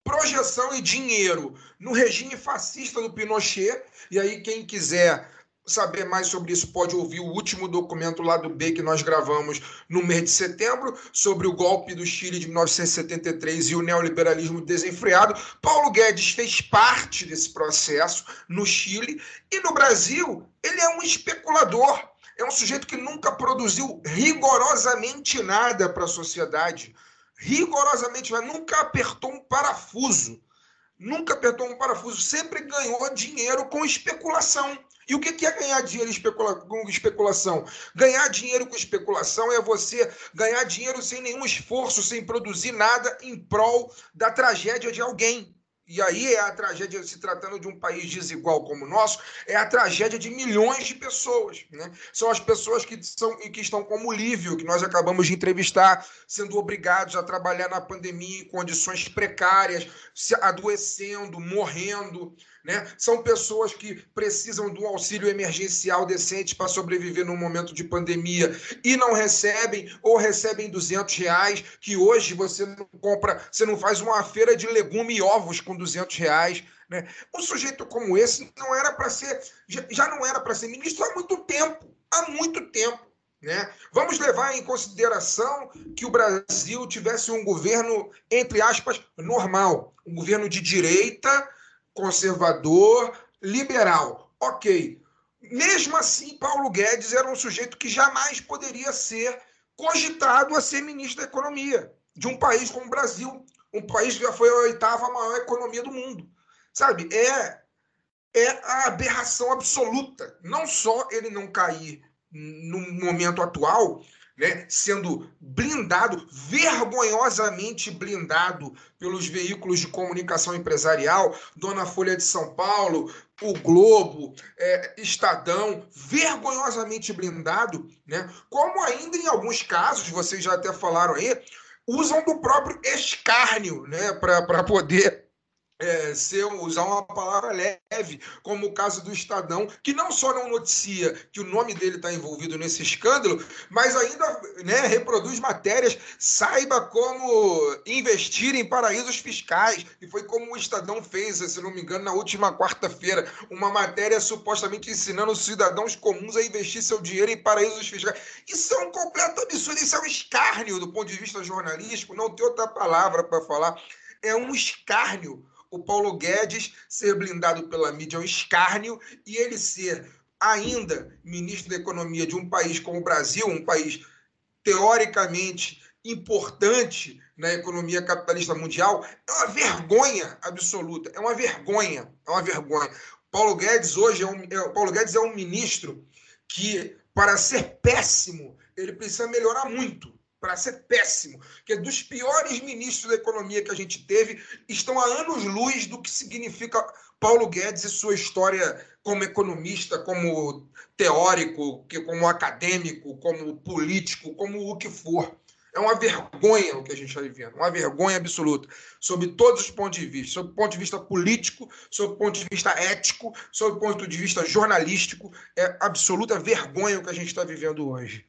[SPEAKER 4] projeção e dinheiro no regime fascista do Pinochet. E aí, quem quiser saber mais sobre isso, pode ouvir o último documento lá do B que nós gravamos no mês de setembro, sobre o golpe do Chile de 1973 e o neoliberalismo desenfreado. Paulo Guedes fez parte desse processo no Chile e no Brasil ele é um especulador. É um sujeito que nunca produziu rigorosamente nada para a sociedade. Rigorosamente, mas nunca apertou um parafuso. Nunca apertou um parafuso. Sempre ganhou dinheiro com especulação. E o que é ganhar dinheiro com especulação? Ganhar dinheiro com especulação é você ganhar dinheiro sem nenhum esforço, sem produzir nada em prol da tragédia de alguém. E aí é a tragédia, se tratando de um país desigual como o nosso, é a tragédia de milhões de pessoas. Né? São as pessoas que, são, que estão como o Lívio, que nós acabamos de entrevistar, sendo obrigados a trabalhar na pandemia em condições precárias, se adoecendo, morrendo. Né? São pessoas que precisam um auxílio emergencial decente para sobreviver num momento de pandemia e não recebem ou recebem 200 reais, que hoje você não compra, você não faz uma feira de legume e ovos com 200 reais. Né? Um sujeito como esse não era para ser, já não era para ser ministro há muito tempo, há muito tempo. Né? Vamos levar em consideração que o Brasil tivesse um governo, entre aspas, normal, um governo de direita, conservador, liberal. Ok. Mesmo assim, Paulo Guedes era um sujeito que jamais poderia ser cogitado a ser ministro da Economia de um país como o Brasil, um país que já foi a oitava maior economia do mundo. Sabe? É, é a aberração absoluta. Não só ele não cair no momento atual, né, sendo blindado, vergonhosamente blindado pelos veículos de comunicação empresarial, Dona Folha de São Paulo, o Globo, é, Estadão, vergonhosamente blindado, né, como ainda em alguns casos, vocês já até falaram aí, usam do próprio escárnio né, para poder é, ser, usar uma palavra leve, como o caso do Estadão, que não só não noticia que o nome dele está envolvido nesse escândalo, mas ainda né, reproduz matérias, saiba como investir em paraísos fiscais. E foi como o Estadão fez, se não me engano, na última quarta-feira, uma matéria supostamente ensinando os cidadãos comuns a investir seu dinheiro em paraísos fiscais. Isso é um completo absurdo, isso é um escárnio do ponto de vista jornalístico, não tem outra palavra para falar. É um escárnio o Paulo Guedes ser blindado pela mídia um escárnio e ele ser ainda ministro da Economia de um país como o Brasil, um país teoricamente importante na economia capitalista mundial, é uma vergonha absoluta, é uma vergonha, é uma vergonha. Paulo Guedes hoje é um, é, Paulo Guedes é um ministro que para ser péssimo, ele precisa melhorar muito para ser péssimo, que é dos piores ministros da economia que a gente teve, estão a anos-luz do que significa Paulo Guedes e sua história como economista, como teórico, como acadêmico, como político, como o que for. É uma vergonha o que a gente está vivendo, uma vergonha absoluta, sob todos os pontos de vista, sob o ponto de vista político, sob o ponto de vista ético, sob o ponto de vista jornalístico, é absoluta vergonha o que a gente está vivendo hoje.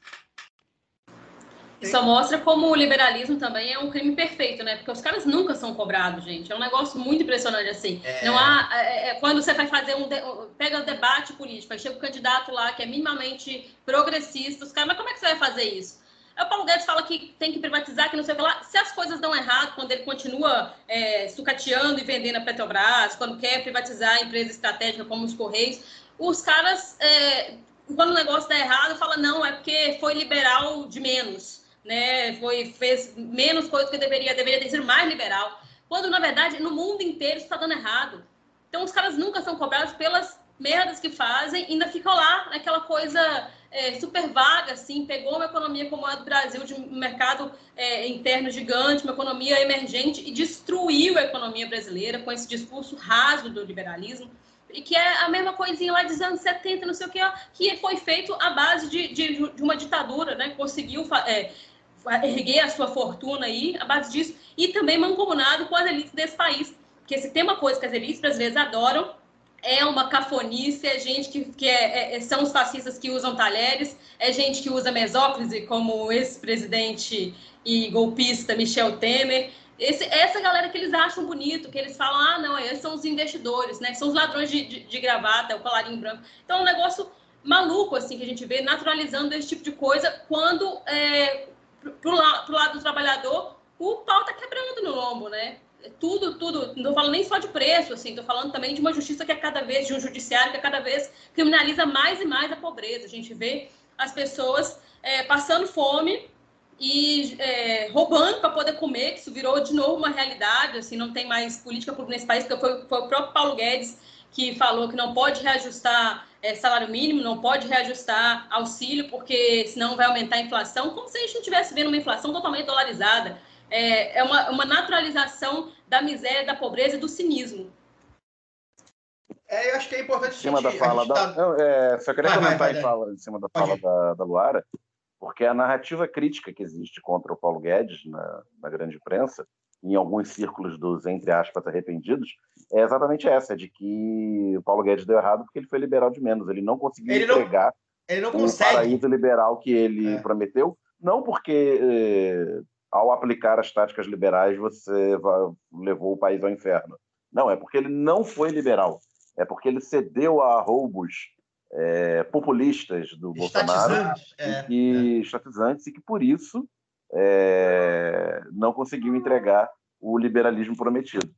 [SPEAKER 3] Só mostra como o liberalismo também é um crime perfeito, né? Porque os caras nunca são cobrados, gente. É um negócio muito impressionante assim. É... Não há. É, é, quando você vai fazer um. De, pega o debate político, aí chega o candidato lá que é minimamente progressista, os caras, mas como é que você vai fazer isso? Aí o Paulo Guedes fala que tem que privatizar, que não sei o que lá. Se as coisas dão errado, quando ele continua é, sucateando e vendendo a Petrobras, quando quer privatizar a empresa estratégica como os Correios, os caras, é, quando o negócio dá errado, fala não, é porque foi liberal de menos né, foi, fez menos coisas que deveria, deveria ter sido mais liberal, quando na verdade no mundo inteiro está dando errado. Então os caras nunca são cobrados pelas merdas que fazem, ainda ficam lá naquela coisa é, super vaga, assim, pegou uma economia como a do Brasil, de um mercado é, interno gigante, uma economia emergente, e destruiu a economia brasileira com esse discurso raso do liberalismo, e que é a mesma coisinha lá dos anos 70, não sei o que, que foi feito à base de, de, de uma ditadura, né? Conseguiu é, erguer a sua fortuna aí, a base disso, e também mancomunado com as elites desse país. Porque se tem uma coisa que as elites brasileiras adoram, é uma cafonice, é gente que, que é, é, são os fascistas que usam talheres, é gente que usa mesóclise, como o ex-presidente e golpista Michel Temer. Esse, essa galera que eles acham bonito, que eles falam, ah, não, esses são os investidores, né? São os ladrões de, de, de gravata, o colarinho branco. Então, é um negócio maluco, assim, que a gente vê naturalizando esse tipo de coisa, quando, é, la, pro lado do trabalhador, o pau tá quebrando no lombo, né? tudo, tudo, não estou falando nem só de preço, assim, estou falando também de uma justiça que é cada vez, de um judiciário que é cada vez criminaliza mais e mais a pobreza. A gente vê as pessoas é, passando fome e é, roubando para poder comer, que isso virou de novo uma realidade, assim, não tem mais política pública nesse país, porque foi, foi o próprio Paulo Guedes que falou que não pode reajustar é, salário mínimo, não pode reajustar auxílio, porque senão vai aumentar a inflação, como se a gente não estivesse vendo uma inflação totalmente dolarizada. É, é uma, uma naturalização da miséria, da pobreza e do cinismo.
[SPEAKER 1] É, eu acho que é importante
[SPEAKER 5] em cima da fala da... Tá... Não, é, só queria vai, comentar vai, vai, em, fala, em cima da fala da, da, Luara, porque a narrativa crítica que existe contra o Paulo Guedes na, na grande imprensa, em alguns círculos dos, entre aspas, arrependidos, é exatamente essa, de que o Paulo Guedes deu errado porque ele foi liberal de menos, ele não conseguiu ele entregar não,
[SPEAKER 1] ele não
[SPEAKER 5] o paraíso liberal que ele é. prometeu, não porque eh, ao aplicar as táticas liberais, você levou o país ao inferno. Não, é porque ele não foi liberal. É porque ele cedeu a roubos é, populistas do Bolsonaro é, e, é. estatizantes, e que por isso é, não conseguiu entregar o liberalismo prometido.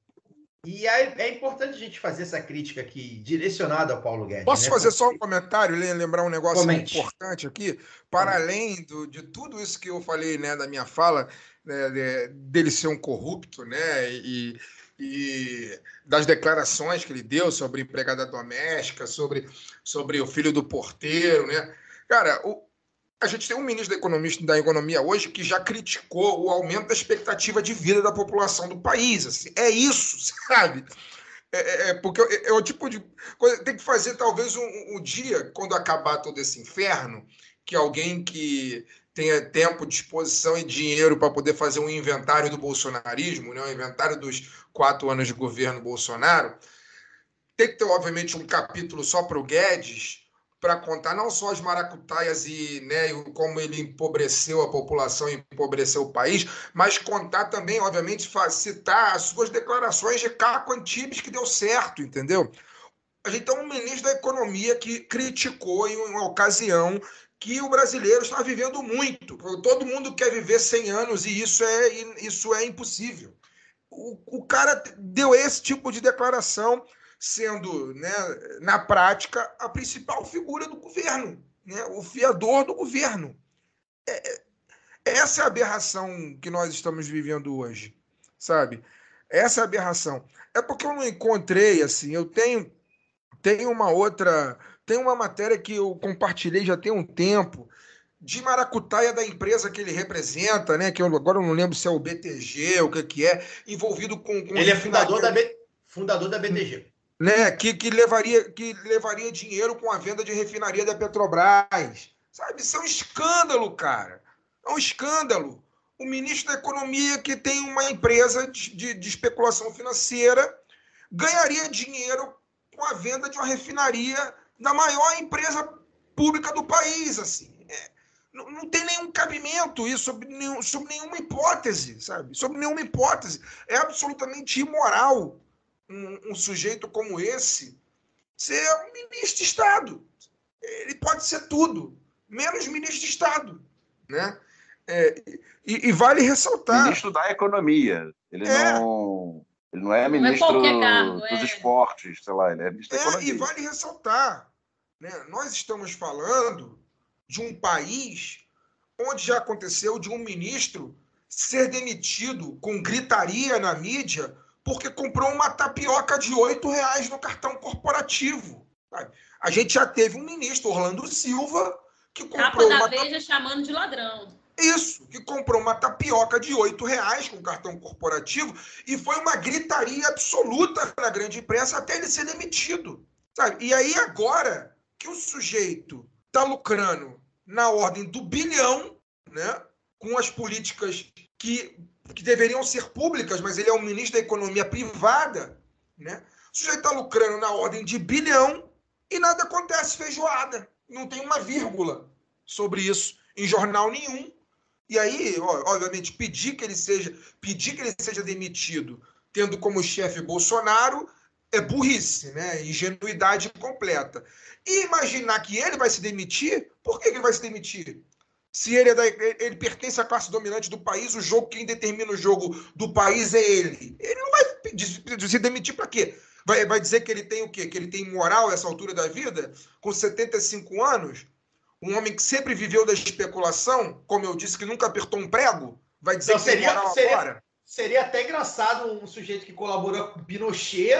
[SPEAKER 1] E é, é, importante a gente fazer essa crítica aqui, direcionada ao Paulo Guedes.
[SPEAKER 4] Posso né? fazer só um comentário, lembrar um negócio Comente. importante aqui? Para além do, de tudo isso que eu falei né, da minha fala, né, dele ser um corrupto, né? E, e das declarações que ele deu sobre empregada doméstica, sobre, sobre o filho do porteiro, né? Cara, o, a gente tem um ministro da economia, da economia hoje que já criticou o aumento da expectativa de vida da população do país. Assim. É isso, sabe? É, é, é porque é, é, o tipo de coisa. Tem que fazer talvez um, um dia, quando acabar todo esse inferno, que alguém que tenha tempo, disposição e dinheiro para poder fazer um inventário do bolsonarismo, né? um inventário dos quatro anos de governo Bolsonaro, tem que ter, obviamente, um capítulo só para o Guedes, para contar não só as maracutaias e né, como ele empobreceu a população empobreceu o país, mas contar também, obviamente, citar as suas declarações de Caco Antibes que deu certo, entendeu? A gente tem um ministro da Economia que criticou em uma ocasião que o brasileiro está vivendo muito. Todo mundo quer viver 100 anos e isso é, isso é impossível. O, o cara deu esse tipo de declaração, sendo, né, na prática, a principal figura do governo, né, o fiador do governo. É, é, essa é a aberração que nós estamos vivendo hoje, sabe? Essa é a aberração. É porque eu não encontrei, assim, eu tenho, tenho uma outra tem uma matéria que eu compartilhei já tem um tempo, de maracutaia da empresa que ele representa, né? Que eu agora eu não lembro se é o BTG, o que, que é, envolvido com. com
[SPEAKER 1] ele é fundador da, B, fundador da BTG.
[SPEAKER 4] Né, que, que, levaria, que levaria dinheiro com a venda de refinaria da Petrobras. Sabe? Isso é um escândalo, cara. É um escândalo. O ministro da Economia, que tem uma empresa de, de, especulação financeira, ganharia dinheiro com a venda de uma refinaria da maior empresa pública do país, assim. É, não, não, tem nenhum cabimento isso sobre, nenhum, sobre nenhuma hipótese, sabe? Sobre nenhuma hipótese. É absolutamente imoral um, um sujeito como esse ser um ministro de Estado. Ele pode ser tudo, menos ministro de Estado, né? É, e, e, vale ressaltar.
[SPEAKER 5] Ministro da Economia. Ele é. não. Ele não é ministro não é cargo, dos é... esportes, sei lá, ele é ministro
[SPEAKER 4] é, da economia. E vale ressaltar, né? nós estamos falando de um país onde já aconteceu de um ministro ser demitido com gritaria na mídia porque comprou uma tapioca de oito reais no cartão corporativo. Sabe? A gente já teve um ministro, Orlando Silva, que comprou Capa
[SPEAKER 3] da uma... Veja chamando de ladrão.
[SPEAKER 4] Isso, que comprou uma tapioca de oito reais com cartão corporativo e foi uma gritaria absoluta na grande imprensa até ele ser demitido. Sabe? E aí agora que o sujeito está lucrando na ordem do bilhão, né, com as políticas que, que deveriam ser públicas, mas ele é um ministro da economia privada, né? O sujeito está lucrando na ordem de bilhão e nada acontece feijoada. Não tem uma vírgula sobre isso em jornal nenhum. E aí, obviamente, pedir que ele seja, pedir que ele seja demitido, tendo como chefe Bolsonaro, é burrice, né? Ingenuidade completa. E imaginar que ele vai se demitir, por que ele vai se demitir? Se ele, é da, ele pertence à classe dominante do país, o jogo, quem determina o jogo do país é ele. Ele não vai se demitir para quê? Vai, vai dizer que ele tem o quê? Que ele tem moral a essa altura da vida? Com 75 anos? Um homem que sempre viveu da especulação, como eu disse, que nunca apertou um prego? Vai dizer
[SPEAKER 1] Então,
[SPEAKER 4] que tem
[SPEAKER 1] seria,
[SPEAKER 4] moral
[SPEAKER 1] seria,
[SPEAKER 4] agora?
[SPEAKER 1] seria até engraçado um sujeito que colaborou com Pinochet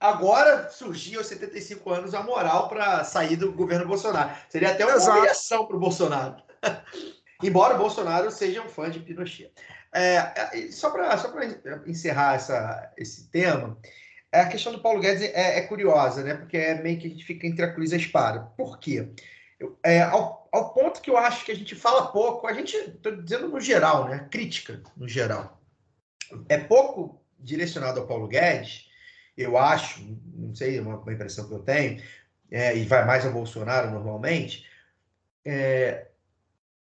[SPEAKER 1] agora surgir aos 75 anos a moral para sair do governo Bolsonaro. Seria até uma
[SPEAKER 4] Exato.
[SPEAKER 1] humilhação para o Bolsonaro. Embora o Bolsonaro seja um fã de Pinochet. É, é, só para só encerrar essa, esse tema, a questão do Paulo Guedes é, é curiosa, né? Porque é meio que a gente fica entre a cruz e a espada. Por quê? Eu- é, ao, ao ponto que eu acho que a gente fala pouco, a gente, estou dizendo no geral, né? Crítica no geral. É pouco direcionado ao Paulo Guedes, eu acho, não sei, é uma, uma impressão que eu tenho, é, e vai mais ao Bolsonaro normalmente. é,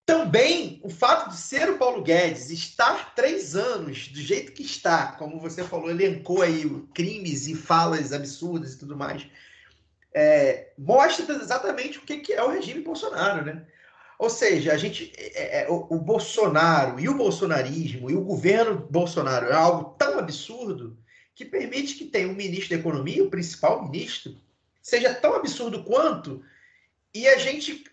[SPEAKER 1] também o fato de ser o Paulo Guedes estar três anos do jeito que está, como você falou, elencou aí crimes e falas absurdas e tudo mais, é, mostra exatamente o que, é o regime Bolsonaro, né? Ou seja, a gente, é, é, o, o Bolsonaro e o bolsonarismo e o governo Bolsonaro é algo tão absurdo que permite que tenha um ministro da Economia, o principal ministro, seja tão absurdo quanto, e a gente,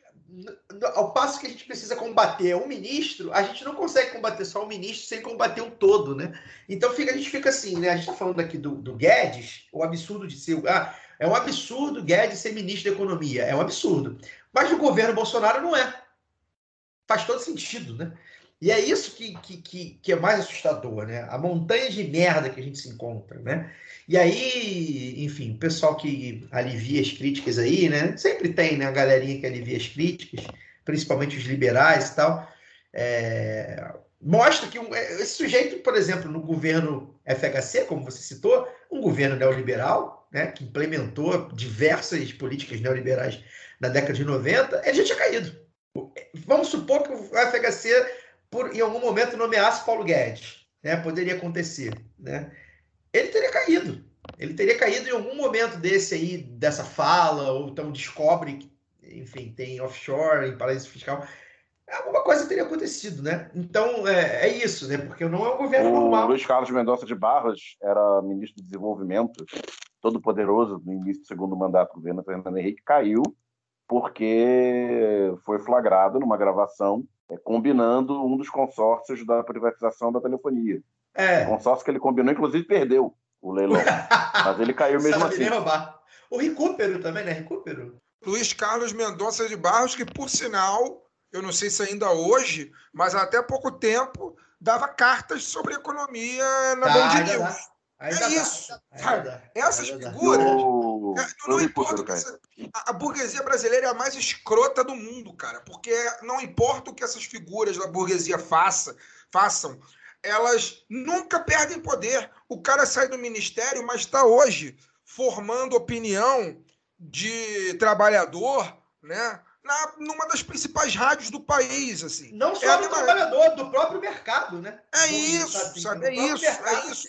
[SPEAKER 1] ao passo que a gente precisa combater um ministro, a gente não consegue combater só um ministro sem combater o todo, né? Então fica, a gente fica assim, né? A gente está falando aqui do, do Guedes, o absurdo de ser. Ah, é um absurdo Guedes ser ministro da Economia. É um absurdo. Mas no governo Bolsonaro não é. Faz todo sentido, né? E é isso que, que, que, é mais assustador, né? A montanha de merda que a gente se encontra, né? E aí, enfim, o pessoal que alivia as críticas aí, né? Sempre tem, né? A galerinha que alivia as críticas, principalmente os liberais e tal. É, Mostra que um- esse sujeito, por exemplo, no governo FHC, como você citou, um governo neoliberal, né? Que implementou diversas políticas neoliberais na década de 90, ele já tinha caído. Vamos supor que o FHC, por, em algum momento, nomeasse Paulo Guedes. Né? Poderia acontecer. Né? Ele teria caído. Ele teria caído em algum momento desse aí, dessa fala, ou então descobre que, enfim, tem offshore, em paraíso fiscal. Alguma coisa teria acontecido, né? Então, é, é isso, né? Porque não é um governo
[SPEAKER 5] O
[SPEAKER 1] normal.
[SPEAKER 5] Luiz Carlos Mendonça de Barros era ministro do Desenvolvimento, todo poderoso no início do segundo mandato do governo Fernando Henrique, caiu porque foi flagrado numa gravação é, combinando um dos consórcios da privatização da telefonia. O
[SPEAKER 1] É.
[SPEAKER 5] consórcio que ele combinou, inclusive, perdeu o leilão. Mas ele caiu mesmo
[SPEAKER 1] Sabe
[SPEAKER 5] assim.
[SPEAKER 1] nem roubar. O Recupero também, né? Recupero.
[SPEAKER 4] Luiz Carlos Mendonça de Barros, que por sinal, eu não sei se ainda hoje, mas até pouco tempo, dava cartas sobre economia na
[SPEAKER 1] Tá,
[SPEAKER 4] Band News.
[SPEAKER 1] dá. Ainda
[SPEAKER 4] É
[SPEAKER 1] dá.
[SPEAKER 4] isso.
[SPEAKER 1] Ainda.
[SPEAKER 4] Essas
[SPEAKER 1] Ainda dá.
[SPEAKER 5] O...
[SPEAKER 4] É, não importa essa- a, a burguesia brasileira é a mais escrota do mundo, cara, porque não importa o que essas figuras da burguesia faça, façam, elas nunca perdem poder. O cara sai do ministério, mas está hoje formando opinião de trabalhador, né? Na, numa das principais rádios do país, assim.
[SPEAKER 1] Não
[SPEAKER 4] É
[SPEAKER 1] só
[SPEAKER 4] a
[SPEAKER 1] do trabalhador, do próprio mercado, né?
[SPEAKER 4] É
[SPEAKER 1] Do-
[SPEAKER 4] isso, sabe? É isso, é
[SPEAKER 1] mercado
[SPEAKER 4] isso.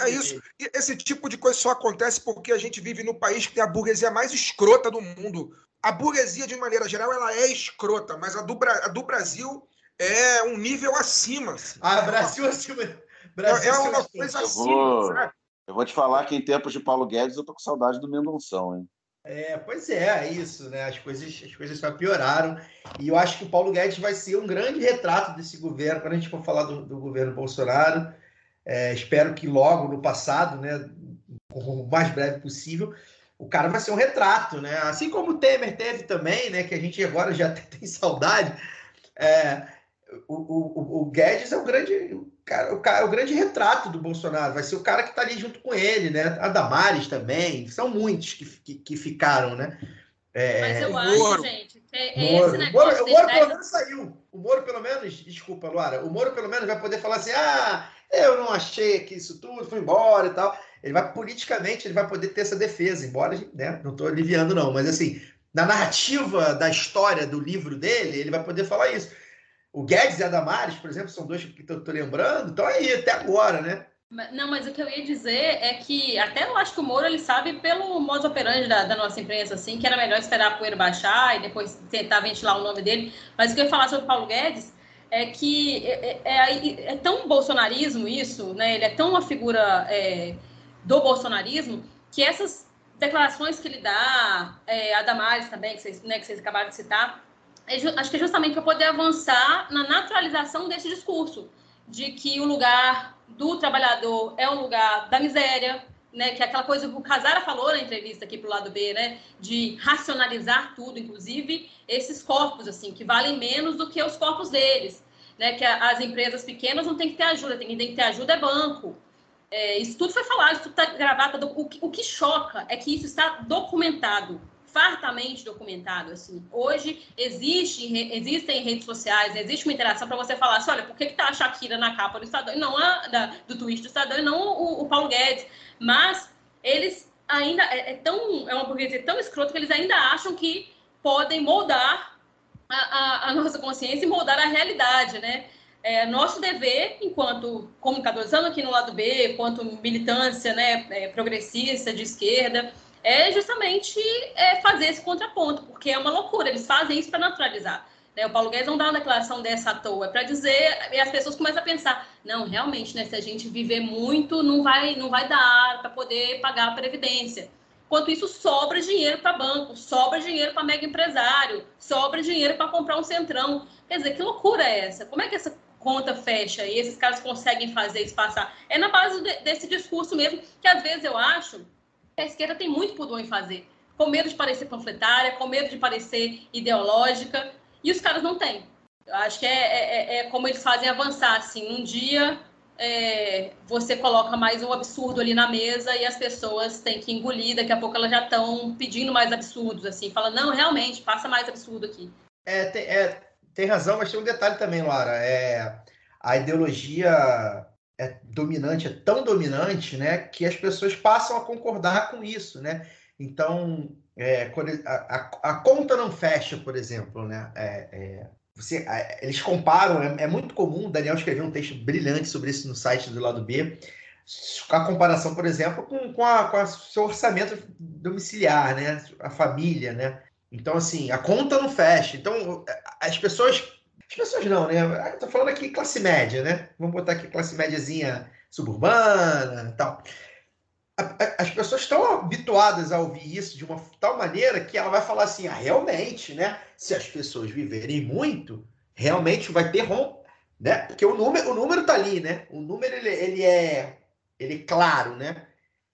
[SPEAKER 4] É isso. E esse tipo de coisa só acontece porque a gente vive no país que tem a burguesia mais escrota do mundo. A burguesia, de maneira geral, ela é escrota, mas a do, Bra- a do Brasil é um nível acima. assim.
[SPEAKER 1] Ah, Brasil acima. Brasil
[SPEAKER 4] É, é
[SPEAKER 1] acima
[SPEAKER 4] uma coisa
[SPEAKER 5] Eu
[SPEAKER 4] acima,
[SPEAKER 5] vou-
[SPEAKER 4] sabe?
[SPEAKER 5] Eu vou te falar que em tempos de Paulo Guedes eu tô com saudade do Mendonção, hein?
[SPEAKER 1] É, pois é, é isso, né? As coisas, as coisas só pioraram. E eu acho que o Paulo Guedes vai ser um grande retrato desse governo, quando a gente for falar do, do governo Bolsonaro. É, espero que logo no passado, né? O mais breve possível, o cara vai ser um retrato, né? Assim como o Temer teve também, né? Que a gente agora já até tem saudade. É, o, o, o- Guedes é o grande, o cara, o cara, o grande retrato do Bolsonaro. Vai ser o cara que está ali junto com ele, né? A Damares também. São muitos que, que, que ficaram, né? É,
[SPEAKER 3] Mas eu acho,
[SPEAKER 4] Moro.
[SPEAKER 3] gente, é
[SPEAKER 1] Moro.
[SPEAKER 3] esse
[SPEAKER 1] O Moro,
[SPEAKER 3] negócio
[SPEAKER 1] o Moro
[SPEAKER 3] deixar
[SPEAKER 1] pelo menos saiu. O Moro, pelo menos, desculpa, Luara, o Moro pelo menos vai poder falar assim: ah, eu não achei que isso tudo, fui embora e tal. ele vai politicamente, ele vai poder ter essa defesa, embora, né, não estou aliviando não, mas assim, na narrativa da história do livro dele, ele vai poder falar isso. O Guedes e a Damares, por exemplo, são dois que eu estou lembrando, estão aí até agora, né?
[SPEAKER 3] Não, mas o que eu ia dizer é que até eu acho que o Moro ele sabe pelo modus operandi da, da, nossa imprensa, assim, que era melhor esperar a poeira baixar e depois tentar ventilar o nome dele. Mas o que eu ia falar sobre o Paulo Guedes é que é, é, é, é tão bolsonarismo isso, né? Ele é tão uma figura é, do bolsonarismo que essas declarações que ele dá, é, a Damares também, que vocês, né, que vocês acabaram de citar, é acho que é justamente para poder avançar na naturalização desse discurso de que o lugar do trabalhador é um lugar da miséria, né, que é aquela coisa que o Casara falou na entrevista aqui para o lado B, né, de racionalizar tudo, inclusive esses corpos, assim, que valem menos do que os corpos deles, né, que as empresas pequenas não têm que ter ajuda, quem tem que ter ajuda é banco. É, isso tudo foi falado, isso tudo está gravado. O, o que choca é que isso está documentado fartamente documentado. Assim. Hoje existe, existem redes sociais, existe uma interação para você falar assim, olha, por que está a Shakira na capa do Estadão não a da, do tweet do Estadão e não o, o Paulo Guedes? Mas eles ainda é, é, tão é uma burguesia tão escrota que eles ainda acham que podem moldar a, a, a nossa consciência e moldar a realidade, né? É nosso dever, enquanto comunicadores, aqui no lado B, quanto militância né, é, progressista, de esquerda, é justamente é, fazer esse contraponto, porque é uma loucura, eles fazem isso para naturalizar. Né? O Paulo Guedes não dá uma declaração dessa à toa, é para dizer, e as pessoas começam a pensar, não, realmente, né, se a gente viver muito, não vai, não vai dar para poder pagar a previdência. Enquanto isso, sobra dinheiro para banco, sobra dinheiro para mega empresário, sobra dinheiro para comprar um centrão. Quer dizer, que loucura é essa? Como é que essa conta fecha e esses caras conseguem fazer isso passar? É na base de, desse discurso mesmo, que às vezes eu acho a esquerda tem muito pudor em fazer. Com medo de parecer panfletária, com medo de parecer ideológica, e os caras não têm. Eu acho que é, é, é, é como eles fazem avançar, assim, um dia é, você coloca mais um absurdo ali na mesa e as pessoas têm que engolir, daqui a pouco elas já estão pedindo mais absurdos, assim, fala, não, realmente, passa mais absurdo aqui.
[SPEAKER 1] É, tem, é, tem razão, mas tem um detalhe também, Lara, é, a ideologia é dominante, é tão dominante, né, que as pessoas passam a concordar com isso, né? Então, é, a, a, a, conta não fecha, por exemplo, né? É, é, você, eles comparam, é, é, muito comum, o Daniel escreveu um texto brilhante sobre isso no site do lado B, a comparação, por exemplo, com, com, a, com o seu orçamento domiciliar, né? A família, né? Então, assim, a conta não fecha. Então, as pessoas as pessoas não, né? Eu tô falando aqui classe média, né? Vamos botar aqui classe médiazinha suburbana e tal. As pessoas estão habituadas a ouvir isso de uma tal maneira que ela vai falar assim: ah, realmente, né? Se as pessoas viverem muito, realmente vai ter rom, né? Porque o número, o número tá ali, né? O número ele, ele é ele é claro, né?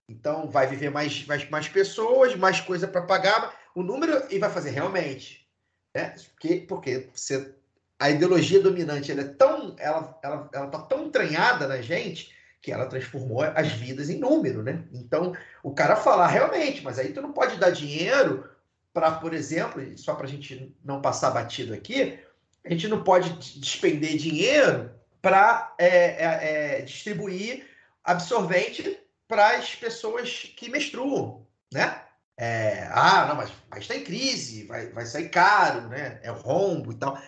[SPEAKER 1] Então vai viver mais, mais, mais pessoas, mais coisa para pagar. O número e vai fazer realmente, né? Porque, porque você a ideologia dominante ela é tão, ela, ela, ela tá tão entranhada na gente que ela transformou as vidas em número, né? Então, o cara falar realmente, mas aí tu não pode dar dinheiro para, por exemplo, só para a gente não passar batido aqui, a gente não pode despender dinheiro para é, é, é, distribuir absorvente para as pessoas que menstruam, né? É, ah, não, mas, está em crise, vai, vai sair caro, né? É rombo e tal.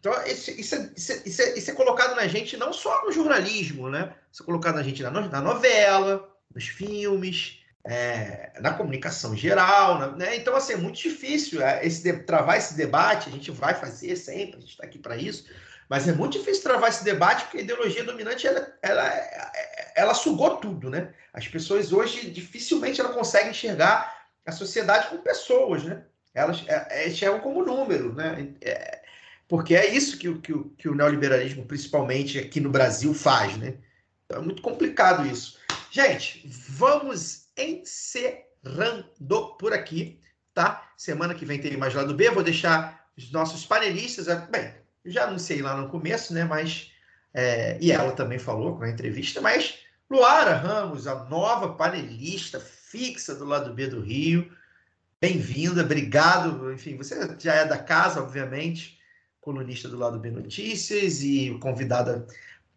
[SPEAKER 1] Então, isso, isso, é, isso, é, isso, é, isso, é, colocado na gente não só no jornalismo, né? Isso é colocado na gente na, na novela, nos filmes, é, na comunicação geral, né? Então, assim, é muito difícil é, esse, travar esse debate, a gente vai fazer sempre, a gente está aqui para isso, mas é muito difícil travar esse debate porque a ideologia dominante, ela, ela, ela sugou tudo, né? As pessoas hoje, dificilmente, ela conseguem enxergar a sociedade como pessoas, né? Elas é, enxergam como número, né? É, porque é isso que, que, que o neoliberalismo, principalmente aqui no Brasil, faz, né? Então é muito complicado isso. Gente, vamos encerrando por aqui, tá? Semana que vem tem mais lado B. Vou deixar os nossos panelistas. Bem, já anunciei lá no começo, né? Mas. É, e ela também falou na entrevista, mas Luara Ramos, a nova panelista fixa do lado B do Rio. Bem-vinda, obrigado. Enfim, você já é da casa, obviamente colunista do lado B Notícias e convidada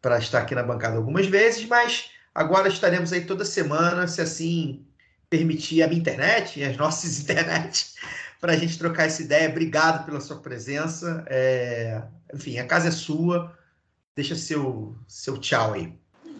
[SPEAKER 1] para estar aqui na bancada algumas vezes, mas Agora estaremos aí toda semana, se assim permitir a minha internet e as nossas internet, para a gente trocar essa ideia. Obrigado pela sua presença. É... Enfim, a casa é sua. Deixa seu, seu tchau aí.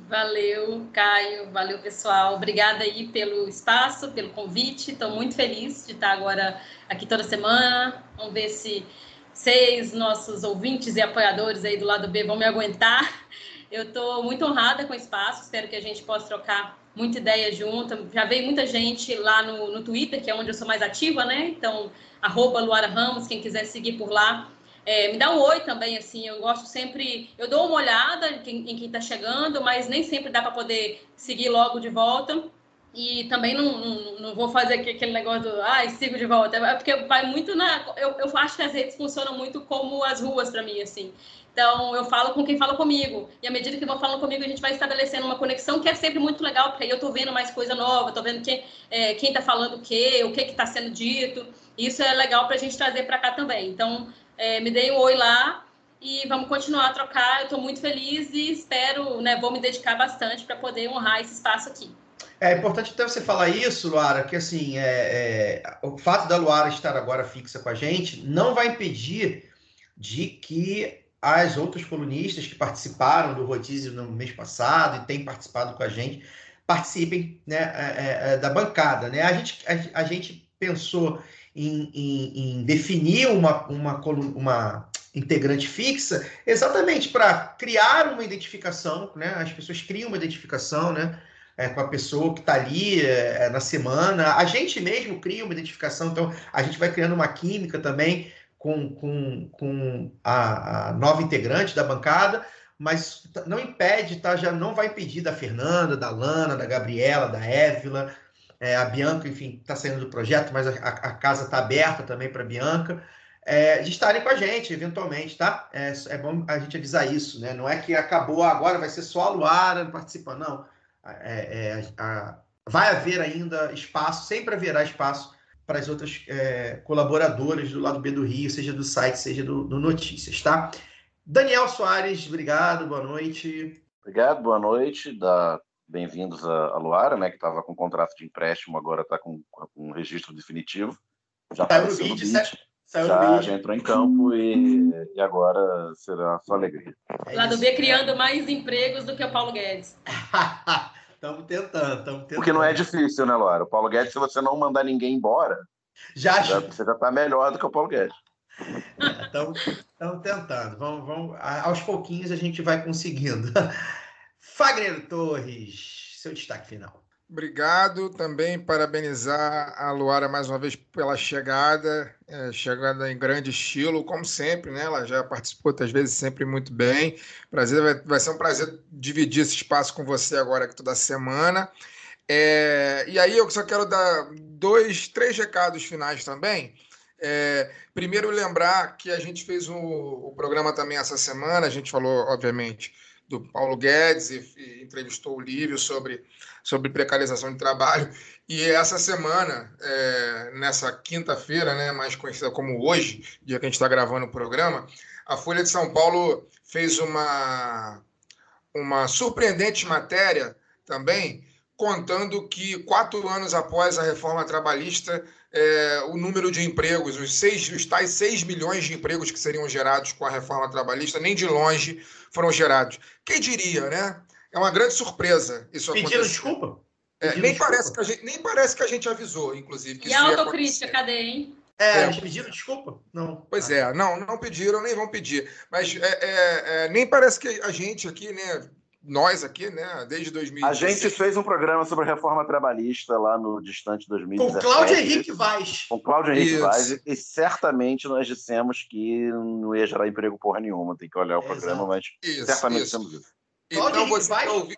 [SPEAKER 3] Valeu, Caio. Valeu, pessoal. Obrigada aí pelo espaço, pelo convite. Estou muito feliz de estar agora aqui toda semana. Vamos ver se vocês, nossos ouvintes e apoiadores aí do lado B, vão me aguentar. Eu estou muito honrada com o espaço. Espero que a gente possa trocar muita ideia junto. Já veio muita gente lá no, no Twitter, que é onde eu sou mais ativa, né? Então, arroba Luara Ramos, quem quiser seguir por lá. É, me dá um oi também, assim, eu gosto sempre, eu dou uma olhada em quem, em quem tá chegando, mas nem sempre dá para poder seguir logo de volta. E também não, não, não, vou fazer aquele negócio do, ai, ah, sigo de volta, é porque vai muito na. Eu, eu acho que as redes funcionam muito como as ruas para mim, assim. Então, eu falo com quem fala comigo. E à medida que vão falando comigo, a gente vai estabelecendo uma conexão que é sempre muito legal, porque aí eu tô vendo mais coisa nova, tô vendo quem, é, quem tá falando o quê, o que que tá sendo dito. Isso é legal para a gente trazer para cá também. Então, é, me dei um oi lá e vamos continuar a trocar. Eu estou muito feliz e espero, né, vou me dedicar bastante para poder honrar esse espaço aqui.
[SPEAKER 1] É importante até você falar isso, Luara, que assim, é, é, o fato da Luara estar agora fixa com a gente não vai impedir de que as outras colunistas que participaram do rodízio no mês passado e têm participado com a gente participem né, é, é, é da bancada. Né? A, gente, a, a gente pensou em, em, em definir uma, uma, uma integrante fixa, exatamente para criar uma identificação, né? As pessoas criam uma identificação, né? É, com a pessoa que está ali é, na semana. A gente mesmo cria uma identificação, então a gente vai criando uma química também com, com, com a, a nova integrante da bancada, mas não impede, tá? Já não vai impedir da Fernanda, da Lana, da Gabriela, da Évila, é, a Bianca, enfim, está saindo do projeto, mas a, a casa está aberta também para a Bianca. É, de estarem com a gente, eventualmente, tá? É, é, bom a gente avisar isso, né? Não é que acabou agora, vai ser só a Luara participando, não. É, é a, vai haver ainda espaço, sempre haverá espaço para as outras é, colaboradoras do lado B do Rio, seja do site, seja do, do Notícias, tá? Daniel Soares, obrigado, boa noite.
[SPEAKER 5] Obrigado, boa noite. Da bem-vindos a, Luara, né, que estava com contrato de empréstimo, agora está com, com um registro definitivo. Já saiu no vídeo, saiu já, já entrou em campo e, e agora será só alegria.
[SPEAKER 3] É Lá do B criando mais empregos do que o Paulo Guedes.
[SPEAKER 1] Estamos tentando, estamos tentando.
[SPEAKER 5] Porque não é difícil, né, Luara? O Paulo Guedes, se você não mandar ninguém embora, já, já você já está melhor do que o Paulo Guedes.
[SPEAKER 1] Estamos tentando. Vamos, vamos, aos pouquinhos a gente vai conseguindo. Fagner Torres, seu destaque final.
[SPEAKER 4] Obrigado também, parabenizar a Luara mais uma vez pela chegada, é, chegada em grande estilo, como sempre, né? Ela já participou outras vezes sempre muito bem. Prazer, vai, vai ser um prazer dividir esse espaço com você agora aqui toda semana. É, e aí eu só quero dar dois, três recados finais também. É, primeiro, lembrar que a gente fez o, o programa também essa semana, a gente falou, obviamente, do Paulo Guedes e, e, entrevistou o Lívio sobre, sobre precarização de trabalho. E essa semana, é, nessa quinta-feira, né, mais conhecida como hoje, dia que a gente está gravando o programa, a Folha de São Paulo fez uma, uma surpreendente matéria também, contando que quatro anos após a reforma trabalhista, é, o número de empregos, os, seis, os tais 6 milhões de empregos que seriam gerados com a reforma trabalhista, nem de longe foram gerados. Quem diria, né? É uma grande surpresa isso
[SPEAKER 1] Pediram acontecer. desculpa?
[SPEAKER 4] É, nem, desculpa. Parece que a gente, nem parece que a gente avisou, inclusive.
[SPEAKER 3] e a autocrítica, cadê, hein?
[SPEAKER 1] É, é, pediram desculpa? Não.
[SPEAKER 4] Pois ah. é, não, não pediram, nem vão pedir. Mas é, é, é, nem parece que a gente aqui, né, nós aqui, né, desde 2016.
[SPEAKER 5] A gente fez um programa sobre reforma trabalhista lá no distante 2017.
[SPEAKER 1] Com Cláudio Henrique Vaz.
[SPEAKER 5] Com Cláudio Henrique Isso. Vaz. E certamente nós dissemos que não ia gerar emprego porra nenhuma. Tem que olhar o programa, mas isso, certamente isso. dissemos isso.
[SPEAKER 4] Então, você, Vaz... que é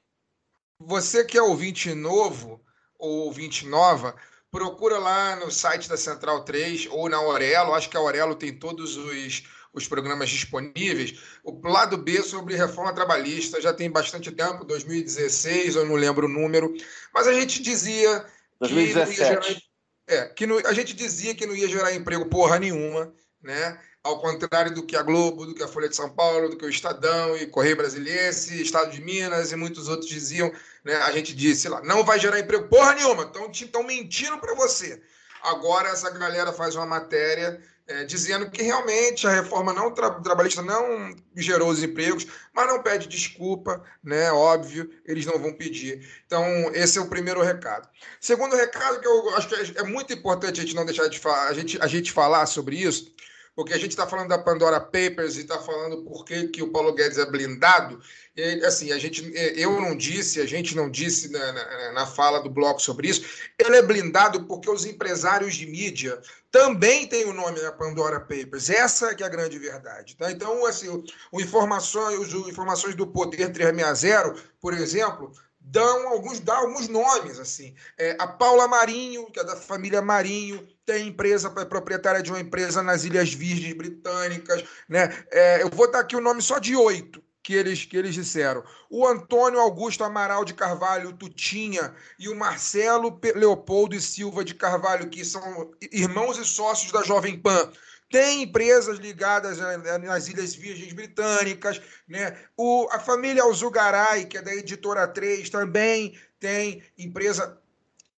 [SPEAKER 4] você que é ouvinte novo ou ouvinte nova, procura lá no site da Central 3 ou na Aurelo. Acho que a Aurelo tem todos os os programas disponíveis. O lado B sobre reforma trabalhista já tem bastante tempo, 2016, eu não lembro o número, mas a gente dizia
[SPEAKER 5] 2017.
[SPEAKER 4] que, gerar, é, que não, a gente dizia que não ia gerar emprego porra nenhuma, né? Ao contrário do que a Globo, do que a Folha de São Paulo, do que o Estadão e Correio Brasiliense, Estado de Minas e muitos outros diziam, né, a gente disse lá, não vai gerar emprego porra nenhuma, estão mentindo para você. Agora essa galera faz uma matéria é, dizendo que realmente a reforma não tra trabalhista não gerou os empregos, mas não pede desculpa, né? Óbvio, eles não vão pedir. Então, esse é o primeiro recado. Segundo recado, que eu acho que é, é muito importante a gente não deixar de falar, a gente, a gente falar sobre isso, porque a gente está falando da Pandora Papers e está falando por que, que o Paulo Guedes é blindado. E, assim, a gente, eu não disse, a gente não disse na, na, na, fala do bloco sobre isso. Ele é blindado porque os empresários de mídia também têm o nome da Pandora Papers. Essa que é a grande verdade. Tá? Então, assim, o, o informações, o informações do Poder 360, por exemplo, dão alguns, dão alguns nomes. assim. É, a Paula Marinho, que é da família Marinho, tem empresa, é proprietária de uma empresa nas Ilhas Virgens Britânicas. Né? É, eu vou dar aqui o nome só de oito que eles, que eles disseram. O Antônio Augusto Amaral de Carvalho Tutinha e o Marcelo Leopoldo e Silva de Carvalho, que são irmãos e sócios da Jovem Pan. Tem empresas ligadas nas Ilhas Virgens Britânicas, né? O, a família Alzugaray, que é da editora 3, também tem empresa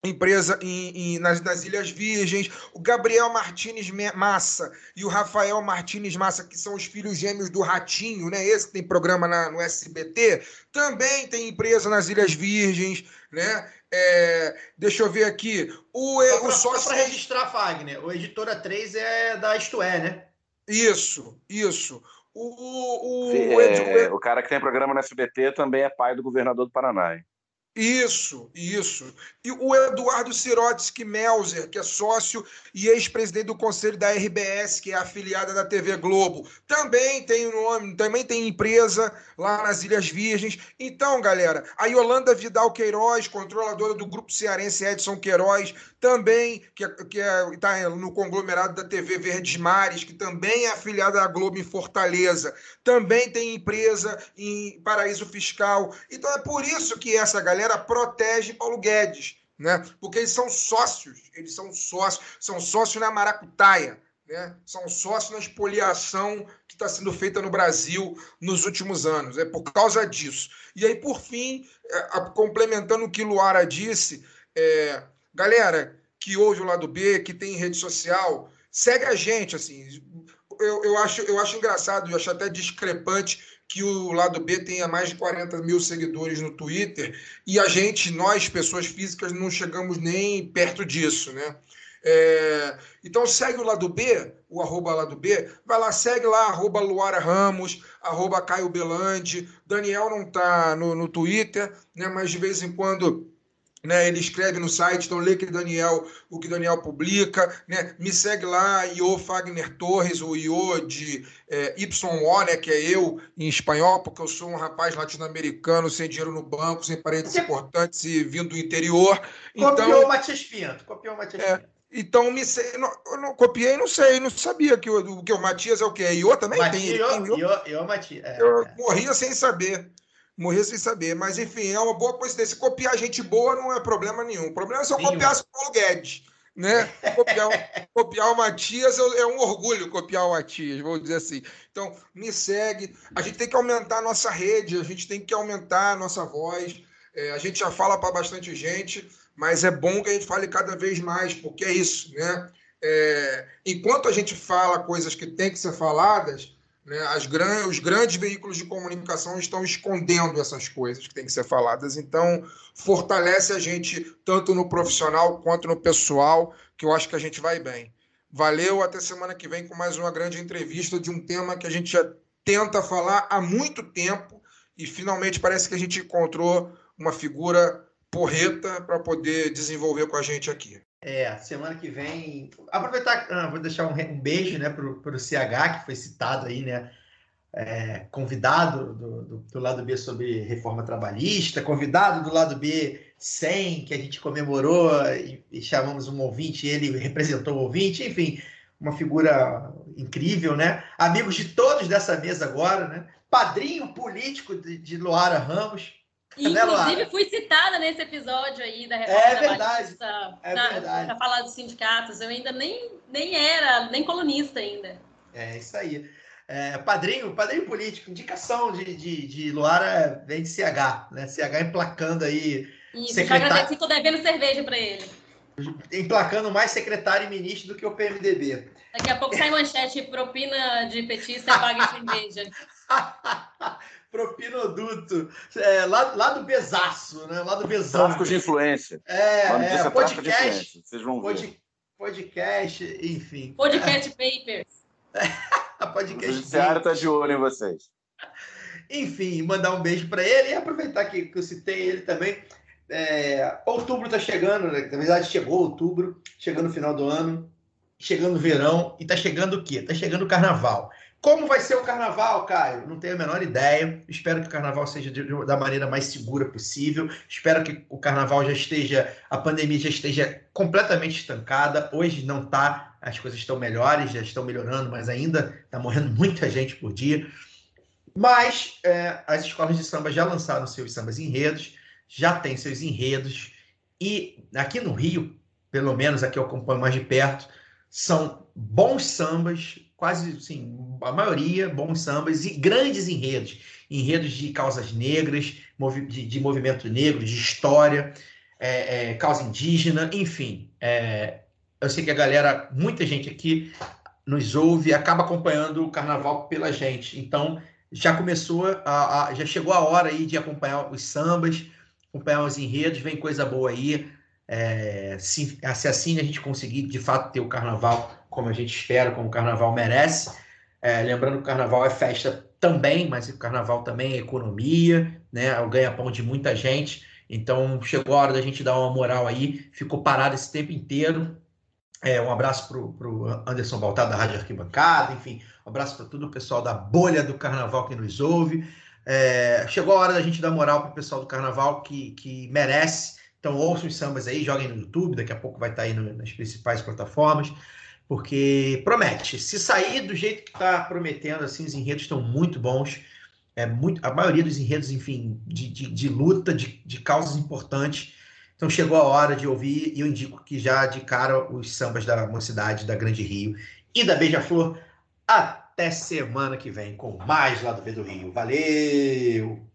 [SPEAKER 4] empresa em, em, nas, nas, Ilhas Virgens, o Gabriel Martins Massa e o Rafael Martins Massa, que são os filhos gêmeos do Ratinho, né? Esse que tem programa na, no SBT, também tem empresa nas Ilhas Virgens, né? É, deixa eu ver aqui. O,
[SPEAKER 1] só pra, o sócio... para registrar, Fagner, o Editora 3 é da Isto É, né?
[SPEAKER 4] Isso, isso.
[SPEAKER 5] O, o, é, o, o cara que tem programa no SBT também é pai do governador do Paraná. Hein?
[SPEAKER 4] Isso, isso. E o Eduardo Sirotsky Melzer, que é sócio e ex-presidente do conselho da RBS, que é afiliada da TV Globo, também tem nome, também tem empresa lá nas Ilhas Virgens. Então, galera, a Yolanda Vidal Queiroz, controladora do grupo cearense Edson Queiroz, também, que está que é, tá no conglomerado da TV Verdes Mares, que também é afiliada da Globo em Fortaleza, também tem empresa em paraíso fiscal. Então é por isso que essa galera protege Paulo Guedes, né? Porque eles são sócios, eles são sócios, são sócios na maracutaia. Né? São sócios na expoliação que está sendo feita no Brasil nos últimos anos. É por causa disso. E aí, por fim, é, complementando o que Luara disse, é, Galera que ouve o lado B, que tem rede social, segue a gente, assim. Eu, eu, acho, eu acho engraçado, eu acho até discrepante que o lado B tenha mais de 40 mil seguidores no Twitter e a gente, nós, pessoas físicas, não chegamos nem perto disso, né? É, então segue o lado B, o arroba lado B, vai lá, segue lá, arroba Luara Ramos, arroba Caio Belandi, Daniel não tá no, no Twitter, né? Mas de vez em quando né? Ele escreve no site, então lê que Daniel, o que Daniel publica, né? Me segue lá, Io Fagner Torres, o Io de é, YO, né? Que é eu em espanhol, porque eu sou um rapaz latino-americano, sem dinheiro no banco, sem parentes Você... importantes e vindo do interior.
[SPEAKER 1] Copiou então, o Matias Pinto, copiou o Matias é, Pinto.
[SPEAKER 4] Então, me sei, não, eu não copiei, não sei, não sabia que o, que o Matias é o quê? Iô também
[SPEAKER 1] Matias, tem? Iô, Iô, Iô, Matias. É,
[SPEAKER 4] eu é. morria sem saber morrer sem saber. Mas, enfim, é uma boa coincidência. Copiar gente boa não é problema nenhum. O problema é se eu copiasse o Paulo Guedes. Né? Copiar, copiar o Matias é um orgulho copiar o Matias, vou dizer assim. Então, me segue. A gente tem que aumentar a nossa rede, a gente tem que aumentar a nossa voz. É, a gente já fala para bastante gente, mas é bom que a gente fale cada vez mais, porque é isso, né? É, enquanto a gente fala coisas que têm que ser faladas, né? As gran... Os grandes veículos de comunicação estão escondendo essas coisas que têm que ser faladas. Então, fortalece a gente tanto no profissional quanto no pessoal, que eu acho que a gente vai bem. Valeu, até semana que vem com mais uma grande entrevista de um tema que a gente já tenta falar há muito tempo e finalmente parece que a gente encontrou uma figura porreta para poder desenvolver com a gente aqui.
[SPEAKER 1] É, semana que vem. Aproveitar, ah, vou deixar um, um beijo né, para o CH, que foi citado aí, né? É, convidado do, do, do, lado B sobre reforma trabalhista, convidado do lado B 100, que a gente comemorou e, e chamamos um ouvinte, ele representou o ouvinte, enfim, uma figura incrível, né? Amigos de todos dessa mesa agora, né? Padrinho político de, de Luara Ramos,
[SPEAKER 3] Inclusive, fui citada nesse episódio aí da
[SPEAKER 1] reforma é verdade. é
[SPEAKER 3] verdade. Para falar dos sindicatos. Eu ainda nem, nem era, nem colunista ainda.
[SPEAKER 1] É isso aí. É, padrinho, padrinho político, indicação de, de, de Luara vem de CH, né? CH emplacando aí.
[SPEAKER 3] Isso,
[SPEAKER 1] Secretário-
[SPEAKER 3] já agradeci, tô devendo cerveja para ele.
[SPEAKER 1] Emplacando mais secretário e ministro do que o PMDB.
[SPEAKER 3] Daqui a pouco sai manchete, propina de petista é paga cerveja.
[SPEAKER 1] Propinoduto. É, lá, lá do Besaço, né? Lá do Besaço.
[SPEAKER 5] Tráfico de influência.
[SPEAKER 1] É, é,
[SPEAKER 5] é
[SPEAKER 1] podcast,
[SPEAKER 5] influência. Vocês vão ver.
[SPEAKER 1] pod- podcast, enfim.
[SPEAKER 3] Podcast Papers.
[SPEAKER 1] A
[SPEAKER 5] O
[SPEAKER 1] podcast.
[SPEAKER 5] judiciário está de olho em vocês.
[SPEAKER 1] Enfim, mandar um beijo para ele e aproveitar que, que eu citei ele também. É, outubro está chegando, né? na verdade chegou outubro, chegando o final do ano, chegando o verão e está chegando o quê? Está chegando o carnaval. Como vai ser o carnaval, Caio? Não tenho a menor ideia. Espero que o carnaval seja de- da maneira mais segura possível. Espero que o carnaval já esteja, a pandemia já esteja completamente estancada. Hoje não está, as coisas estão melhores, já estão melhorando, mas ainda está morrendo muita gente por dia. Mas é, as escolas de samba já lançaram seus sambas enredos, já tem seus enredos, e aqui no Rio, pelo menos aqui eu acompanho mais de perto, são bons sambas, quase assim, a maioria bons sambas e grandes enredos. Enredos de causas negras, movi- de, de movimento negro, de história, é, é, causa indígena, enfim. é, eu sei que a galera, muita gente aqui nos ouve acaba acompanhando o carnaval pela gente. Então, já começou, a, a- já chegou a hora aí de acompanhar os sambas, acompanhar os enredos, vem coisa boa aí. É, se, se assim a gente conseguir de fato ter o carnaval como a gente espera, como o carnaval merece. É, lembrando que o carnaval é festa também, mas o carnaval também é economia, né? É o ganha-pão de muita gente. Então chegou a hora da gente dar uma moral aí. Ficou parado esse tempo inteiro. É, um abraço pro, pro Anderson Baltar da Rádio Arquibancada, enfim, um abraço para todo o pessoal da bolha do carnaval que nos ouve. É, chegou a hora da gente dar moral para o pessoal do carnaval que, que merece. Então ouçam os sambas aí, joguem no YouTube, daqui a pouco vai estar aí no- nas principais plataformas, porque promete. Se sair do jeito que está prometendo, assim, os enredos estão muito bons. É muito, a maioria dos enredos, enfim, de, de, de luta, de, de causas importantes. Então chegou a hora de ouvir e eu indico que já de cara os sambas da Mocidade, da Grande Rio e da Beija-Flor. Até semana que vem com mais lá do B do Rio. Valeu!